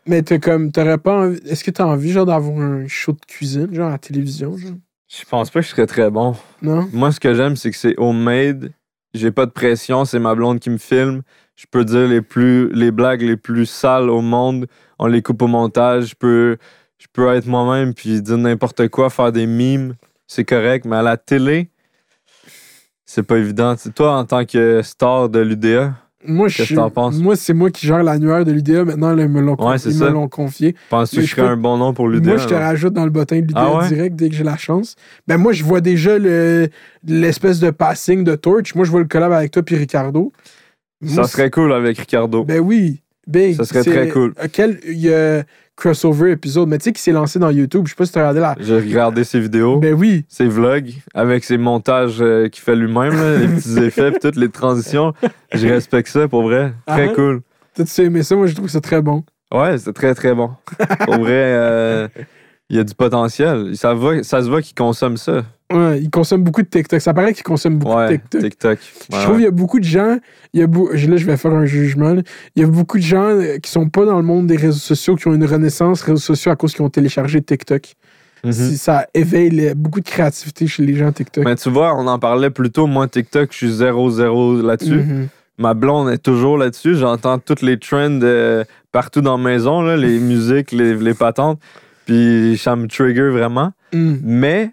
Mais t'as comme, t'aurais pas envie. Est-ce que t'as envie, genre, d'avoir un show de cuisine, genre, à la télévision, genre? Je pense pas que je serais très bon. Non? Moi, ce que j'aime, c'est que c'est homemade. J'ai pas de pression, c'est ma blonde qui me filme. Je peux dire les plus les blagues les plus sales au monde. On les coupe au montage. Je peux, je peux être moi-même puis dire n'importe quoi, faire des mimes. C'est correct. Mais à la télé, c'est pas évident. Toi, en tant que star de l'UDA, Moi, je Qu'est-ce suis- que t'en penses? Moi, c'est moi qui gère l'annuaire de l'UDA. Maintenant, là, ils me l'ont Ouais, c'est ils ça. me l'ont confié. penses-tu Mais que je je serais peux- un bon nom pour l'UDA? Moi, je te rajoute dans le bottin de l'UDA Ah ouais? direct dès que j'ai la chance. Ben, moi, je vois déjà le- l'espèce de passing de Torch. Moi, je vois le collab avec toi puis Ricardo. Ça serait cool avec Ricardo. Ben oui. Big. Ça serait très cool. euh, Quel a crossover épisode, mais tu sais qui s'est lancé dans YouTube. Je sais pas si tu as regardé la. J'ai regardé ses vidéos. Ben oui. ses vlogs avec ses montages euh, qu'il fait lui-même, là, les petits *laughs* effets, puis toutes les transitions. Je respecte ça pour vrai. Très Ah. cool. Toi, tu aimé ça? Moi, je trouve ça très bon. Ouais, c'est très très bon. Pour vrai, euh, *laughs* il y a du potentiel. Ça, va, ça se voit qu'il consomme ça. Ouais, il consomme beaucoup de TikTok. Ça paraît qu'il consomme beaucoup de TikTok. TikTok. Je trouve qu'il y a beaucoup de gens, il y a beau- là je vais faire un jugement, là. il y a beaucoup de gens euh, qui sont pas dans le monde des réseaux sociaux, qui ont une renaissance réseaux sociaux à cause qu'ils ont téléchargé TikTok. Mhm. Ça éveille le- beaucoup de créativité chez les gens TikTok. Mais tu vois, on en parlait plus tôt. Moi, TikTok, je suis 0-0 là-dessus. Mhm. Ma blonde est toujours là-dessus. J'entends toutes les trends euh, partout dans la maison, là, les musiques, les, les patentes. Puis ça me trigger vraiment. Mhm. Mais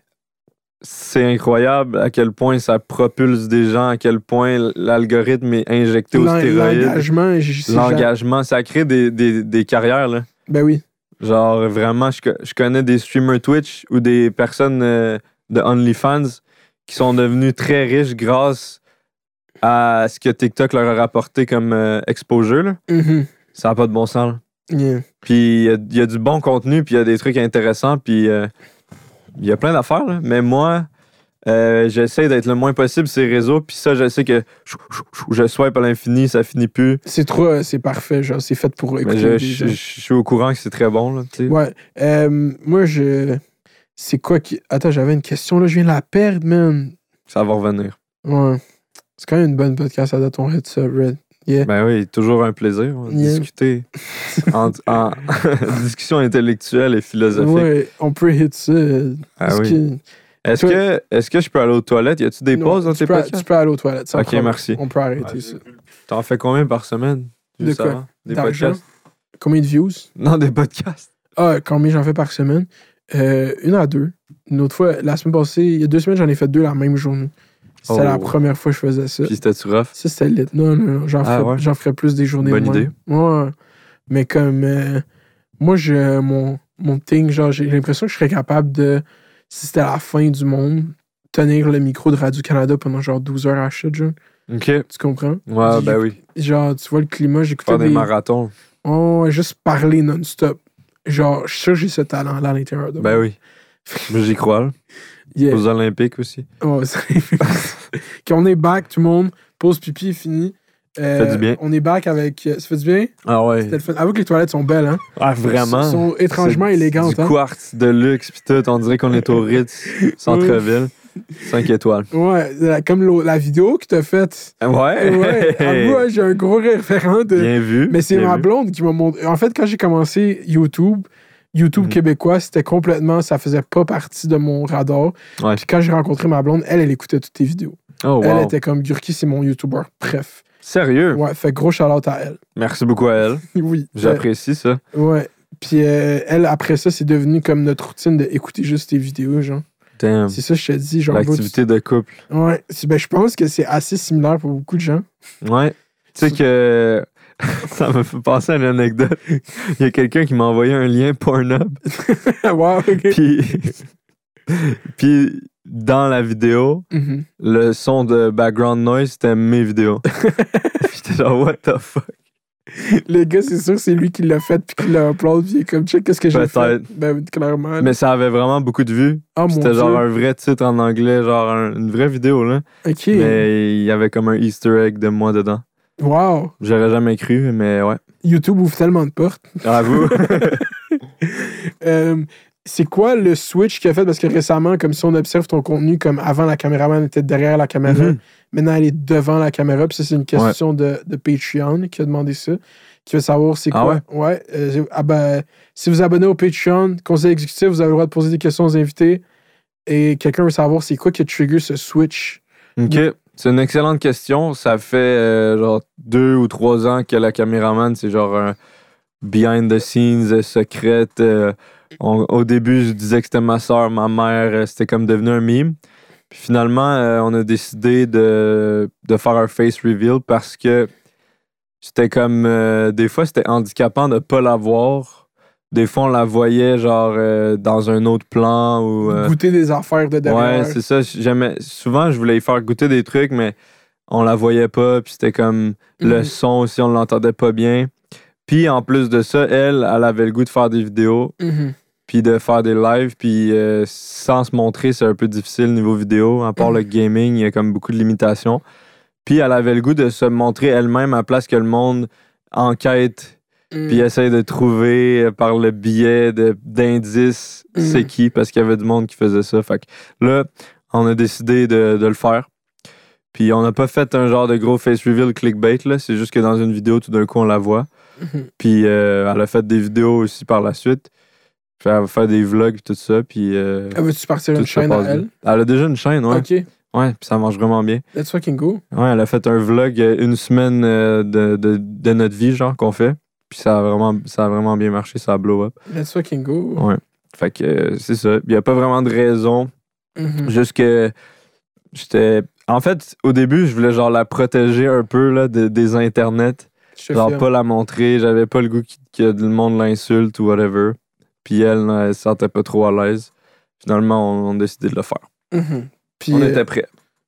c'est incroyable à quel point ça propulse des gens, à quel point l'algorithme est injecté aux L'en- stéroïdes. L'engagement, L'engagement, ça crée des, des- des carrières. Là. Ben oui. Genre, vraiment, je, co- je connais des streamers Twitch ou des personnes euh, de OnlyFans qui sont devenus très riches grâce à ce que TikTok leur a rapporté comme euh, exposure. là. Mhm. Ça n'a pas de bon sens. Yeah. Puis il y a- il y, a du bon contenu, puis il y a des trucs intéressants, puis euh, il y a plein d'affaires. là. Mais moi, euh, j'essaie d'être le moins possible sur ces réseaux, puis ça, je sais que chou, chou, chou, je swipe à l'infini, ça finit plus. C'est trop, euh, c'est parfait, genre, c'est fait pour Mais écouter je, des je- je suis au courant que c'est très bon. Là, tu sais. Ouais. Euh, moi, je. C'est quoi qui. Attends, j'avais une question là, je viens de la perdre, man. Ça va revenir. Ouais. C'est quand même une bonne podcast à date, on hit ça, Red. Yeah. Ben oui, toujours un plaisir. va Yeah. Discuter en, en *laughs* discussion intellectuelle et philosophique. Ouais, on peut hit ça. Ah oui. que- Est-ce que, est que je peux aller aux toilettes? Y a-tu des Non, pauses dans tes peux, podcasts? tu peux aller aux toilettes. sans Ok, problème. merci. On peut arrêter ça. T'en fais combien par semaine? De quoi? Des podcasts? Combien de views? Non, des podcasts. Ah, combien j'en fais par semaine? Euh, une à deux. Une autre fois, la semaine passée, il y a deux semaines, j'en ai fait deux la même journée. C'était Oh. la première fois que je faisais ça. Puis c'était-tu rough? Ça, c'était lit. Non, non, non. J'en Ah, ferais, ouais? j'en ferais plus des journées Bonne de idée. Ouais. Mais comme. euh, moi, mon, mon thing, genre, j'ai l'impression que je serais capable de. Si c'était la fin du monde, tenir le micro de Radio-Canada pendant genre 12 heures à shot, genre. Ok. Tu comprends? Ouais, J'ai- ben oui. Genre, tu vois le climat, j'écoutais Faire des des. marathons. Oh, juste parler non-stop. Genre, je suis sûr que j'ai ce talent-là à l'intérieur de moi. Ben oui. *laughs* Moi, j'y crois. Yeah. Aux Olympiques aussi. *laughs* On est back, tout le monde, pause pipi, fini. Euh, Ça fait du bien. On est back avec. Ça fait du bien? Ah ouais. Fun. Avoue que les toilettes sont belles, hein? Ah, vraiment. Elles sont étrangement élégantes, Du hein? quartz de luxe, pis tout. On dirait qu'on est au Ritz, *laughs* centre-ville. 5 étoiles. Ouais, comme la vidéo que t'as faite. Ouais? Ouais, avoue, hein, *laughs* j'ai un gros référent de. Bien vu. Mais c'est ma vu. blonde qui m'a montré. En fait, quand j'ai commencé YouTube, YouTube Mhm. québécois, c'était complètement. Ça faisait pas partie de mon radar. Ouais. Puis quand j'ai rencontré ma blonde, elle, elle écoutait toutes tes vidéos. Oh, Elle wow. était comme Gurki, c'est mon YouTuber. Bref. Sérieux? Ouais, fait gros shout-out à elle. *laughs* Merci beaucoup à elle. *laughs* Oui. J'apprécie ça. Ouais. Puis euh, elle, après ça, c'est devenu comme notre routine d'écouter juste tes vidéos, genre. Damn. C'est ça, je te dis. Genre, L'activité de couple. Ouais. Ben, je pense que c'est assez similaire pour beaucoup de gens. Ouais. Tu sais que. *laughs* ça me fait penser à une anecdote. Il y a quelqu'un qui m'a envoyé un lien Pornhub. *laughs* wow, ok. *laughs* Puis. Puis, dans la vidéo, Mhm. le son de background noise, c'était mes vidéos. J'étais genre, what the fuck? Le gars, c'est sûr, c'est lui qui l'a fait puis qui l'a upload. Puis il est comme, check, qu'est-ce que j'ai fait? Ben, clairement. Mais ça avait vraiment beaucoup de vues. oh C'était dieu. genre un vrai titre en anglais, genre un- une vraie vidéo, là. Ok. Mais il y avait comme un Easter egg de moi dedans. Wow. J'aurais jamais cru, mais ouais. YouTube ouvre tellement de portes. Bravo. *laughs* *laughs* Euh, c'est quoi le switch qu'il a fait? Parce que récemment, comme si on observe ton contenu, comme avant la caméraman était derrière la caméra, Mhm. maintenant elle est devant la caméra. Puis ça, c'est une question de, de Patreon qui a demandé ça. Qui veut savoir c'est Ah quoi? Ouais? euh, ah ben, si vous abonnez au Patreon, conseil exécutif, vous avez le droit de poser des questions aux invités. Et quelqu'un veut savoir c'est quoi qui a trigger ce switch? OK. C'est une excellente question. Ça fait euh, genre deux ou trois ans que la caméraman, c'est genre un behind the scenes euh, secrète. euh, au début, je disais que c'était ma soeur, ma mère. C'était comme devenu un meme. Puis finalement, on a décidé de, de faire un face reveal parce que c'était comme. des fois, c'était handicapant de pas la voir. Des fois, on la voyait genre euh, dans un autre plan ou. euh, Goûter des affaires de derrière. Ouais, c'est ça. J'aimais, souvent, je voulais y faire goûter des trucs, mais on la voyait pas. Puis c'était comme le Mhm. son aussi, on l'entendait pas bien. Puis en plus de ça, elle, elle avait le goût de faire des vidéos, Mhm. puis de faire des lives. Puis euh, sans se montrer, c'est un peu difficile niveau vidéo. À part Mhm. le gaming, il y a comme beaucoup de limitations. Puis elle avait le goût de se montrer elle-même à place que le monde enquête Mhm. puis essaye de trouver euh, par le biais d'indices Mhm. c'est qui, parce qu'il y avait du monde qui faisait ça. Fait que là, on a décidé de, de le faire. Puis on n'a pas fait un genre de gros face reveal clickbait, là. C'est juste que dans une vidéo, tout d'un coup, on la voit. Mhm. Puis euh, elle a fait des vidéos aussi par la suite. Puis elle va faire des vlogs, tout ça. Puis euh, Ah, Veux-tu partir une chaîne à elle? bien. Elle? A déjà une chaîne, ouais. Ok. Ouais, puis ça marche vraiment bien. Let's fucking go. Ouais, elle a fait un vlog une semaine de, de, de notre vie, genre, qu'on fait. Puis ça a vraiment, ça a vraiment bien marché, ça a blow up. Let's fucking go. Ouais. Fait que euh, c'est ça. Il n'y a pas vraiment de raison. Mhm. Juste que j'étais. En fait, au début, je voulais genre la protéger un peu là, de- des internets. Je Genre pas la montrer. J'avais pas le goût qu'il- que le monde l'insulte ou whatever. Puis elle, là, elle se sentait pas trop à l'aise. Finalement, on, on a décidé de le faire. Mhm. Puis, on euh, était prêts.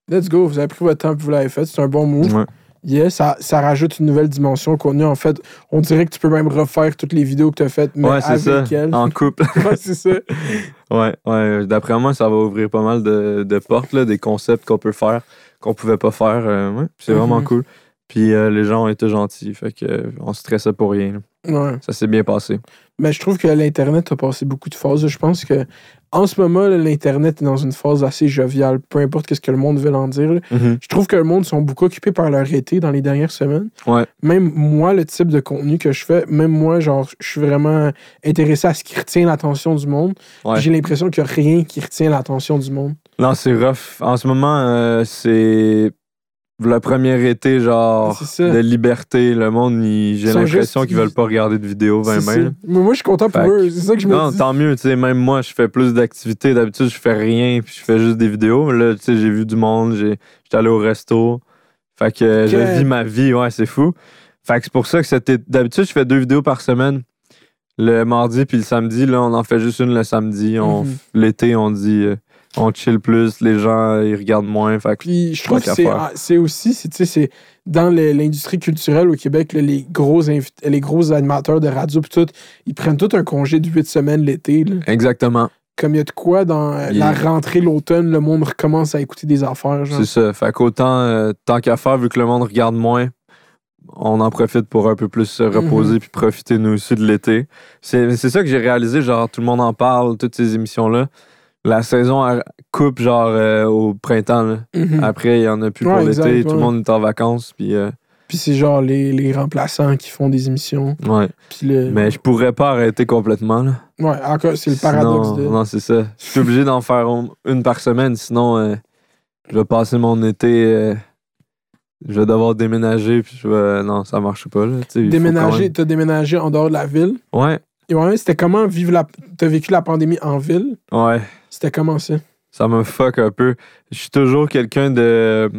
let's go. Vous avez pris votre temps et vous l'avez fait. C'est un bon move. Ouais. Yeah, ça, ça rajoute une nouvelle dimension au contenu. En fait, on dirait que tu peux même refaire toutes les vidéos que tu as faites, mais Ouais, c'est ça. avec elle. En couple. *laughs* ouais, c'est ça. *laughs* Ouais, ouais. D'après moi, ça va ouvrir pas mal de, de portes, là, des concepts qu'on peut faire, qu'on pouvait pas faire. euh, ouais, c'est vraiment Mhm. cool. Puis euh, les gens ont été gentils, fait que euh, on stressait pour rien. Ouais. Ça s'est bien passé. Mais je trouve que l'Internet a passé beaucoup de phases. Je pense que en ce moment, l'Internet est dans une phase assez joviale, peu importe ce que le monde veut en dire. là. Je trouve que le monde sont beaucoup occupés par leur été dans les dernières semaines. Ouais. Même moi, le type de contenu que je fais, même moi, genre, je suis vraiment intéressé à ce qui retient l'attention du monde. Ouais. J'ai l'impression qu'il n'y a rien qui retient l'attention du monde. Non, c'est rough. En ce moment, euh, c'est le premier été, genre, de liberté. Le monde, j'ai l'impression qu'ils veulent pas regarder de vidéos, ben C'est ça. même. Mais moi, je suis content pour Fait eux. C'est ça que je me Non, dis. tant mieux, tu sais, même moi, je fais plus d'activités. D'habitude, je fais rien, puis je fais juste des vidéos. Là, tu sais, j'ai vu du monde, j'ai- j'étais allé au resto. Fait que je vis ma vie, ouais, c'est fou. Fait que c'est pour ça que c'était. D'habitude, je fais deux vidéos par semaine. Le mardi puis le samedi, là, on en fait juste une le samedi. Mhm. L'été, on dit euh, on chill plus, les gens, ils regardent moins. Fait Puis je trouve que c'est, aussi, c'est, tu sais, c'est dans l'industrie culturelle au Québec, là, les, gros les gros animateurs de radio, puis tout, ils prennent tout un congé de huit semaines l'été. Exactement. comme il y a de quoi dans euh, Il- la rentrée, l'automne, le monde recommence à écouter des affaires. C'est ça. Fait qu'autant, euh, tant qu'à faire, vu que le monde regarde moins, on en profite pour un peu plus se reposer puis profiter nous aussi de l'été. C'est c'est ça que j'ai réalisé, genre tout le monde en parle, toutes ces émissions-là. La saison coupe genre euh, au printemps. là. Mhm. Après, il y en a plus Ouais, pour l'été, tout ouais. le monde est en vacances. Puis, euh, Puis c'est genre les, les remplaçants qui font des émissions. ouais. Puis le... Mais je pourrais pas arrêter complètement. Là. Ouais, encore, c'est le Sinon- paradoxe de. Non, c'est ça. Je suis obligé d'en faire une par semaine, sinon euh, je vais passer mon été. euh, je vais devoir déménager, puis je vais. Non, ça marche pas. Là, Déménager, t'as déménagé en dehors de la ville? Et ouais, c'était comment vivre la. T'as vécu la pandémie en ville? Ouais. C'était comment ça? Ça me fuck un peu. Je suis toujours quelqu'un de.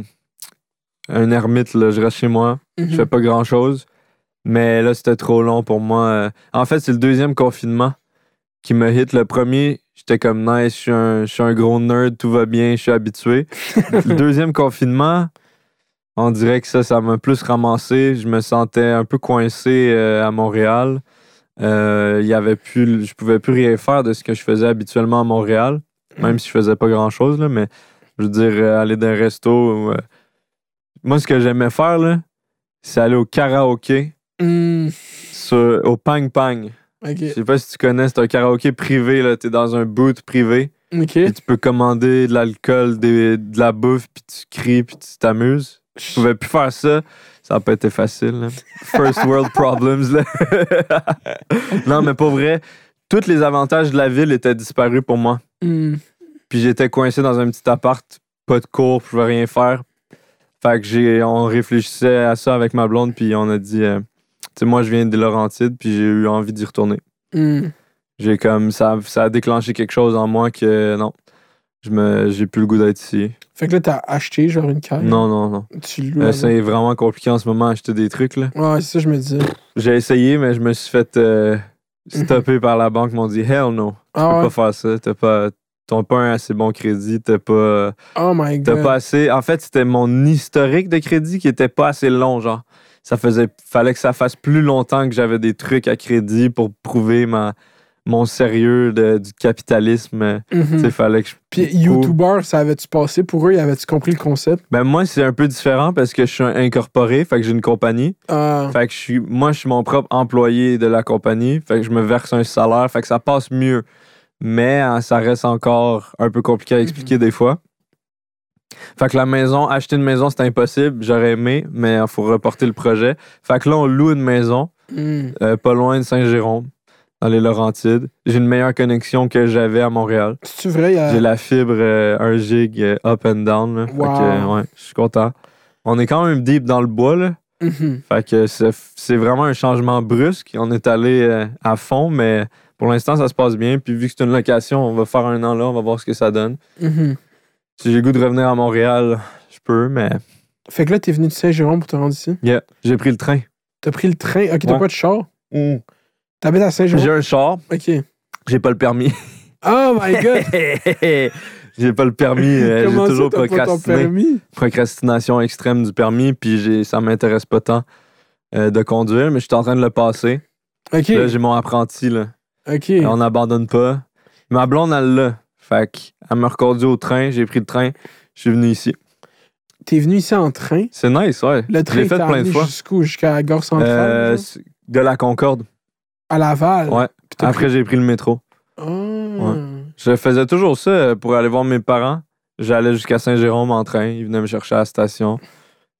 Un ermite, là. Je reste chez moi. Mhm. Je fais pas grand chose. Mais là, c'était trop long pour moi. Euh, En fait, c'est le deuxième confinement qui me hit. Le premier, j'étais comme nice, je suis un, je suis un gros nerd, tout va bien, je suis habitué. *laughs* le deuxième confinement, on dirait que ça, ça m'a plus ramassé. Je me sentais un peu coincé euh, à Montréal. Euh, y avait plus, je pouvais plus rien faire de ce que je faisais habituellement à Montréal, même si je faisais pas grand chose, là, mais je veux dire, euh, aller dans un resto. euh, Moi, ce que j'aimais faire, là, c'est aller au karaoké, Hmm, sur- au Pang Pang. Je sais pas si tu connais, c'est un karaoké privé, là. T'es dans un boot privé, Ok. et tu peux commander de l'alcool, de la bouffe, puis tu cries, puis tu t'amuses. Je pouvais plus faire ça. Ça n'a pas été facile. là. First world problems. Là. *laughs* non, mais pour vrai, tous les avantages de la ville étaient disparus pour moi. Hmm, Puis j'étais coincé dans un petit appart, pas de cours, je pouvais rien faire. Fait que j'ai, on réfléchissait à ça avec ma blonde, puis on a dit, euh, tu sais, moi je viens de Laurentides, puis j'ai eu envie d'y retourner. hmm. J'ai comme, ça, ça a déclenché quelque chose en moi que non, j'ai plus le goût d'être ici. Fait que là, t'as acheté genre une carte. Non, non, non. Tu loues. Avec. c'est vraiment compliqué en ce moment acheter des trucs, là. Ouais, c'est ça, je me disais. J'ai essayé, mais je me suis fait euh, stopper par la banque. Ils m'ont dit, hell no, tu Ah peux ouais? pas faire ça. T'as pas, t'as pas un assez bon crédit, t'as pas. Oh my T'as god. pas assez. En fait, c'était mon historique de crédit qui était pas assez long, genre. Ça faisait. Fallait que ça fasse plus longtemps que j'avais des trucs à crédit pour prouver ma, mon sérieux de- du capitalisme. Mhm. Sais, fallait que je. Puis YouTuber, ça avait-tu passé pour eux? Avait-tu compris le concept? Ben, moi, c'est un peu différent parce que je suis incorporé, fait que j'ai une compagnie. Ah. Fait que je suis. Moi, je suis mon propre employé de la compagnie. Fait que je me verse un salaire. Fait que ça passe mieux. Mais hein, ça reste encore un peu compliqué à expliquer des fois. Fait que la maison, acheter une maison, c'est impossible. J'aurais aimé, mais il faut reporter le projet. Fait que là, on loue une maison, Hmm. euh, pas loin de Saint-Jérôme, dans les Laurentides. J'ai une meilleure connexion que j'avais à Montréal. C'est-tu vrai? a- J'ai la fibre euh, 1 gig euh, up and down. là. Wow. que, ouais, je suis content. On est quand même deep dans le bois, là. Mhm. Fait que c'est c'est vraiment un changement brusque. On est allé euh, à fond, mais pour l'instant, ça se passe bien. Puis vu que c'est une location, on va faire un an là, on va voir ce que ça donne. Mhm. Si j'ai le goût de revenir à Montréal, je peux, mais Fait que là, t'es venu de Saint-Jérôme pour te rendre ici? yeah, j'ai pris le train. T'as pris le train? Ok, t'as Ouais. pas de char? T'habites à J'ai Saint-Jérôme. un char, Ok. j'ai pas le permis. Oh my *laughs* god! j'ai pas le permis, euh, j'ai ça, toujours t'as pas ton procrastiné. permis? Procrastination extrême du permis, puis j'ai- ça m'intéresse pas tant euh, de conduire, mais je suis en train de le passer. Ok. Là, j'ai mon apprenti, là. Ok. On n'abandonne pas. Ma blonde, elle l'a. Fait qu'elle m'a reconduit au train, j'ai pris le train, je suis venu ici. T'es venu ici en train? C'est nice, ouais. Le train J'ai fait plein de fois. jusqu'où? Jusqu'à la gare centrale? Euh, de la Concorde. À Laval? Ouais. Après, j'ai pris le métro. Ah. Je faisais toujours ça euh, pour aller voir mes parents. J'allais jusqu'à Saint-Jérôme en train. Ils venaient me chercher à la station.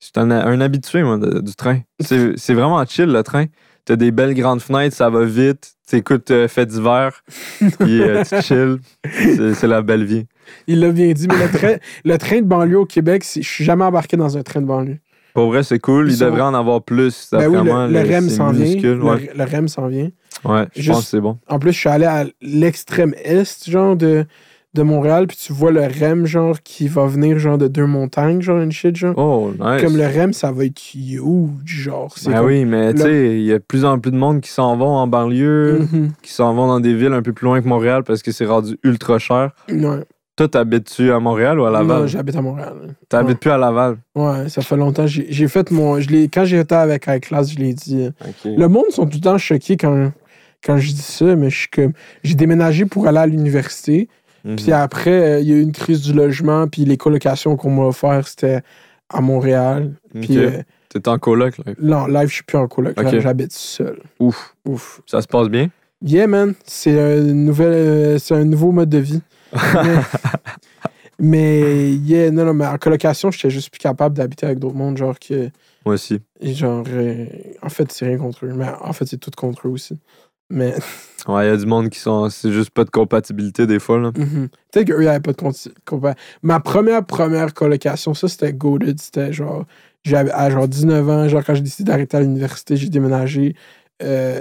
J'étais un, un habitué, moi, de- du train. C'est vraiment chill, le train. T'as des belles grandes fenêtres, ça va vite. T'écoutes euh, Fait d'hiver, puis euh, tu *laughs* chill. C'est la belle vie. Il l'a bien dit, mais le train, le train de banlieue au Québec, je suis jamais embarqué dans un train de banlieue. Pour vrai, c'est cool. Ils Il sont- devrait en avoir plus. Ben oui, le, REM s'en vient. Le, Ouais, le REM s'en vient. ouais je Juste- pense que c'est bon. En plus, je suis allé à l'extrême est, genre, de, de Montréal, puis tu vois le REM, genre, qui va venir, genre, de deux montagnes, genre, une shit, genre. Oh, nice. Comme le REM, ça va être huge, genre. C'est Ben comme- oui, mais tu sais, il y a de plus en plus de monde qui s'en vont en banlieue, Mhm. qui s'en vont dans des villes un peu plus loin que Montréal parce que c'est rendu ultra cher. Ouais. Toi, t'habites-tu à Montréal ou à Laval? Non, j'habite à Montréal. T'habites plus à Laval? Ouais, ça fait longtemps. J'ai j'ai fait mon. Je l'ai- quand j'étais avec High Class, je l'ai dit. Le monde sont tout le temps choqués quand, quand je dis ça, mais je suis comme. J'ai déménagé pour aller à l'université. Mhm. Puis après, euh, il y a eu une crise du logement, puis les colocations qu'on m'a offert, c'était à Montréal. Puis euh, T'es en coloc, là? là, en live, je suis plus en coloc. J'habite seul. Ouf. Ouf. Ça se passe bien? Yeah, man. C'est un, nouvel, euh, c'est un nouveau mode de vie. Mais, mais, yeah, non, non, mais en colocation, j'étais juste plus capable d'habiter avec d'autres mondes, genre que. Moi aussi. Genre, euh, en fait, c'est rien contre eux. Mais en fait, c'est tout contre eux aussi. Mais *laughs* Ouais, il y a du monde qui sont. C'est juste pas de compatibilité des fois, là. mhm. peut-être qu'eux, ils n'avaient pas de conti- compa- Ma première, première colocation, ça, c'était goaded. C'était genre, j'avais à genre 19 ans, genre quand j'ai décidé d'arrêter à l'université, j'ai déménagé. euh,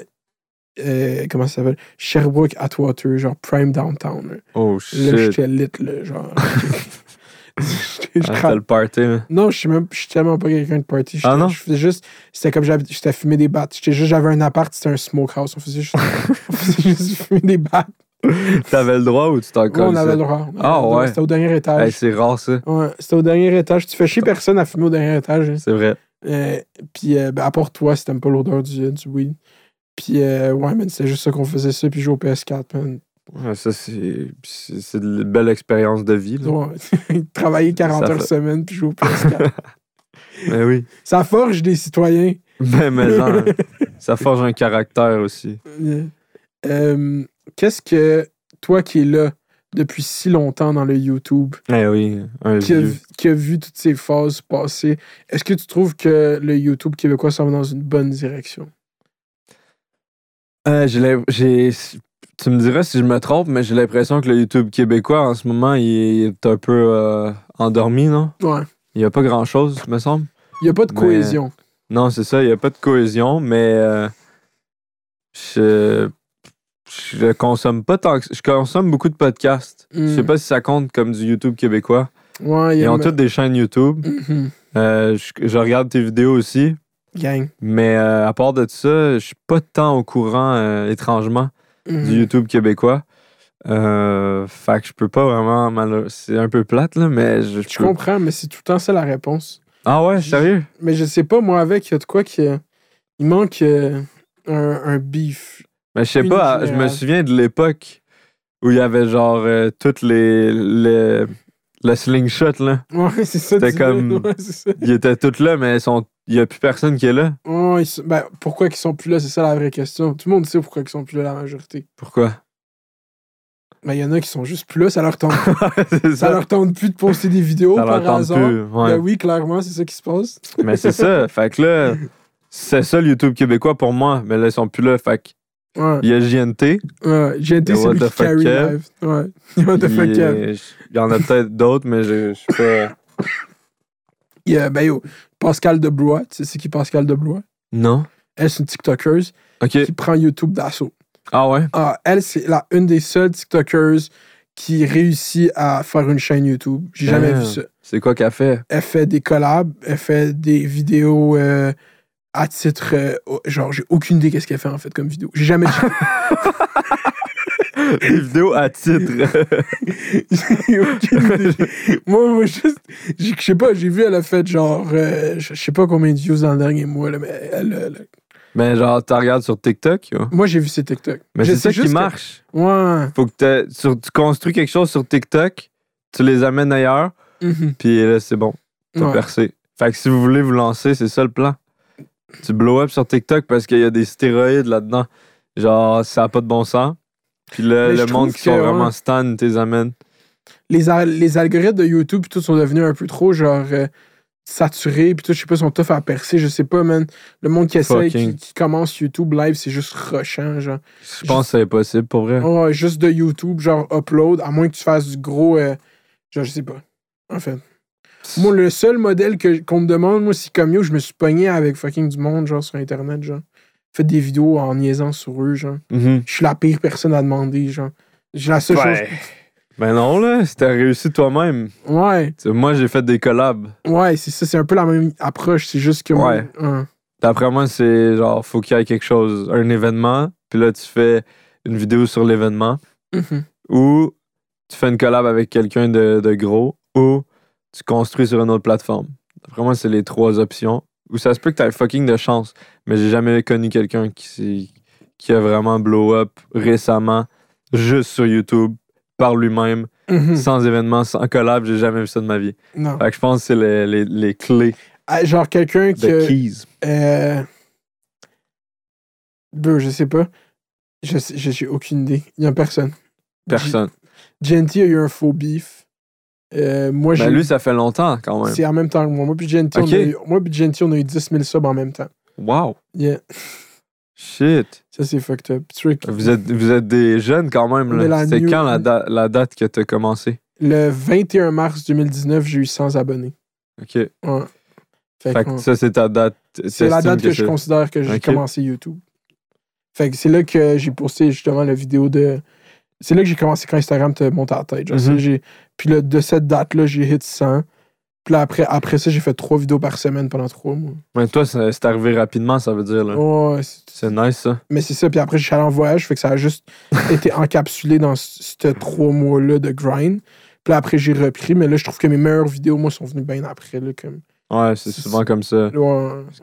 euh, comment ça s'appelle? Sherbrooke Atwater, genre prime downtown. là. Oh Là, shit. j'étais lit, là, genre. *laughs* Je Ah, le party, là. Non, je suis même, je suis tellement pas quelqu'un de party. Ah non? Je faisais juste, c'était comme j'avais, j'étais fumé des battes. J'étais juste, j'avais un appart, c'était un smokehouse. On faisait juste, *laughs* on faisait juste fumer des battes. T'avais le droit ou tu t'en Ouais, on avait le droit. Ah, ouais. C'était au dernier étage. Hey, c'est rare, ça. Ouais, c'était au dernier étage. Tu fais chier personne à fumer au dernier étage. hein. C'est vrai. Euh, puis, euh, ben, à part toi, si t'aimes pas l'odeur du, du weed. Puis, euh, ouais, man, c'était juste ça qu'on faisait ça. Puis, jouer au PS4, man. Ouais, ça, c'est. C'est c'est une belle expérience de vie, là. Ouais. *laughs* Travailler 40 Ça heures fait- semaine, puis jouer au PS4. Mais *laughs* oui. ça forge des citoyens. Mais, mais genre, *laughs* ça forge un caractère aussi. Euh, euh, Qu'est-ce que toi qui es là depuis si longtemps dans le YouTube, Eh oui, un qui a, qui a vu toutes ces phases passer, est-ce que tu trouves que le YouTube québécois s'en va dans une bonne direction? Euh, j'ai tu me diras si je me trompe, mais j'ai l'impression que le YouTube québécois, en ce moment, il est un peu euh, endormi, non? Ouais. Il n'y a pas grand-chose, me semble. Il n'y a pas de Mais- cohésion. Non, c'est ça, il n'y a pas de cohésion, mais euh, je, je consomme pas tant que Je consomme beaucoup de podcasts. Je sais Mm. pas si ça compte comme du YouTube québécois. Ouais, il y Ils ont toutes des chaînes YouTube. Mhm. Euh, je, je regarde tes vidéos aussi. Gang. Mais euh, à part de ça, je suis pas tant au courant, euh, étrangement, Mhm. du YouTube québécois. Euh, fait que je peux pas vraiment. C'est un peu plate, là, mais je, je peux- comprends, mais c'est tout le temps ça la réponse. Ah ouais, sérieux? Mais je sais pas, moi, avec, il y a de quoi qui. Il manque euh, un, un beef. Mais je sais pas, je me souviens de l'époque où il y avait genre euh, toutes les, les. Le slingshot, là. Ouais, c'est ça. C'était comme- *laughs* Ouais, ça. Ils étaient tous là, mais ils sont... il y a plus personne qui est là? Ouais, ils sont- ben, pourquoi ils sont plus là, c'est ça la vraie question. Tout le monde sait pourquoi ils sont plus là, la majorité. Pourquoi? Ben, il y en a qui sont juste plus là, ça leur tente, *laughs* c'est ça ça. leur tente plus de poster des vidéos Ça par hasard. plus. ouais. Ben oui, clairement, c'est ça qui se passe. *laughs* Mais c'est ça. Fait que là, c'est ça le YouTube québécois pour moi. Mais là, ils sont plus là. Fait que Ouais, il y a JNT. ouais. Et celui what qui carry live. Ouais. *laughs* What the fuck, euh, Il y en a peut-être d'autres, mais je je suis pas. Il y a, ben yo, Pascal Deblois, tu sais c'est qui Pascal Deblois? Non? Elle, c'est une TikTokeuse Ok. qui prend YouTube d'assaut. Ah ouais? Ah, elle, c'est la, une des seules TikTokers qui réussit à faire une chaîne YouTube. J'ai jamais Ah. vu ça. C'est quoi qu'elle fait? Elle fait des collabs, elle fait des vidéos euh, à titre. euh, genre, j'ai aucune idée qu'est-ce qu'elle fait en fait comme vidéo. J'ai jamais *laughs* *laughs* Des vidéos à titre. *laughs* J'ai aucune idée. Moi, moi, juste. Je sais pas, j'ai vu, elle a fait genre. euh, je je sais pas combien de views dans le dernier mois, là, mais elle. elle- mais genre, tu regardes sur TikTok? yo? moi, j'ai vu ses TikTok. Mais Je c'est sais ça qui juste que- marche. Ouais. Faut que t'aies- sur- tu construis quelque chose sur TikTok, tu les amènes ailleurs, Mhm. puis là, c'est bon. T'as Ouais. percé. Fait que si vous voulez vous lancer, c'est ça le plan. Tu blow up sur TikTok parce qu'il y a des stéroïdes là-dedans. Genre, ça n'a pas de bon sens. Puis je le monde qui sont que, vraiment ouais. stan, t'es amènes. les, les algorithmes de YouTube puis tout sont devenus un peu trop genre euh, saturés puis tout je sais pas sont tough à percer je sais pas man le monde qui essaye qui, qui commence YouTube live c'est juste rushant genre Je pense que c'est impossible pour vrai. Ouais, juste de YouTube genre upload à moins que tu fasses du gros euh, genre je sais pas en fait moi le seul modèle qu'on me demande moi c'est comme yo je me suis pogné avec fucking du monde genre sur internet genre fait des vidéos en niaisant sur eux genre Mhm. je suis la pire personne à demander genre j'ai la seule Ouais. Ben non, là, c'était réussi toi-même. chose ouais Moi, j'ai fait des collabs. Ouais, c'est ça, c'est un peu la même approche. C'est juste que moi. Ouais. hein. D'après moi, c'est genre, faut qu'il y ait quelque chose, un événement, puis là, tu fais une vidéo sur l'événement, Mhm. ou tu fais une collab avec quelqu'un de, de gros, ou tu construis sur une autre plateforme. D'après moi, c'est les trois options. Ou ça se peut que tu aies fucking de chance, mais j'ai jamais connu quelqu'un qui, qui a vraiment blow up récemment, juste sur YouTube, par lui-même, Mhm. sans événement, sans collab. J'ai jamais vu ça de ma vie. Non. Fait que je pense que c'est les, les, les clés Ah, Genre quelqu'un que. Keys. Euh... Bro, je sais pas. Je je- j'ai aucune idée. Il y a personne. Personne. Genty a eu un faux beef. Euh, moi. Ben, lui, ça fait longtemps quand même. C'est en même temps que moi. Moi puis Genty, Ok. on a eu, moi puis Genty, on a eu 10 000 subs en même temps. Wow. Yeah. Shit. Ça, c'est fucked up. Trick. Vous êtes, vous êtes des jeunes quand même. C'est new- quand la, da- la date que t'as commencé? Le 21 mars 2019, j'ai eu 100 abonnés. OK. Ouais. Fait Fait que, ouais. ça, c'est ta date. C'est la date que, je considère que j'ai commencé YouTube. Fait que c'est là que j'ai posté justement la vidéo de. C'est là que j'ai commencé quand Instagram te monte à la tête. Genre, Mhm. j'ai- Puis là, de cette date-là, j'ai hit 100. Puis là, après, après ça, j'ai fait trois vidéos par semaine pendant trois mois. Mais toi, c'est c'est arrivé rapidement, ça veut dire. Là. Ouais, c'est- nice, ça. mais c'est ça. Puis après, je suis allé en voyage. Fait que ça a juste *laughs* été encapsulé dans ce- ces trois mois-là de grind. Puis là, après, j'ai repris. Mais là, je trouve que mes meilleures vidéos, moi, sont venues bien après. Là, comme... Ouais, c'est souvent comme ça.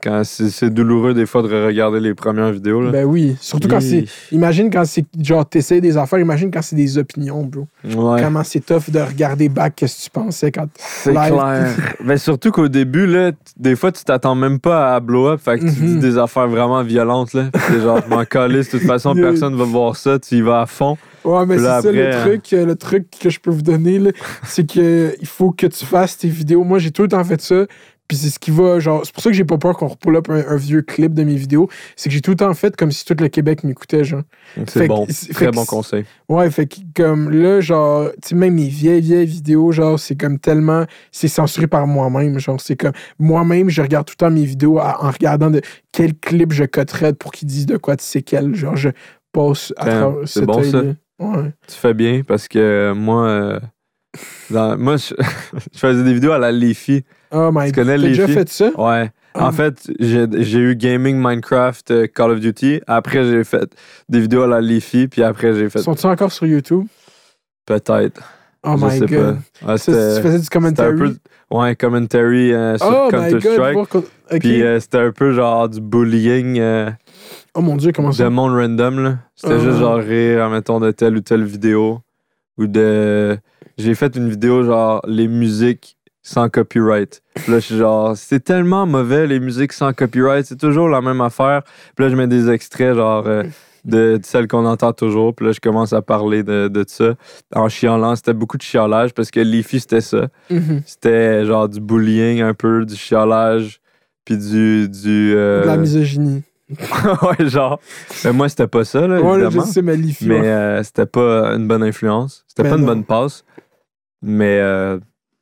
Quand c'est douloureux des fois de regarder les premières vidéos. Là. Ben oui. Surtout quand c'est. Imagine quand c'est genre t'essayes des affaires, imagine quand c'est des opinions, bro. Ouais. Comment c'est tough de regarder back qu'est-ce que tu pensais quand. C'est clair. Mais *laughs* surtout qu'au début, là, des fois, tu t'attends même pas à blow up. Fait que tu Mhm. dis des affaires vraiment violentes. là. C'est genre, je m'en calisse. De toute façon, *laughs* personne va voir ça. Tu y vas à fond. Ouais, mais c'est ça le après, truc, euh, le truc que je peux vous donner, c'est que il faut que tu fasses tes vidéos. Moi, j'ai tout le temps fait ça. Puis c'est ce qui va, genre, c'est pour ça que j'ai pas peur qu'on repull up un, un vieux clip de mes vidéos. C'est que j'ai tout le temps fait comme si tout le Québec m'écoutait, genre. C'est bon. Très bon conseil. Ouais, fait que comme là, genre, tu sais, même mes vieilles, vieilles vidéos, genre, c'est comme tellement. C'est censuré par moi-même. Genre, c'est comme. Moi-même, je regarde tout le temps mes vidéos à- en regardant de quel clip je coterais pour qu'ils disent de quoi tu sais quel. Genre, je passe à travers c'est bon, ça. Ouais. Tu fais bien parce que euh, moi, euh, dans- moi je, *laughs* je faisais des vidéos à la Leafy. Oh my Tu connais T'as déjà Leafy? fait ça? Ouais. Ah. En fait, j'ai j'ai eu gaming, Minecraft, euh, Call of Duty. Après, j'ai fait des vidéos à la Leafy. Puis après, j'ai fait Sont-ils encore sur YouTube? peut-être. Oh je my sais god. pas. Ouais, Ça, tu faisais du c'était un commentary? peu. Ouais, commentary euh, sur oh my god. Counter-Strike. voir qu'on- ok. Puis euh, c'était un peu genre du bullying euh, oh mon dieu, comment de ça? monde random. là. C'était Ah. juste genre rire, mettons, de telle ou telle vidéo. Ou de. J'ai fait une vidéo genre les musiques sans copyright. Puis là, je suis genre, c'est tellement mauvais les musiques sans copyright, c'est toujours la même affaire. Puis là, je mets des extraits genre euh, de, de celles qu'on entend toujours. Puis là, je commence à parler de, de ça en chialant. C'était beaucoup de chialage parce que Leafy, c'était ça. Mhm. C'était genre du bullying un peu, du chialage, puis du. du euh, De la misogynie. *laughs* ouais, genre. Mais moi, c'était pas ça, là, Ouais, là, je évidemment. sais, mais Leafy, Mais ouais. euh, c'était pas une bonne influence. C'était Ben pas une bonne passe. Mais euh,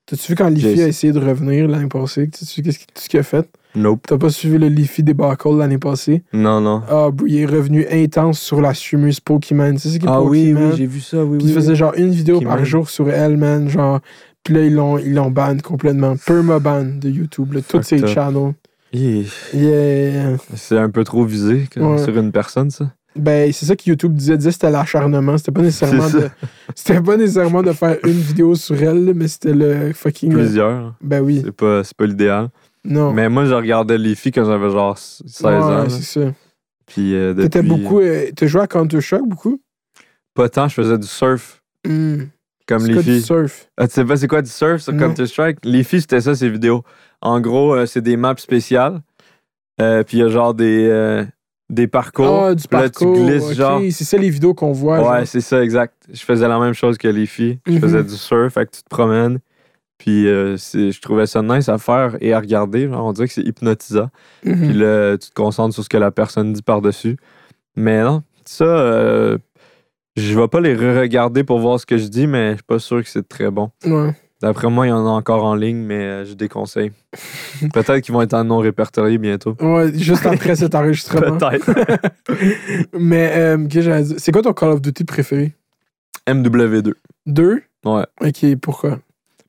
T'as-tu vu quand j'ai- a essayé de revenir l'année passée? T'as-tu vu qu'est-ce qu'il- qu'il a fait? nope. T'as pas suivi le Leafy débacle l'année passée? Non, non. Ah, il est revenu intense sur la streameuse Pokémon. Tu sais ce qui est Pokémon? vu ça, oui, Puis il faisait genre une vidéo par jour sur elle, man. Genre, puis là, ils l'ont, ban complètement. Permaban de YouTube, là, tous ses channels. Yeah. C'est un peu trop visé que- Ouais. sur une personne, ça. Ben, c'est ça que YouTube disait, disait c'était l'acharnement. C'était pas nécessairement de. C'était pas nécessairement de faire une vidéo sur elle, mais c'était le fucking. Plusieurs. Ben oui. C'est pas, pas l'idéal. Non. Mais moi, je regardais les filles quand j'avais genre 16 Ouais, ans. c'est ça. Puis euh, T'étais depuis, beaucoup. euh, T'as joué à Counter-Strike beaucoup? Pas tant, je faisais du surf. Hmm. Comme les quoi du filles. surf? Ah, tu sais pas c'est quoi du surf sur. Counter-Strike? Les filles, c'était ça, ces vidéos. En gros, euh, c'est des maps spéciales. Euh, puis il y a genre des, euh, des parcours. Ah, du Puis là, parcours. tu glisses genre. C'est ça les vidéos qu'on voit. Ouais, c'est ça, exact. Je faisais la même chose que les filles. Je Mhm. faisais du surf, fait que tu te promènes. Puis euh, je trouvais ça nice à faire et à regarder. genre, on dirait que c'est hypnotisant. Mhm. Puis là, tu te concentres sur ce que la personne dit par-dessus. Mais non, ça, je vais pas les re-regarder pour voir ce que je dis, mais je suis pas sûr que c'est très bon. Ouais. D'après moi, il y en a encore en ligne, mais euh, je déconseille. *laughs* Peut-être qu'ils vont être en non répertorié bientôt. Ouais, juste après cet *laughs* enregistrement. Peut-être. *laughs* Mais, euh, c'est quoi ton Call of Duty préféré? MW2. Deux? Ouais. Ok, pourquoi?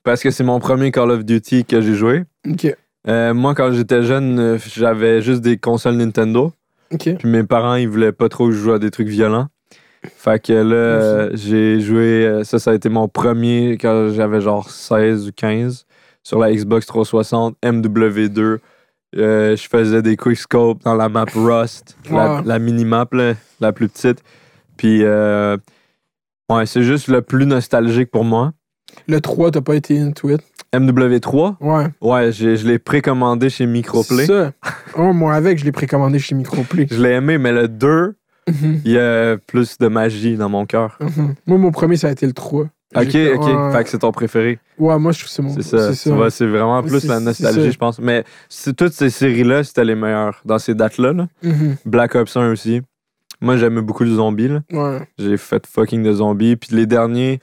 Parce que c'est mon premier Call of Duty que j'ai joué. Ok. Euh, moi, quand j'étais jeune, euh, j'avais juste des consoles Nintendo. Ok. Puis mes parents, ils voulaient pas trop que je joue à des trucs violents. Fait que là, j'ai joué. euh, Ça, ça a été mon premier quand j'avais genre 16 ou 15 sur la Xbox 360, MW2. Euh, je faisais des quickscopes dans la map Rust, la, mini-map, la plus petite. Puis, euh, ouais, c'est juste le plus nostalgique pour moi. Le 3, t'as pas été into it? MW3, Ouais. ouais, je l'ai précommandé chez Microplay. Ça. Oh, moi, avec, je l'ai précommandé chez Microplay. Je l'ai aimé, mais le 2, Mhm, il y a plus de magie dans mon cœur. mhm. Moi, mon premier, ça a été le 3. Ok, ok. Fait que c'est ton préféré. ouais, moi, je trouve que c'est mon. C'est ça. C'est vraiment plus la nostalgie, je pense. Mais toutes ces séries-là, c'était les meilleures dans ces dates-là. là. Mhm, Black Ops 1 aussi. Moi, j'aimais beaucoup le zombie. Ouais. J'ai fait fucking de zombies. Puis les derniers,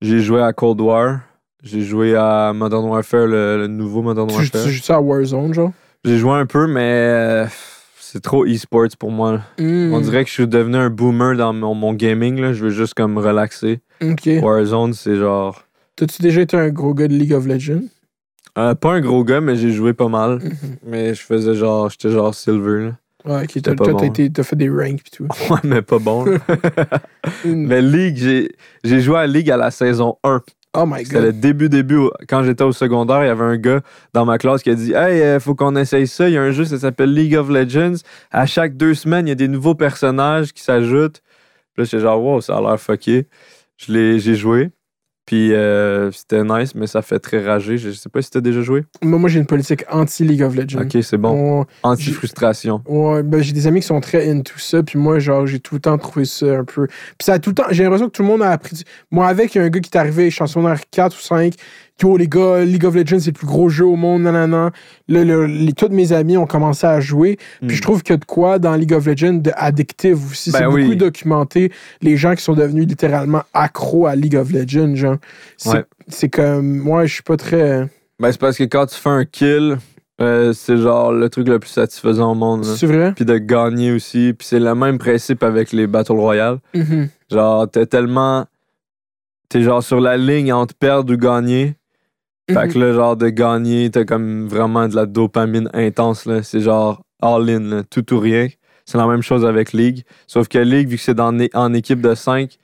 j'ai joué à Cold War. J'ai joué à Modern Warfare, le, le nouveau Modern Tu, Warfare. tu joues ça à Warzone, genre? J'ai joué un peu, mais euh, c'est trop e-sports pour moi. là. Mm. On dirait que je suis devenu un boomer dans mon, mon gaming. Là. Je veux juste comme relaxer. Warzone, c'est genre. T'as-tu déjà été un gros gars de League of Legends? euh, pas un gros gars, mais j'ai joué pas mal. Mhm. Mais je faisais genre. J'étais genre silver. Là. Ouais, ok. T'as bon. fait des ranks pis tout. Ouais, mais pas bon. *laughs* *laughs* mais League, j'ai j'ai joué à League à la saison 1. Oh my C'était le début, début. Quand j'étais au secondaire, il y avait un gars dans ma classe qui a dit Hey, euh, faut qu'on essaye ça. Il y a un jeu, ça s'appelle League of Legends. À chaque deux semaines, il y a des nouveaux personnages qui s'ajoutent. Puis là, j'étais genre, wow, ça a l'air fucké. Je l'ai- J'ai joué. Puis euh, c'était nice, mais ça fait très rager. Je sais pas si t'as déjà joué. Moi, moi j'ai une politique anti-League of Legends. Ok, c'est bon. On- Anti-frustration. Ouais, ben j'ai des amis qui sont très into ça, puis moi, genre, j'ai tout le temps trouvé ça un peu. Puis ça a tout le temps, j'ai l'impression que tout le monde a appris. du- Moi, avec, il y a un gars qui est arrivé, chansonnaire 4 ou 5, Yo, les gars, League of Legends, c'est le plus gros jeu au monde, nanana. Là, le- les, tous mes amis ont commencé à jouer. Mm. Puis je trouve qu'il y a de quoi dans League of Legends de addictive aussi. Ben c'est oui. beaucoup documenté. Les gens qui sont devenus littéralement accros à League of Legends, genre. C'est comme. Moi, je suis pas très. Ben, c'est parce que quand tu fais un kill, euh, c'est genre le truc le plus satisfaisant au monde. C'est vrai? Puis de gagner aussi. Puis c'est le même principe avec les Battle Royale. Mhm. Genre, t'es tellement. T'es genre sur la ligne entre perdre ou gagner. Fait Mhm. que là, genre, de gagner, t'as comme vraiment de la dopamine intense, là. C'est genre all-in, tout ou rien. C'est la même chose avec League. Sauf que League, vu que c'est en équipe de 5,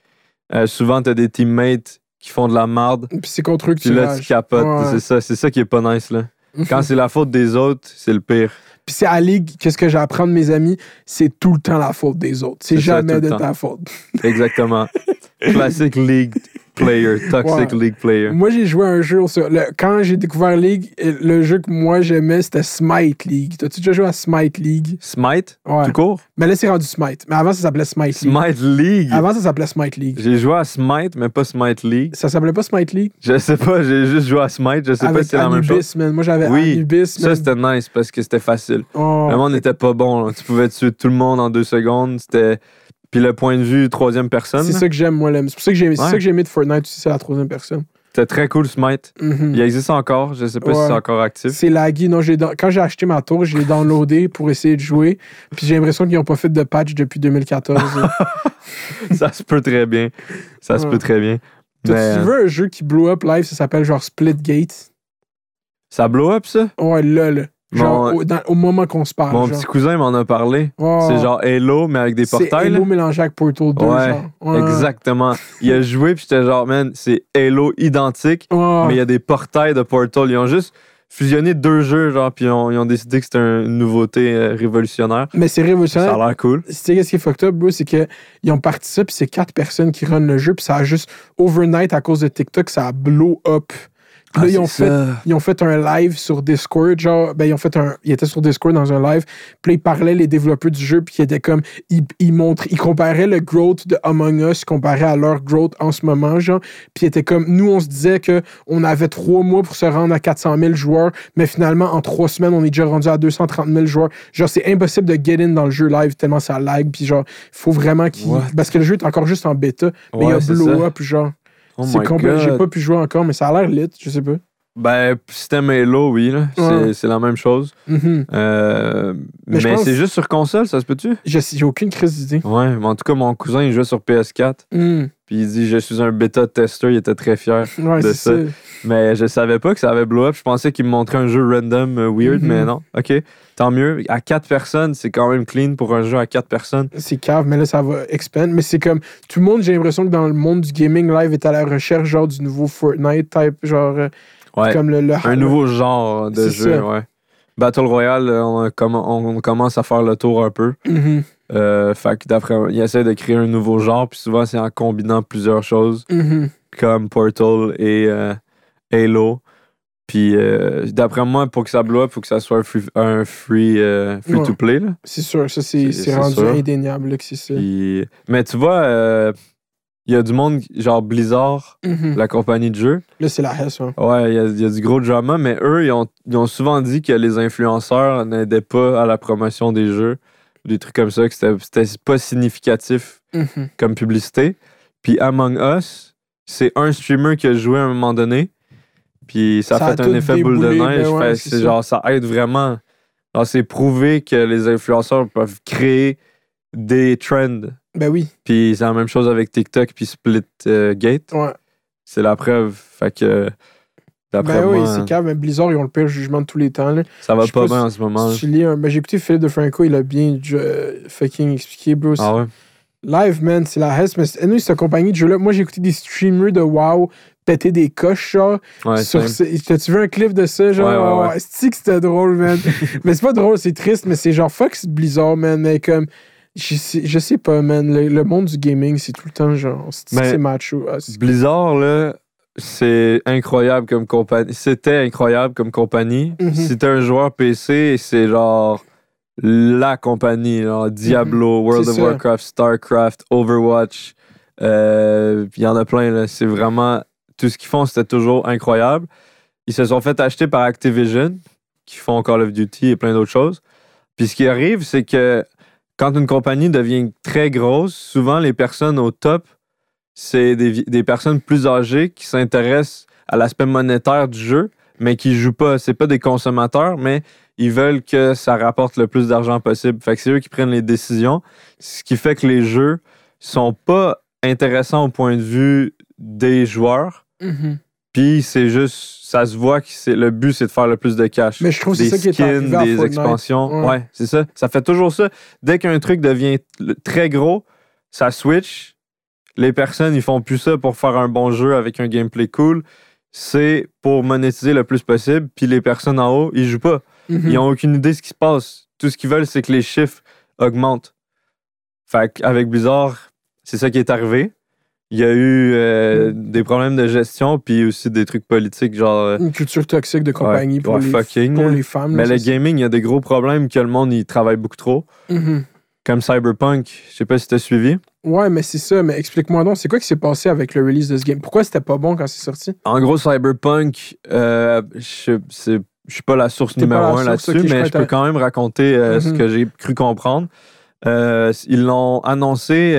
souvent, t'as des teammates qui font de la marde. Puis c'est contre eux que tu là, tu capotes. Ouais. C'est ça, c'est ça qui est pas nice, là. Mhm. Quand c'est la faute des autres, c'est le pire. Puis c'est à Ligue, qu'est-ce que j'apprends de mes amis, c'est tout le temps la faute des autres. C'est ça, jamais de temps. ta faute. Exactement. *laughs* Classic League player. *laughs* Toxic Ouais. League player. Moi, j'ai joué à un jeu sur. le- quand j'ai découvert League, le jeu que moi j'aimais, c'était Smite League. T'as-tu déjà joué à Smite League? Smite, Ouais. tout court? Mais là, c'est rendu Smite. Mais avant, ça s'appelait Smite League. Smite League? Avant, ça s'appelait Smite League. J'ai joué à Smite, mais pas Smite League. Ça s'appelait pas Smite League? Je sais pas, j'ai juste joué à Smite, je sais pas si c'est la même chose. man. Moi, j'avais Oui, Anubis, Ça, c'était nice parce que c'était facile. Oh. Le monde n'était pas bon. là. Tu pouvais tuer tout le monde en deux secondes. C'était. Puis le point de vue troisième personne, C'est ça que j'aime, moi. là. C'est pour ça que j'ai c'est Ouais. ça que j'ai aimé de Fortnite aussi, c'est la troisième personne. c'était très cool Smite. Mhm. Il existe encore, je sais pas si c'est encore actif. C'est laggy. Non, quand j'ai acheté ma tour, je l'ai downloadé pour essayer de jouer. Puis j'ai l'impression qu'ils n'ont pas fait de patch depuis 2014. là. *laughs* ça se peut très bien. Ça se peut très bien. Mais, tu euh, veux un jeu qui blow up live, ça s'appelle genre Splitgate. ça blow up ça? Ouais, là, là. Genre Mon- au, dans- au moment qu'on se parle. Mon genre. petit cousin m'en a parlé. C'est genre Halo, mais avec des portails. là. Halo mélangé avec Portal 2. Ouais, genre. Exactement. Il a joué, puis j'étais genre, man, c'est Halo identique. Mais il y a des portails de Portal. Ils ont juste fusionné deux jeux, genre, puis ils ont, ils ont décidé que c'était un- une nouveauté euh, révolutionnaire. Mais c'est Ça révolutionnaire. a l'air cool. Tu sais, qu'est-ce qui est fucked up, bro? C'est qu'ils ont parti ça, puis c'est quatre personnes qui run le jeu, puis ça a juste, overnight, à cause de TikTok, ça a blow up. Là, Ah, ils, ont fait, ils ont fait un live sur Discord, genre, ben, ils ont fait un, ils étaient sur Discord dans un live, puis ils parlaient, les développeurs du jeu, puis ils étaient comme, ils, ils montraient, ils comparaient le growth de Among Us comparé à leur growth en ce moment, genre, puis ils étaient comme, nous, on se disait que on avait trois mois pour se rendre à 400 000 joueurs, mais finalement, en trois semaines, on est déjà rendu à 230 000 joueurs. Genre, c'est impossible de get in dans le jeu live tellement ça lag, puis genre, il faut vraiment qu'il. What? Parce que le jeu est encore juste en bêta, mais il y a blow ça. up, genre. Oh c'est complet. J'ai pas pu jouer encore, mais ça a l'air lit, je sais pas. Ben, système Halo, oui, là. C'est- Ouais. C'est la même chose. Mhm. Euh, Mais c'est juste sur console, ça se peut-tu? J'ai aucune crise d'idée. Ouais, mais en tout cas, mon cousin, il jouait sur PS4. Hmm. Puis il dit, je suis un bêta tester. Il était très fier. Ouais, De ça. ça. Mais je savais pas que ça avait blow up. Je pensais qu'il me montrait un jeu random euh, weird, Mhm. mais non. OK. Tant mieux. À quatre personnes, c'est quand même clean pour un jeu à quatre personnes. C'est cave, mais là, ça va expand. Mais c'est comme, tout le monde, j'ai l'impression que dans le monde du gaming live est à la recherche, genre, du nouveau Fortnite type, genre, euh, Ouais. comme le, le Un nouveau genre de jeu, ça. ouais. Battle Royale, euh, on, on commence à faire le tour un peu. Mhm. Euh, fait que d'après, ils essaient de créer un nouveau genre, puis souvent c'est en combinant plusieurs choses, Mhm. comme Portal et euh, Halo. Puis euh, d'après moi, pour que ça blow up, il faut que ça soit un free, un free, euh, free Ouais. to play. Là. C'est sûr, ça, c'est rendu sûr. indéniable là, que c'est ça. Puis- mais tu vois, euh, il y a du monde, genre Blizzard, Mhm. la compagnie de jeu. Là, c'est la hesse. hein. Ouais, il y, y a du gros drama, mais eux, ils ont, ils ont souvent dit que les influenceurs n'aidaient pas à la promotion des jeux, des trucs comme ça, que c'était pas significatif Mhm. comme publicité. Puis Among Us, c'est un streamer qui a joué à un moment donné, puis ça, Ça a fait un effet boule de neige. ben ouais, c'est genre, ça aide vraiment. C'est prouvé que les influenceurs peuvent créer des trends. Ben oui. Puis c'est la même chose avec TikTok puis Splitgate. Ouais. C'est la preuve. Fait que, Ben oui, c'est. Mais Blizzard, ils ont le pire jugement de tous les temps. Là. ça va pas bien en ce moment. Si ben, j'ai écouté Philippe de Franco, il a bien euh, fucking expliqué, bro. Ah ouais? Live, man, c'est la hesse. Mais c'est- anyway, cette compagnie de jeu-là, moi, j'ai écouté des streamers de WoW péter des coches, genre. Ouais, sur T'as-tu vu un clip de ça, genre? Ouais, ouais, ouais. Oh, que c'était drôle, man? *laughs* mais c'est pas drôle, c'est triste, mais c'est genre Fox Blizzard, man. Mais comme, je sais, je sais pas, man. Le, le monde du gaming, c'est tout le temps genre, c'est macho? Ah, Blizzard, là, c'est incroyable comme compagnie. C'était incroyable comme compagnie. Mhm. Si t'es un joueur PC, c'est genre la compagnie. genre Diablo, World C'est of ça. Warcraft, StarCraft, Overwatch. Euh, Il y en a plein, là. C'est vraiment. Tout ce qu'ils font, c'était toujours incroyable. Ils se sont fait acheter par Activision, qui font Call of Duty et plein d'autres choses. Puis ce qui arrive, c'est que quand une compagnie devient très grosse, souvent les personnes au top, c'est des, des personnes plus âgées qui s'intéressent à l'aspect monétaire du jeu, mais qui jouent pas. C'est pas des consommateurs, mais ils veulent que ça rapporte le plus d'argent possible. Fait que c'est eux qui prennent les décisions, ce qui fait que les jeux sont pas intéressants au point de vue des joueurs. Mhm. Puis c'est juste, ça se voit que c'est le but, c'est de faire le plus de cash. Mais je trouve que des c'est ça qui est skins, arrivé à des Fortnite. expansions. Ouais. Ouais, c'est ça. Ça fait toujours ça. Dès qu'un truc devient très gros, ça switch. Les personnes, ils font plus ça pour faire un bon jeu avec un gameplay cool. C'est pour monétiser le plus possible. Puis les personnes en haut, ils jouent pas. Mhm. Ils ont aucune idée de ce qui se passe. Tout ce qu'ils veulent, c'est que les chiffres augmentent. Fait qu'avec Blizzard, c'est ça qui est arrivé. Il y a eu euh, des problèmes de gestion, puis aussi des trucs politiques, genre. euh, Une culture toxique de compagnie pour, ouais, les, fucking, pour les femmes. mais là, le gaming, il y a des gros problèmes que le monde, il travaille beaucoup trop. Mhm. Comme Cyberpunk, je sais pas si t'as suivi. Ouais, mais c'est ça. Mais explique-moi donc, c'est quoi qui s'est passé avec le release de ce game? Pourquoi c'était pas bon quand c'est sorti? En gros, Cyberpunk, euh, je suis pas la source numéro la un là-dessus, mais je peux quand même raconter euh, ce Mhm. que j'ai cru comprendre. Ils l'ont annoncé,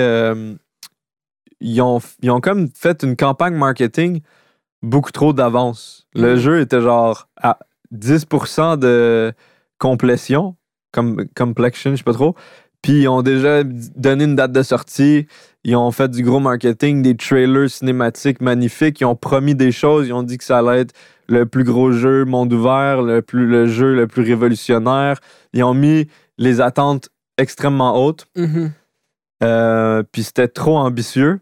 ils, ont, ils ont comme fait une campagne marketing beaucoup trop d'avance. Le Mhm. jeu était genre à 10% de complétion, comme complexion, je sais pas trop. Puis ils ont déjà donné une date de sortie. Ils ont fait du gros marketing, des trailers cinématiques magnifiques. Ils ont promis des choses. Ils ont dit que ça allait être le plus gros jeu monde ouvert, le, plus, le jeu le plus révolutionnaire. Ils ont mis les attentes extrêmement hautes. Mhm. Euh, puis c'était trop ambitieux.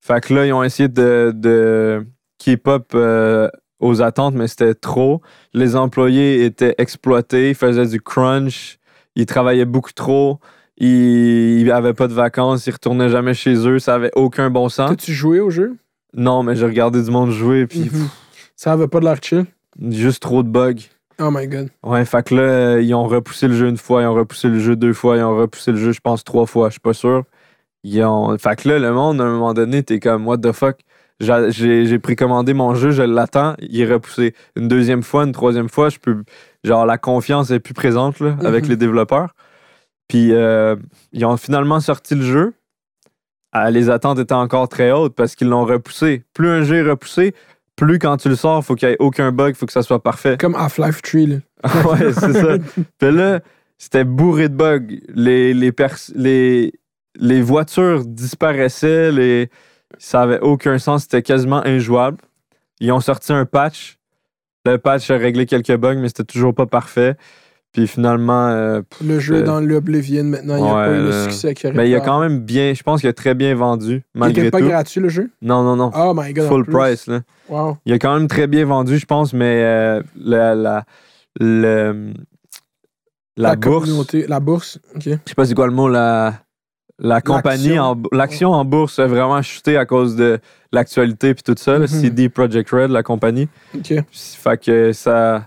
Fait que là, ils ont essayé de, de keep up euh, aux attentes, mais c'était trop. Les employés étaient exploités, ils faisaient du crunch, ils travaillaient beaucoup trop, ils n'avaient pas de vacances, ils retournaient jamais chez eux, ça avait aucun bon sens. T'as-tu joué au jeu? Non, mais j'ai regardé du monde jouer, puis Mhm. Ça avait pas de l'air chill. juste trop de bugs. Oh my god. Ouais, fait que là, euh, ils ont repoussé le jeu une fois, ils ont repoussé le jeu deux fois, ils ont repoussé le jeu, je pense, trois fois, je suis pas sûr. Ils ont... Fait que là, le monde, à un moment donné, t'es comme, what the fuck? J'a- J'ai précommandé mon jeu, je l'attends, il est repoussé. Une deuxième fois, une troisième fois, je peux. Genre, la confiance est plus présente là, avec Mhm. les développeurs. Puis, euh, ils ont finalement sorti le jeu. Ah, les attentes étaient encore très hautes parce qu'ils l'ont repoussé. Plus un jeu est repoussé, plus quand tu le sors, faut qu'il n'y ait aucun bug, faut que ça soit parfait. Comme Half-Life 3, là. *laughs* ouais, c'est ça. Puis là, c'était bourré de bugs. Les, les, pers- les, les voitures disparaissaient, les... ça avait aucun sens, c'était quasiment injouable. Ils ont sorti un patch. Le patch a réglé quelques bugs, mais c'était toujours pas parfait. Puis finalement, euh, pff, Le jeu euh, dans l'Oblivion maintenant. Il n'y a ouais, pas eu le succès qu'il mais il a quand même bien, je pense qu'il a très bien vendu, Il malgré était pas tout. gratuit, le jeu? Non, non, non. Oh my god. Full price, là. Wow. Il a quand même très bien vendu, je pense, mais euh, la- la- le- la, bourse. La bourse, OK. Je sais pas c'est quoi le mot, la, la compagnie, en- l'action en bourse a vraiment chuté à cause de l'actualité puis tout ça. Mhm. CD Projekt Red, la compagnie. OK. Fait que ça,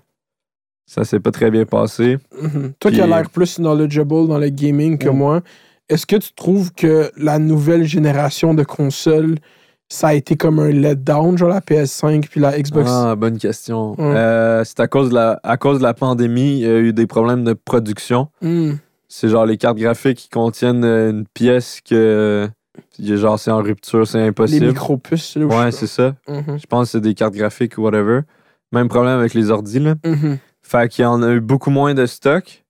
ça s'est pas très bien passé. Mhm. Toi qui as l'air plus knowledgeable dans le gaming que Mm. moi, est-ce que tu trouves que la nouvelle génération de consoles, ça a été comme un letdown, genre la PS5 puis la Xbox? Ah, bonne question. Euh, c'est à cause, de la, à cause de la pandémie, il y a eu des problèmes de production. Hmm. C'est genre les cartes graphiques qui contiennent euh, une pièce que. Genre, c'est en rupture, c'est Les impossible. micro-puces, là. Ouais, c'est ça. Mhm. Je pense que c'est des cartes graphiques ou whatever. Même problème avec les ordis, là. Mhm. Fait qu'il y en a eu beaucoup moins de stock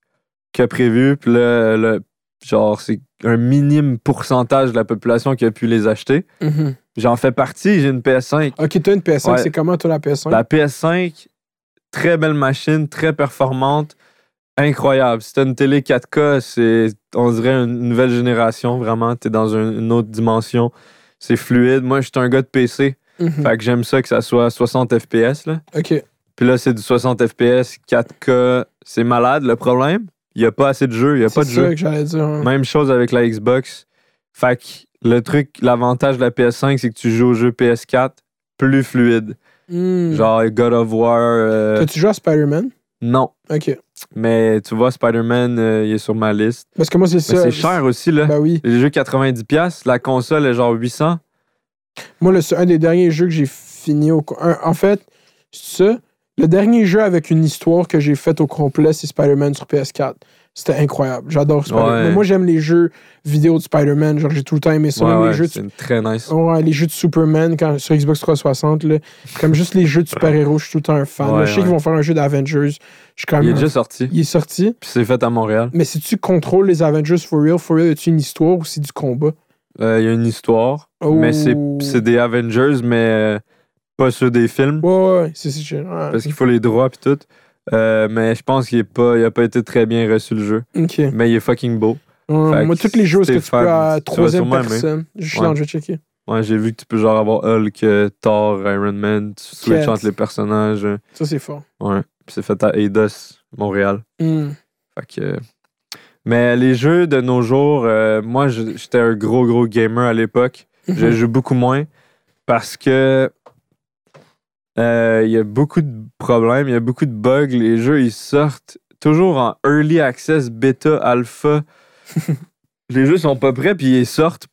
que prévu. Puis là, le- genre, c'est un minime pourcentage de la population qui a pu les acheter. Mhm. J'en fais partie, j'ai une PS5. Ok, t'as une PS5, Ouais. c'est comment toi la PS5? La PS5, très belle machine, très performante, incroyable. Si t'as une télé 4K, c'est, on dirait, une nouvelle génération, vraiment. T'es dans un- une autre dimension. C'est fluide. Moi, je suis un gars de PC. Mhm. Fait que j'aime ça que ça soit 60 FPS, là. Ok. Puis là, c'est du 60 FPS, 4K. C'est malade. Le problème, il n'y a pas assez de jeux. Il n'y a C'est pas de jeux. que j'allais dire. hein. Même chose avec la Xbox. Fait que le truc, l'avantage de la PS5, c'est que tu joues au jeu PS4 plus fluide. Hmm. Genre God of War. euh, T'as-tu joué à Spider-Man? non. Ok. Mais tu vois, Spider-Man, euh, il est sur ma liste. Parce que moi, c'est Mais ça. c'est cher aussi, là. Ben oui. Les jeux 90$, la console est genre 800$. Moi, le, un des derniers jeux que j'ai fini au. co- un- en fait, ça, le dernier jeu avec une histoire que j'ai fait au complet, c'est Spider-Man sur PS4. C'était incroyable. J'adore Spider-Man. Ouais. Moi, j'aime les jeux vidéo de Spider-Man. Genre, j'ai tout le temps aimé ça. Ouais, ouais, les jeux de très nice. Ouais, les jeux de Superman quand, sur Xbox 360, là, comme juste les jeux de super-héros, je suis tout le temps un fan. Là, je sais qu'ils vont faire un jeu d'Avengers. Je suis quand même. Il est déjà sorti. Il est sorti. Puis c'est fait à Montréal. Mais si tu contrôles les Avengers for real, for real, as-tu une histoire ou c'est du combat? Euh, Il y a une histoire. Oh. Mais c'est c'est des Avengers, mais euh, pas ceux des films. Ouais, ouais, c'est ouais. Parce qu'il faut les droits puis tout. Euh, mais je pense qu'il est pas, il a pas été très bien reçu le jeu. Mais il est fucking beau. Ouais, moi, tous les jeux, est-ce que tu peux à troisième personne? Je suis dans, je vais checker. Ouais, j'ai vu que tu peux genre avoir Hulk, euh, Thor, Iron Man, tu switches entre les personnages. Ça, c'est fort. Ouais. Puis c'est fait à Eidos, Montréal. Hmm. Fait que. euh, Mais les jeux de nos jours, euh, moi j'étais un gros gros gamer à l'époque. Je Mhm. joue beaucoup moins parce que il y a beaucoup de problèmes, il y a beaucoup de bugs. Les jeux ils sortent toujours en early access, bêta, alpha. *laughs* les jeux sont pas prêts puis ils sortent.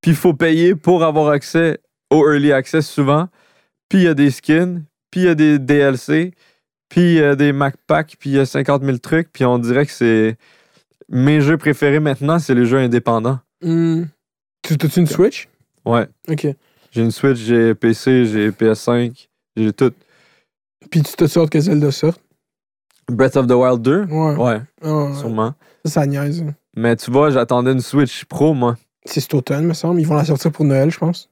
Puis il faut payer pour avoir accès au early access souvent. Puis il y a des skins, puis il y a des DLC, puis il y a des Mac Packs, puis il y a 50 000 trucs. Puis on dirait que c'est. Mes jeux préférés maintenant, c'est les jeux indépendants. Tu T'as-tu une Switch? Ouais. Ok. J'ai une Switch, j'ai PC, j'ai PS5, j'ai tout. Puis tu te sortes que Zelda sorte? Breath of the Wild 2? Ouais. Ouais, Ah, ouais. sûrement. Ça, ça niaise. Mais tu vois, j'attendais une Switch Pro, moi. C'est cet automne, me semble. Ils vont la sortir pour Noël, je pense.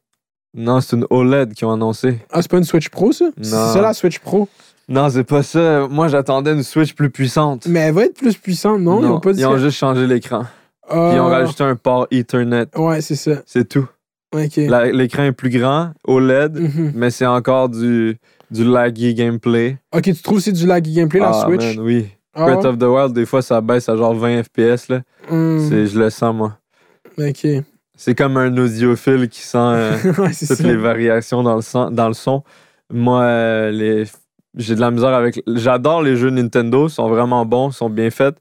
Non, c'est une OLED qu'ils ont annoncé. Ah, c'est pas une Switch Pro, ça? C'est ça, la Switch Pro? Non, c'est pas ça. Moi, j'attendais une Switch plus puissante. Mais elle va être plus puissante, non? Ils ont pas dit ils ont juste changé l'écran. Ah. Puis ils ont rajouté un port Ethernet. Ouais, c'est ça. C'est tout. L'écran est plus grand, OLED, Mhm. mais c'est encore du, du laggy gameplay. Ok, tu trouves que c'est du lag gameplay, la Ah, Switch? man, oui. Ah, Breath of the Wild, des fois, ça baisse à genre 20 FPS. Là. C'est- Je le sens, moi. Ok. C'est comme un audiophile qui sent euh, *laughs* ouais, toutes ça. les variations dans le, son, dans le son. Moi, euh, les... j'ai de la misère avec. J'adore les jeux Nintendo, ils sont vraiment bons, ils sont bien faits,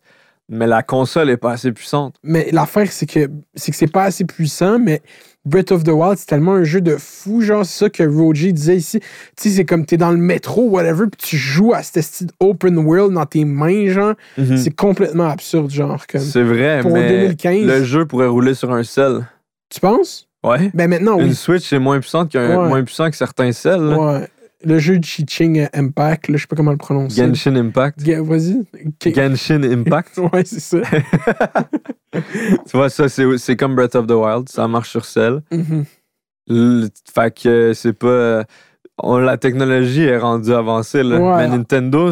mais la console est pas assez puissante. Mais l'affaire, c'est que c'est que c'est pas assez puissant, mais Breath of the Wild, c'est tellement un jeu de fou, genre, c'est ça que Roji disait ici. Tu sais, c'est comme t'es dans le métro, whatever, puis tu joues à cette style open world dans tes mains, genre. C'est complètement absurde, genre. C'est vrai, Pour mais 2015. le jeu pourrait rouler sur un sel. Tu penses? Ouais. Ben maintenant, Une oui. Switch est moins Ouais. moins puissant que certains cels. là. Ouais. Le jeu de Chi-Ching euh, Impact, là, je sais pas comment le prononcer. Genshin Impact. Ga- Vas-y. Genshin Impact. *laughs* Ouais, c'est ça. *laughs* *laughs* tu vois, ça, c'est comme Breath of the Wild. Ça marche sur cell. Mhm. Le- Fait que c'est pas. on- la technologie est rendue avancée. Là. Ouais. Mais Nintendo,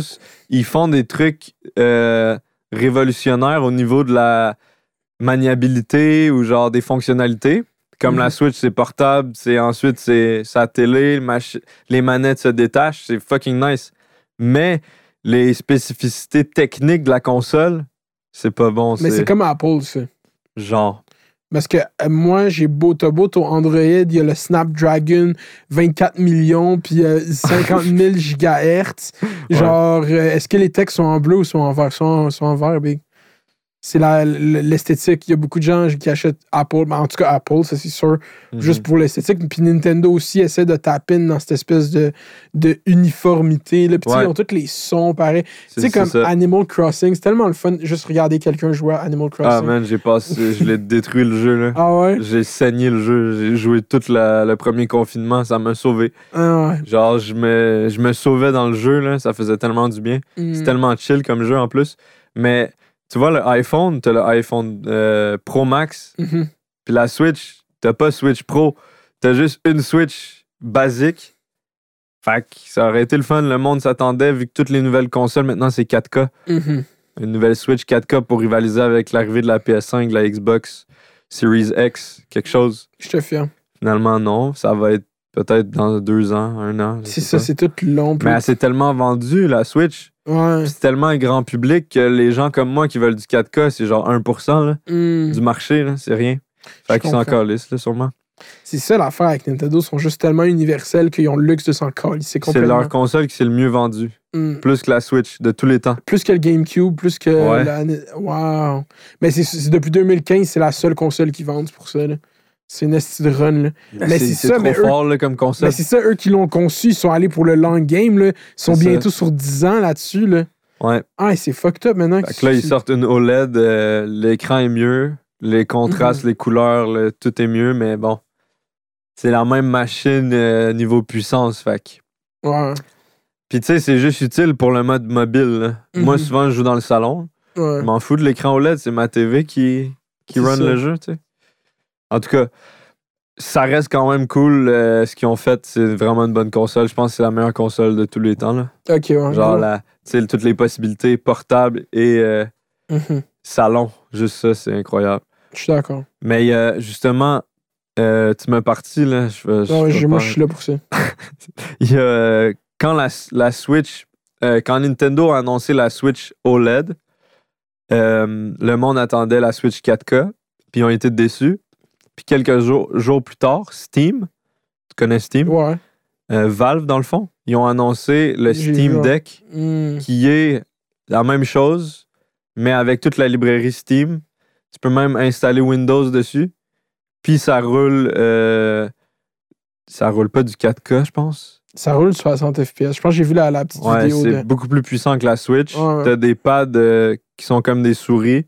ils font des trucs euh, révolutionnaires au niveau de la maniabilité ou genre des fonctionnalités. Comme la Mhm. Switch, c'est portable, c'est ensuite c'est sa télé, le les manettes se détachent, c'est fucking nice. Mais les spécificités techniques de la console c'est pas bon. Mais c'est comme Apple, ça. Genre. Parce que euh, moi, j'ai beau, t'as beau ton Android, il y a le Snapdragon 24 millions, puis euh, 50 000 gigahertz. *laughs* Genre, euh, est-ce que les textes sont en bleu ou sont en vert? Sont, sont en vert, big. C'est l'esthétique. Il y a beaucoup de gens qui achètent Apple, ben, en tout cas Apple, ça c'est sûr, Mhm. juste pour l'esthétique. Puis Nintendo aussi essaie de taper dans cette espèce de, de uniformité. Là. Puis Ouais. ils ont tous les sons pareils. Tu C'est- sais, comme ça. Animal Crossing, c'est tellement le fun juste regarder quelqu'un jouer à Animal Ah Crossing. man, j'ai passé, *laughs* je l'ai détruit le jeu là. Ah ouais? J'ai saigné le jeu, j'ai joué tout la- le premier confinement, ça m'a sauvé. Ah ouais. Genre, je me, je me sauvais dans le jeu, là, ça faisait tellement du bien. Mm. C'est tellement chill comme jeu en plus. Mais tu vois, le iPhone, t'as le iPhone euh, Pro Max, Mhm. puis la Switch, t'as pas Switch Pro, t'as juste une Switch basique. Fait que ça aurait été le fun, le monde s'attendait, vu que toutes les nouvelles consoles, maintenant c'est 4K. Mhm. Une nouvelle Switch 4K pour rivaliser avec l'arrivée de la PS5, de la Xbox Series X, quelque chose. Je te fier. Finalement, non. Ça va être peut-être dans deux ans, un an. C'est ça, c'est tout long. Mais elle s'est tellement vendue, la Switch. Ouais. C'est tellement grand public que les gens comme moi qui veulent du 4K, c'est genre 1% là, Mm. du marché, c'est rien. Fait qu'ils s'en calissent, là, sûrement. C'est ça l'affaire avec Nintendo, ils sont juste tellement universels qu'ils ont le luxe de s'en coller. C'est leur console qui s'est le mieux vendue. Mm. Plus que la Switch de tous les temps. Plus que le GameCube, plus que Ouais. la. Wow. Mais c'est- depuis 2015, c'est la seule console qui vendent c'est pour ça. là. C'est une esti de run. Là. Mais c'est ça, trop mais eux- fort là, comme console. Mais c'est ça, eux qui l'ont conçu, ils sont allés pour le long game. Là. Ils sont ça. bientôt sur 10 ans là-dessus. Là. Ouais. Ah, c'est fucked up maintenant. Fait que là, ils sortent une OLED, euh, l'écran est mieux, les contrastes, les couleurs, le- tout est mieux, mais bon. C'est la même machine euh, niveau puissance, fait Ouais. Puis tu sais, c'est juste utile pour le mode mobile. là. Moi, Mhm. souvent, je joue dans le salon. ouais. Je m'en fous de l'écran OLED, c'est ma TV qui, qui run ça. le jeu, tu sais. En tout cas, ça reste quand même cool. euh, ce qu'ils ont fait, c'est vraiment une bonne console. Je pense que c'est la meilleure console de tous les temps. Là. Ok, ouais. Genre, la, tu sais, toutes les possibilités portables et euh, Mhm. salon. Juste ça, c'est incroyable. Je suis d'accord. Mais a justement, euh, tu m'as parti, là. Je, je Non, moi, je suis là pour ça. *laughs* Il y a, euh, quand la, la Switch, euh, quand Nintendo a annoncé la Switch OLED, euh, le monde attendait la Switch 4K, puis ils ont été déçus. Puis quelques jours, jours plus tard, Steam, tu connais Steam? Ouais. Euh, Valve, dans le fond, ils ont annoncé le Steam. Deck, Mm. qui est la même chose, mais avec toute la librairie Steam. Tu peux même installer Windows dessus. Puis ça roule. euh, ça roule pas du 4K, je pense. Ça roule 60 FPS. Je pense que j'ai vu la, la petite Ouais, vidéo. c'est De... beaucoup plus puissant que la Switch. Ouais, ouais. T'as des pads euh, qui sont comme des souris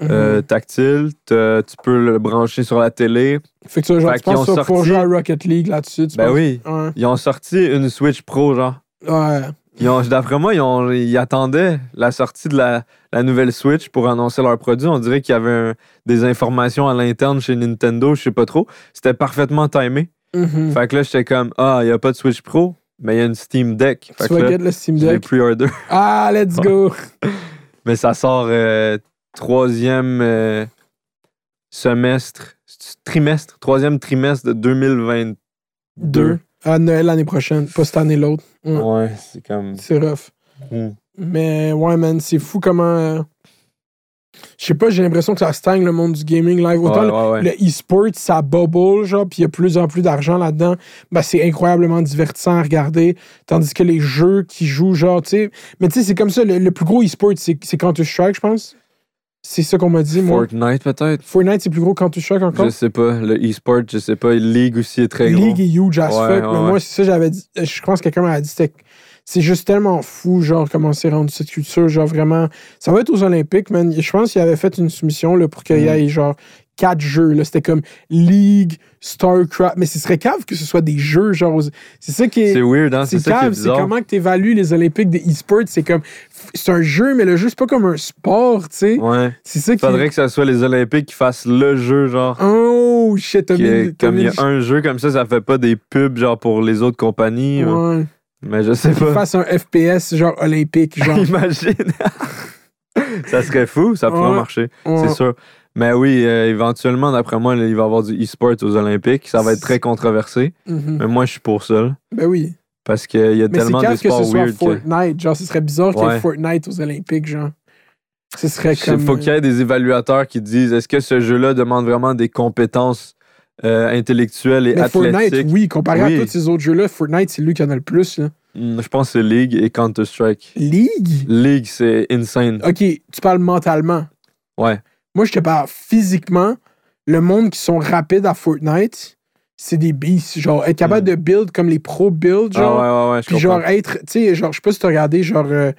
Mhm. euh, tactiles. T'as- Tu peux le brancher sur la télé. Fait que ça, genre, fait tu penses sorti- jouer à Rocket League là-dessus? Ben oui. Ouais. Ils ont sorti une Switch Pro, genre. Ouais. D'après moi, ils, ont- ils attendaient la sortie de la, la nouvelle Switch pour annoncer leur produit. On dirait qu'il y avait un- des informations à l'interne chez Nintendo, je sais pas trop. C'était parfaitement timé. Mhm. Fait que là, j'étais comme, ah, il n'y a pas de Switch Pro, mais il y a une Steam Deck. Fait Tu vas get le Steam Deck. pre-order. Ah, let's *laughs* go! Mais ça sort euh, troisième euh, semestre, trimestre, troisième trimestre de 2022. Deux. À Noël l'année prochaine, pas cette année l'autre. Ouais. Ouais, c'est comme. C'est rough. Hmm. Mais ouais, man, c'est fou comment. euh, Je sais pas, j'ai l'impression que ça stagne le monde du gaming live. Autant Ouais, le- ouais, ouais. le e-sport, ça bubble, genre, puis il y a de plus en plus d'argent là-dedans. Ben, c'est incroyablement divertissant à regarder. Tandis que les jeux qui jouent, genre, tu sais. Mais tu sais, c'est comme ça, le, le plus gros e-sport, c'est c'est Counter-Strike, je pense. C'est ça qu'on m'a dit, moi. Fortnite, peut-être. Fortnite, c'est plus gros que Counter-Strike encore? Je sais pas. Le e-sport, je sais pas. League aussi est très gros. League est huge as Ouais, fuck. ouais, mais ouais. moi, c'est ça, j'avais dit. Je pense que quelqu'un m'a dit. C'est juste tellement fou, genre, comment c'est rendu cette culture. Genre, vraiment. Ça va être aux Olympiques, man. Je pense qu'il avait fait une soumission, là, pour qu'il y Mm. ait, genre, quatre jeux, là. C'était comme League, StarCraft. Mais ce serait cave que ce soit des jeux, genre. C'est ça qui est. C'est weird, hein? C'est C'est ça qui est cave, c'est comment que tu évalues les Olympiques de e-sport. C'est comme. C'est un jeu, mais le jeu, c'est pas comme un sport, tu sais. Ouais. C'est ça qui. Faudrait que ça soit les Olympiques qui fassent le jeu, genre. Oh, shit, t'as mis- est- t'as comme il y a un jeu comme ça, ça fait pas des pubs, genre, pour les autres compagnies. hein. Ouais. Mais je sais pas. fasse un FPS, genre, olympique, genre. *laughs* Imagine. *laughs* ça serait fou, ça pourrait Ouais. marcher, Ouais. c'est sûr. Mais oui, euh, éventuellement, d'après moi, il va y avoir du e-sport aux Olympiques. Ça va être très controversé. Mhm. Mais moi, je suis pour ça. là. Ben oui. Parce qu'il y a Mais tellement de cave que ce sports soit weird que. Fortnite. Genre, ce serait bizarre qu'il y ait Ouais. Fortnite aux Olympiques, genre. Ce serait Il comme. faut qu'il y ait des évaluateurs qui disent est-ce que ce jeu-là demande vraiment des compétences euh, intellectuelles et Mais athlétiques? Fortnite, oui, comparé Oui. à tous ces autres jeux-là, Fortnite, c'est lui qui en a le plus. Là. Hmm, Je pense que c'est League et Counter-Strike. League? League, c'est insane. Ok, tu parles mentalement. Ouais. Moi, je te parle physiquement. Le monde qui sont rapides à Fortnite, c'est des beasts. Genre, être capable Mm. de build comme les pros build, genre. ah ouais, ouais, ouais, je Puis genre être, tu sais, genre, je sais pas si t'as regardé, genre, euh,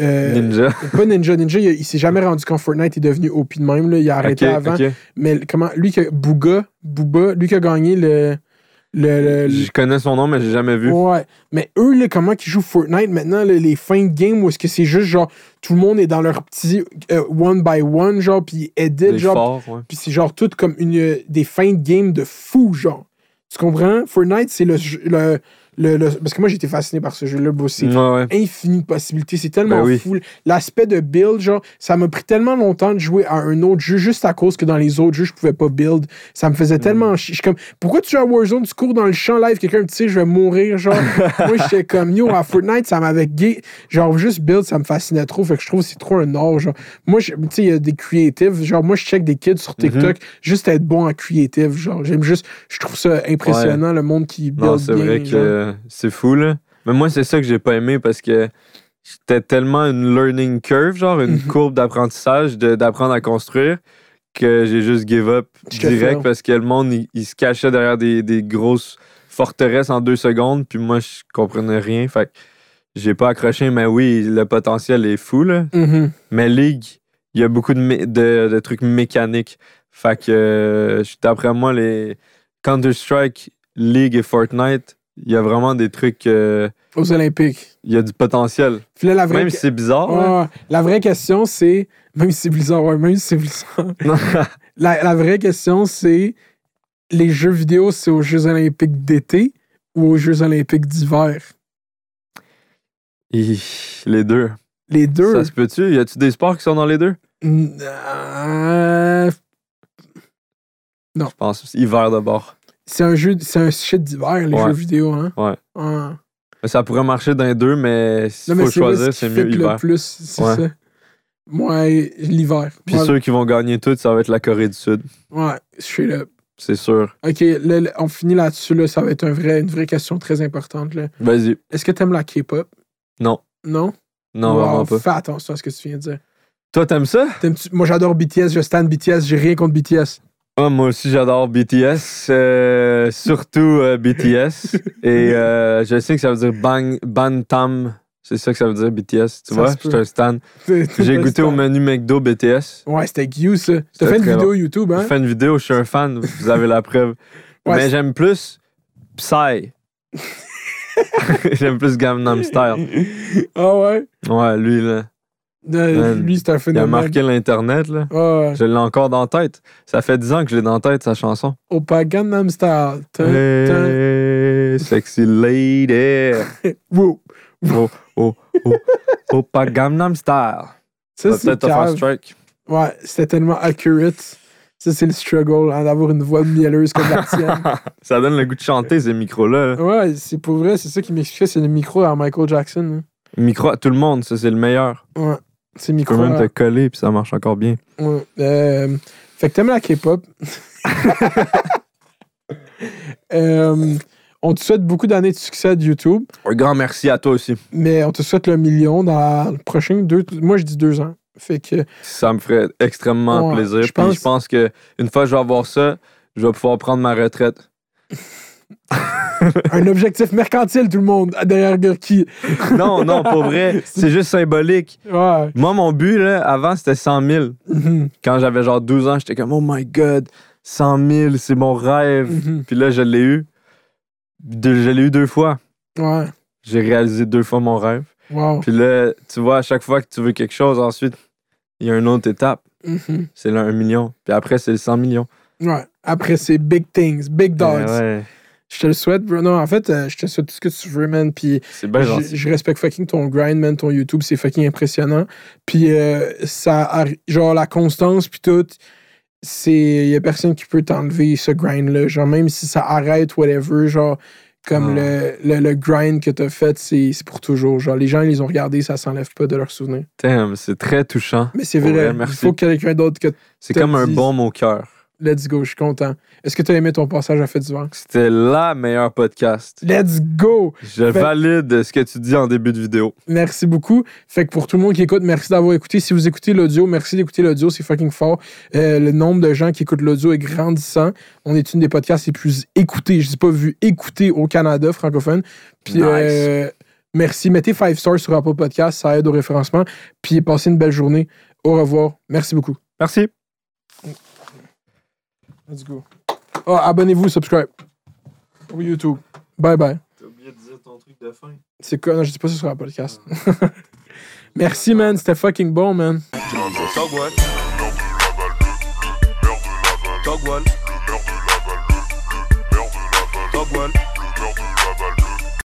euh, Ninja. *laughs* pas Ninja, Ninja, il, il s'est jamais rendu quand Fortnite est devenu OP de même, là, il a arrêté avant. Mais comment, lui, que, Booga, Booba, lui qui a gagné le. Le, le- le- Je connais son nom, mais j'ai jamais vu. ouais. Mais eux, là, comment ils jouent Fortnite maintenant, là, les fins de game, où est-ce que c'est juste genre, tout le monde est dans leur petit euh, one by one, genre, puis edit, Des genre, ouais. puis c'est genre tout comme une, des fins de game de fou, genre. Tu comprends? Fortnite, c'est le, le, le, le- Parce que moi, j'étais fasciné par ce jeu-là, bro. C'est Ouais, ouais. infini de possibilités. C'est tellement Ben oui. fou. L'aspect de build, genre, ça m'a pris tellement longtemps de jouer à un autre jeu juste à cause que dans les autres jeux, je pouvais pas build. Ça me Mm. faisait tellement chier. Je suis comme, pourquoi tu joues à Warzone, tu cours dans le champ live, quelqu'un me dit, je vais mourir, genre. *laughs* moi, j'étais comme, yo, à Fortnite, ça m'avait gay. Genre, juste build, ça me fascinait trop. Fait que je trouve que c'est trop un art, genre. Moi, tu sais, il y a des creatives. Genre, moi, je check des kids sur TikTok, juste être bon en creative. Genre, j'aime juste, je trouve ça impressionnant, le monde qui build Non, c'est que. Euh, c'est fou, là. Mais moi, c'est ça que j'ai pas aimé parce que c'était tellement une learning curve, genre une Mhm. courbe d'apprentissage d'apprendre à construire que j'ai juste give up Je direct parce que le monde, il, il se cachait derrière des, des grosses forteresses en deux secondes, puis moi, je comprenais rien. Fait que j'ai pas accroché, mais oui, le potentiel est fou, là. Mhm. Mais League, il y a beaucoup de, de, de trucs mécaniques. Fait que, euh, d'après moi, les Counter-Strike, League et Fortnite, il y a vraiment des trucs. euh, Aux Olympiques. il y a du potentiel. Puis là, la vraie, Même si c'est bizarre. Ouais, ouais. la vraie question, c'est. Même si c'est bizarre, ouais, même si c'est bizarre. *laughs* La, la vraie question, c'est les jeux vidéo, c'est aux Jeux Olympiques d'été ou aux Jeux Olympiques d'hiver? Hi, les deux. Les deux. Ça se peut-tu? Y a-tu des sports qui sont dans les deux? Euh, Je pense. Hiver d'abord. C'est un jeu, c'est un shit d'hiver, les Ouais. jeux vidéo, hein? Ouais. Mais Ça pourrait marcher dans les deux, mais s'il mais faut c'est vrai, choisir, ce c'est mieux fit hiver. le plus, c'est Ouais. ça. Moi, l'hiver. Puis ceux qui vont gagner tout, ça va être la Corée du Sud. ouais, straight up. C'est sûr. Ok, là, là, on finit là-dessus, là, ça va être un vrai, une vraie question très importante. Là. Vas-y. Est-ce que t'aimes la K-pop? Non. Non? Non, Wow, vraiment pas. Fais attention à ce que tu viens de dire. Toi, t'aimes ça? T'aimes-tu- Moi, j'adore BTS, je stand BTS, j'ai rien contre BTS. Ah, moi aussi, j'adore BTS. euh, surtout euh, BTS. Et euh, je sais que ça veut dire bang, Bantam. C'est ça que ça veut dire BTS. Tu Ça vois? Je suis un stan. *laughs* J'ai goûté au menu McDo BTS. Ouais, c'était cute, ça. T'as fait une vidéo YouTube, hein? J'ai fait une vidéo, je suis un fan. Vous avez la preuve. *laughs* Ouais, Mais j'aime plus Psy. *laughs* j'aime plus Gangnam Style. Ah ouais? Ouais, lui, là. Euh, lui, c'est un Il a phénomène. marqué l'Internet, là. Ouais. Je l'ai encore dans la tête. Ça fait 10 ans que je l'ai dans la tête, sa chanson. Opa Gangnam Style. Hey, sexy lady. *laughs* Wow. Oh, oh, oh. Opa Gangnam Style. Ça, c'est peut-être strike. Ouais, c'était tellement accurate. Ça, c'est le struggle, hein, d'avoir une voix mielleuse comme la tienne. *laughs* Ça donne le goût de chanter, ces micros-là. là. Ouais, c'est pour vrai, c'est ça qui m'expliquait, c'est le micro à Michael Jackson. hein. Micro à tout le monde, ça, c'est le meilleur. Ouais, c'est Tu peux même te coller, puis ça marche encore bien. Ouais. Euh, fait que t'aimes la K-pop. *laughs* Euh, on te souhaite beaucoup d'années de succès de YouTube, Un grand merci à toi aussi. mais on te souhaite le million dans le prochain deux. Moi, je dis deux ans. Fait que Ça me ferait extrêmement Ouais, plaisir. je Puis pense- je pense que une fois que je vais avoir ça, je vais pouvoir prendre ma retraite. *laughs* un objectif mercantile, tout le monde, derrière Gurki. *laughs* Non, non, pour vrai, c'est juste symbolique. Ouais. Moi, mon but, là, avant, c'était 100 000. Mhm, Quand j'avais genre 12 ans, j'étais comme, oh my god, 100 000, c'est mon rêve. mhm. Puis là, je l'ai eu. De- je l'ai eu deux fois. Ouais. J'ai réalisé deux fois mon rêve. Wow. Puis là, tu vois, à chaque fois que tu veux quelque chose, ensuite, il y a une autre étape. Mhm. C'est là un million. Puis après, c'est le 100 millions. Ouais. Après, c'est big things, big dogs. Ouais, ouais. Je te le souhaite, bro. Non, en fait, euh, je te souhaite tout ce que tu veux, man. Puis bien je, gentil. je respecte fucking ton grind, man. Ton YouTube, c'est fucking impressionnant. Puis euh, ça, genre la constance, puis tout, c'est. Y a personne qui peut t'enlever ce grind-là. Genre, même si ça arrête, whatever, genre, Comme Ah. le, le, le grind que t'as fait, c'est pour toujours. Genre, les gens, ils les ont regardés, ça s'enlève pas de leurs souvenirs. Damn, c'est très touchant. Mais c'est vrai, vrai, il faut quelqu'un d'autre que C'est comme un bon au cœur. Let's go, je suis content. Est-ce que t'as aimé ton passage à Fête d'hiver? C'était la meilleure podcast. Let's go! Je Fait- valide ce que tu dis en début de vidéo. Merci beaucoup. Fait que pour tout le monde qui écoute, merci d'avoir écouté. Si vous écoutez l'audio, merci d'écouter l'audio, c'est fucking fort. Euh, le nombre de gens qui écoutent l'audio est grandissant. On est une des podcasts les plus écoutés, je dis pas vu, écoutés au Canada francophone. Puis Nice. euh, merci. Mettez 5 stars sur Apple Podcast, ça aide au référencement. Puis passez une belle journée. Au revoir. Merci beaucoup. Merci. Let's go. Ah, abonnez-vous, subscribe. Au YouTube. Bye bye. T'as oublié de dire ton truc de fin. C'est quoi? Non, je dis pas ça sur un podcast. *laughs* Merci, man. C'était fucking bon, man. Togwall. Togwall. Togwall.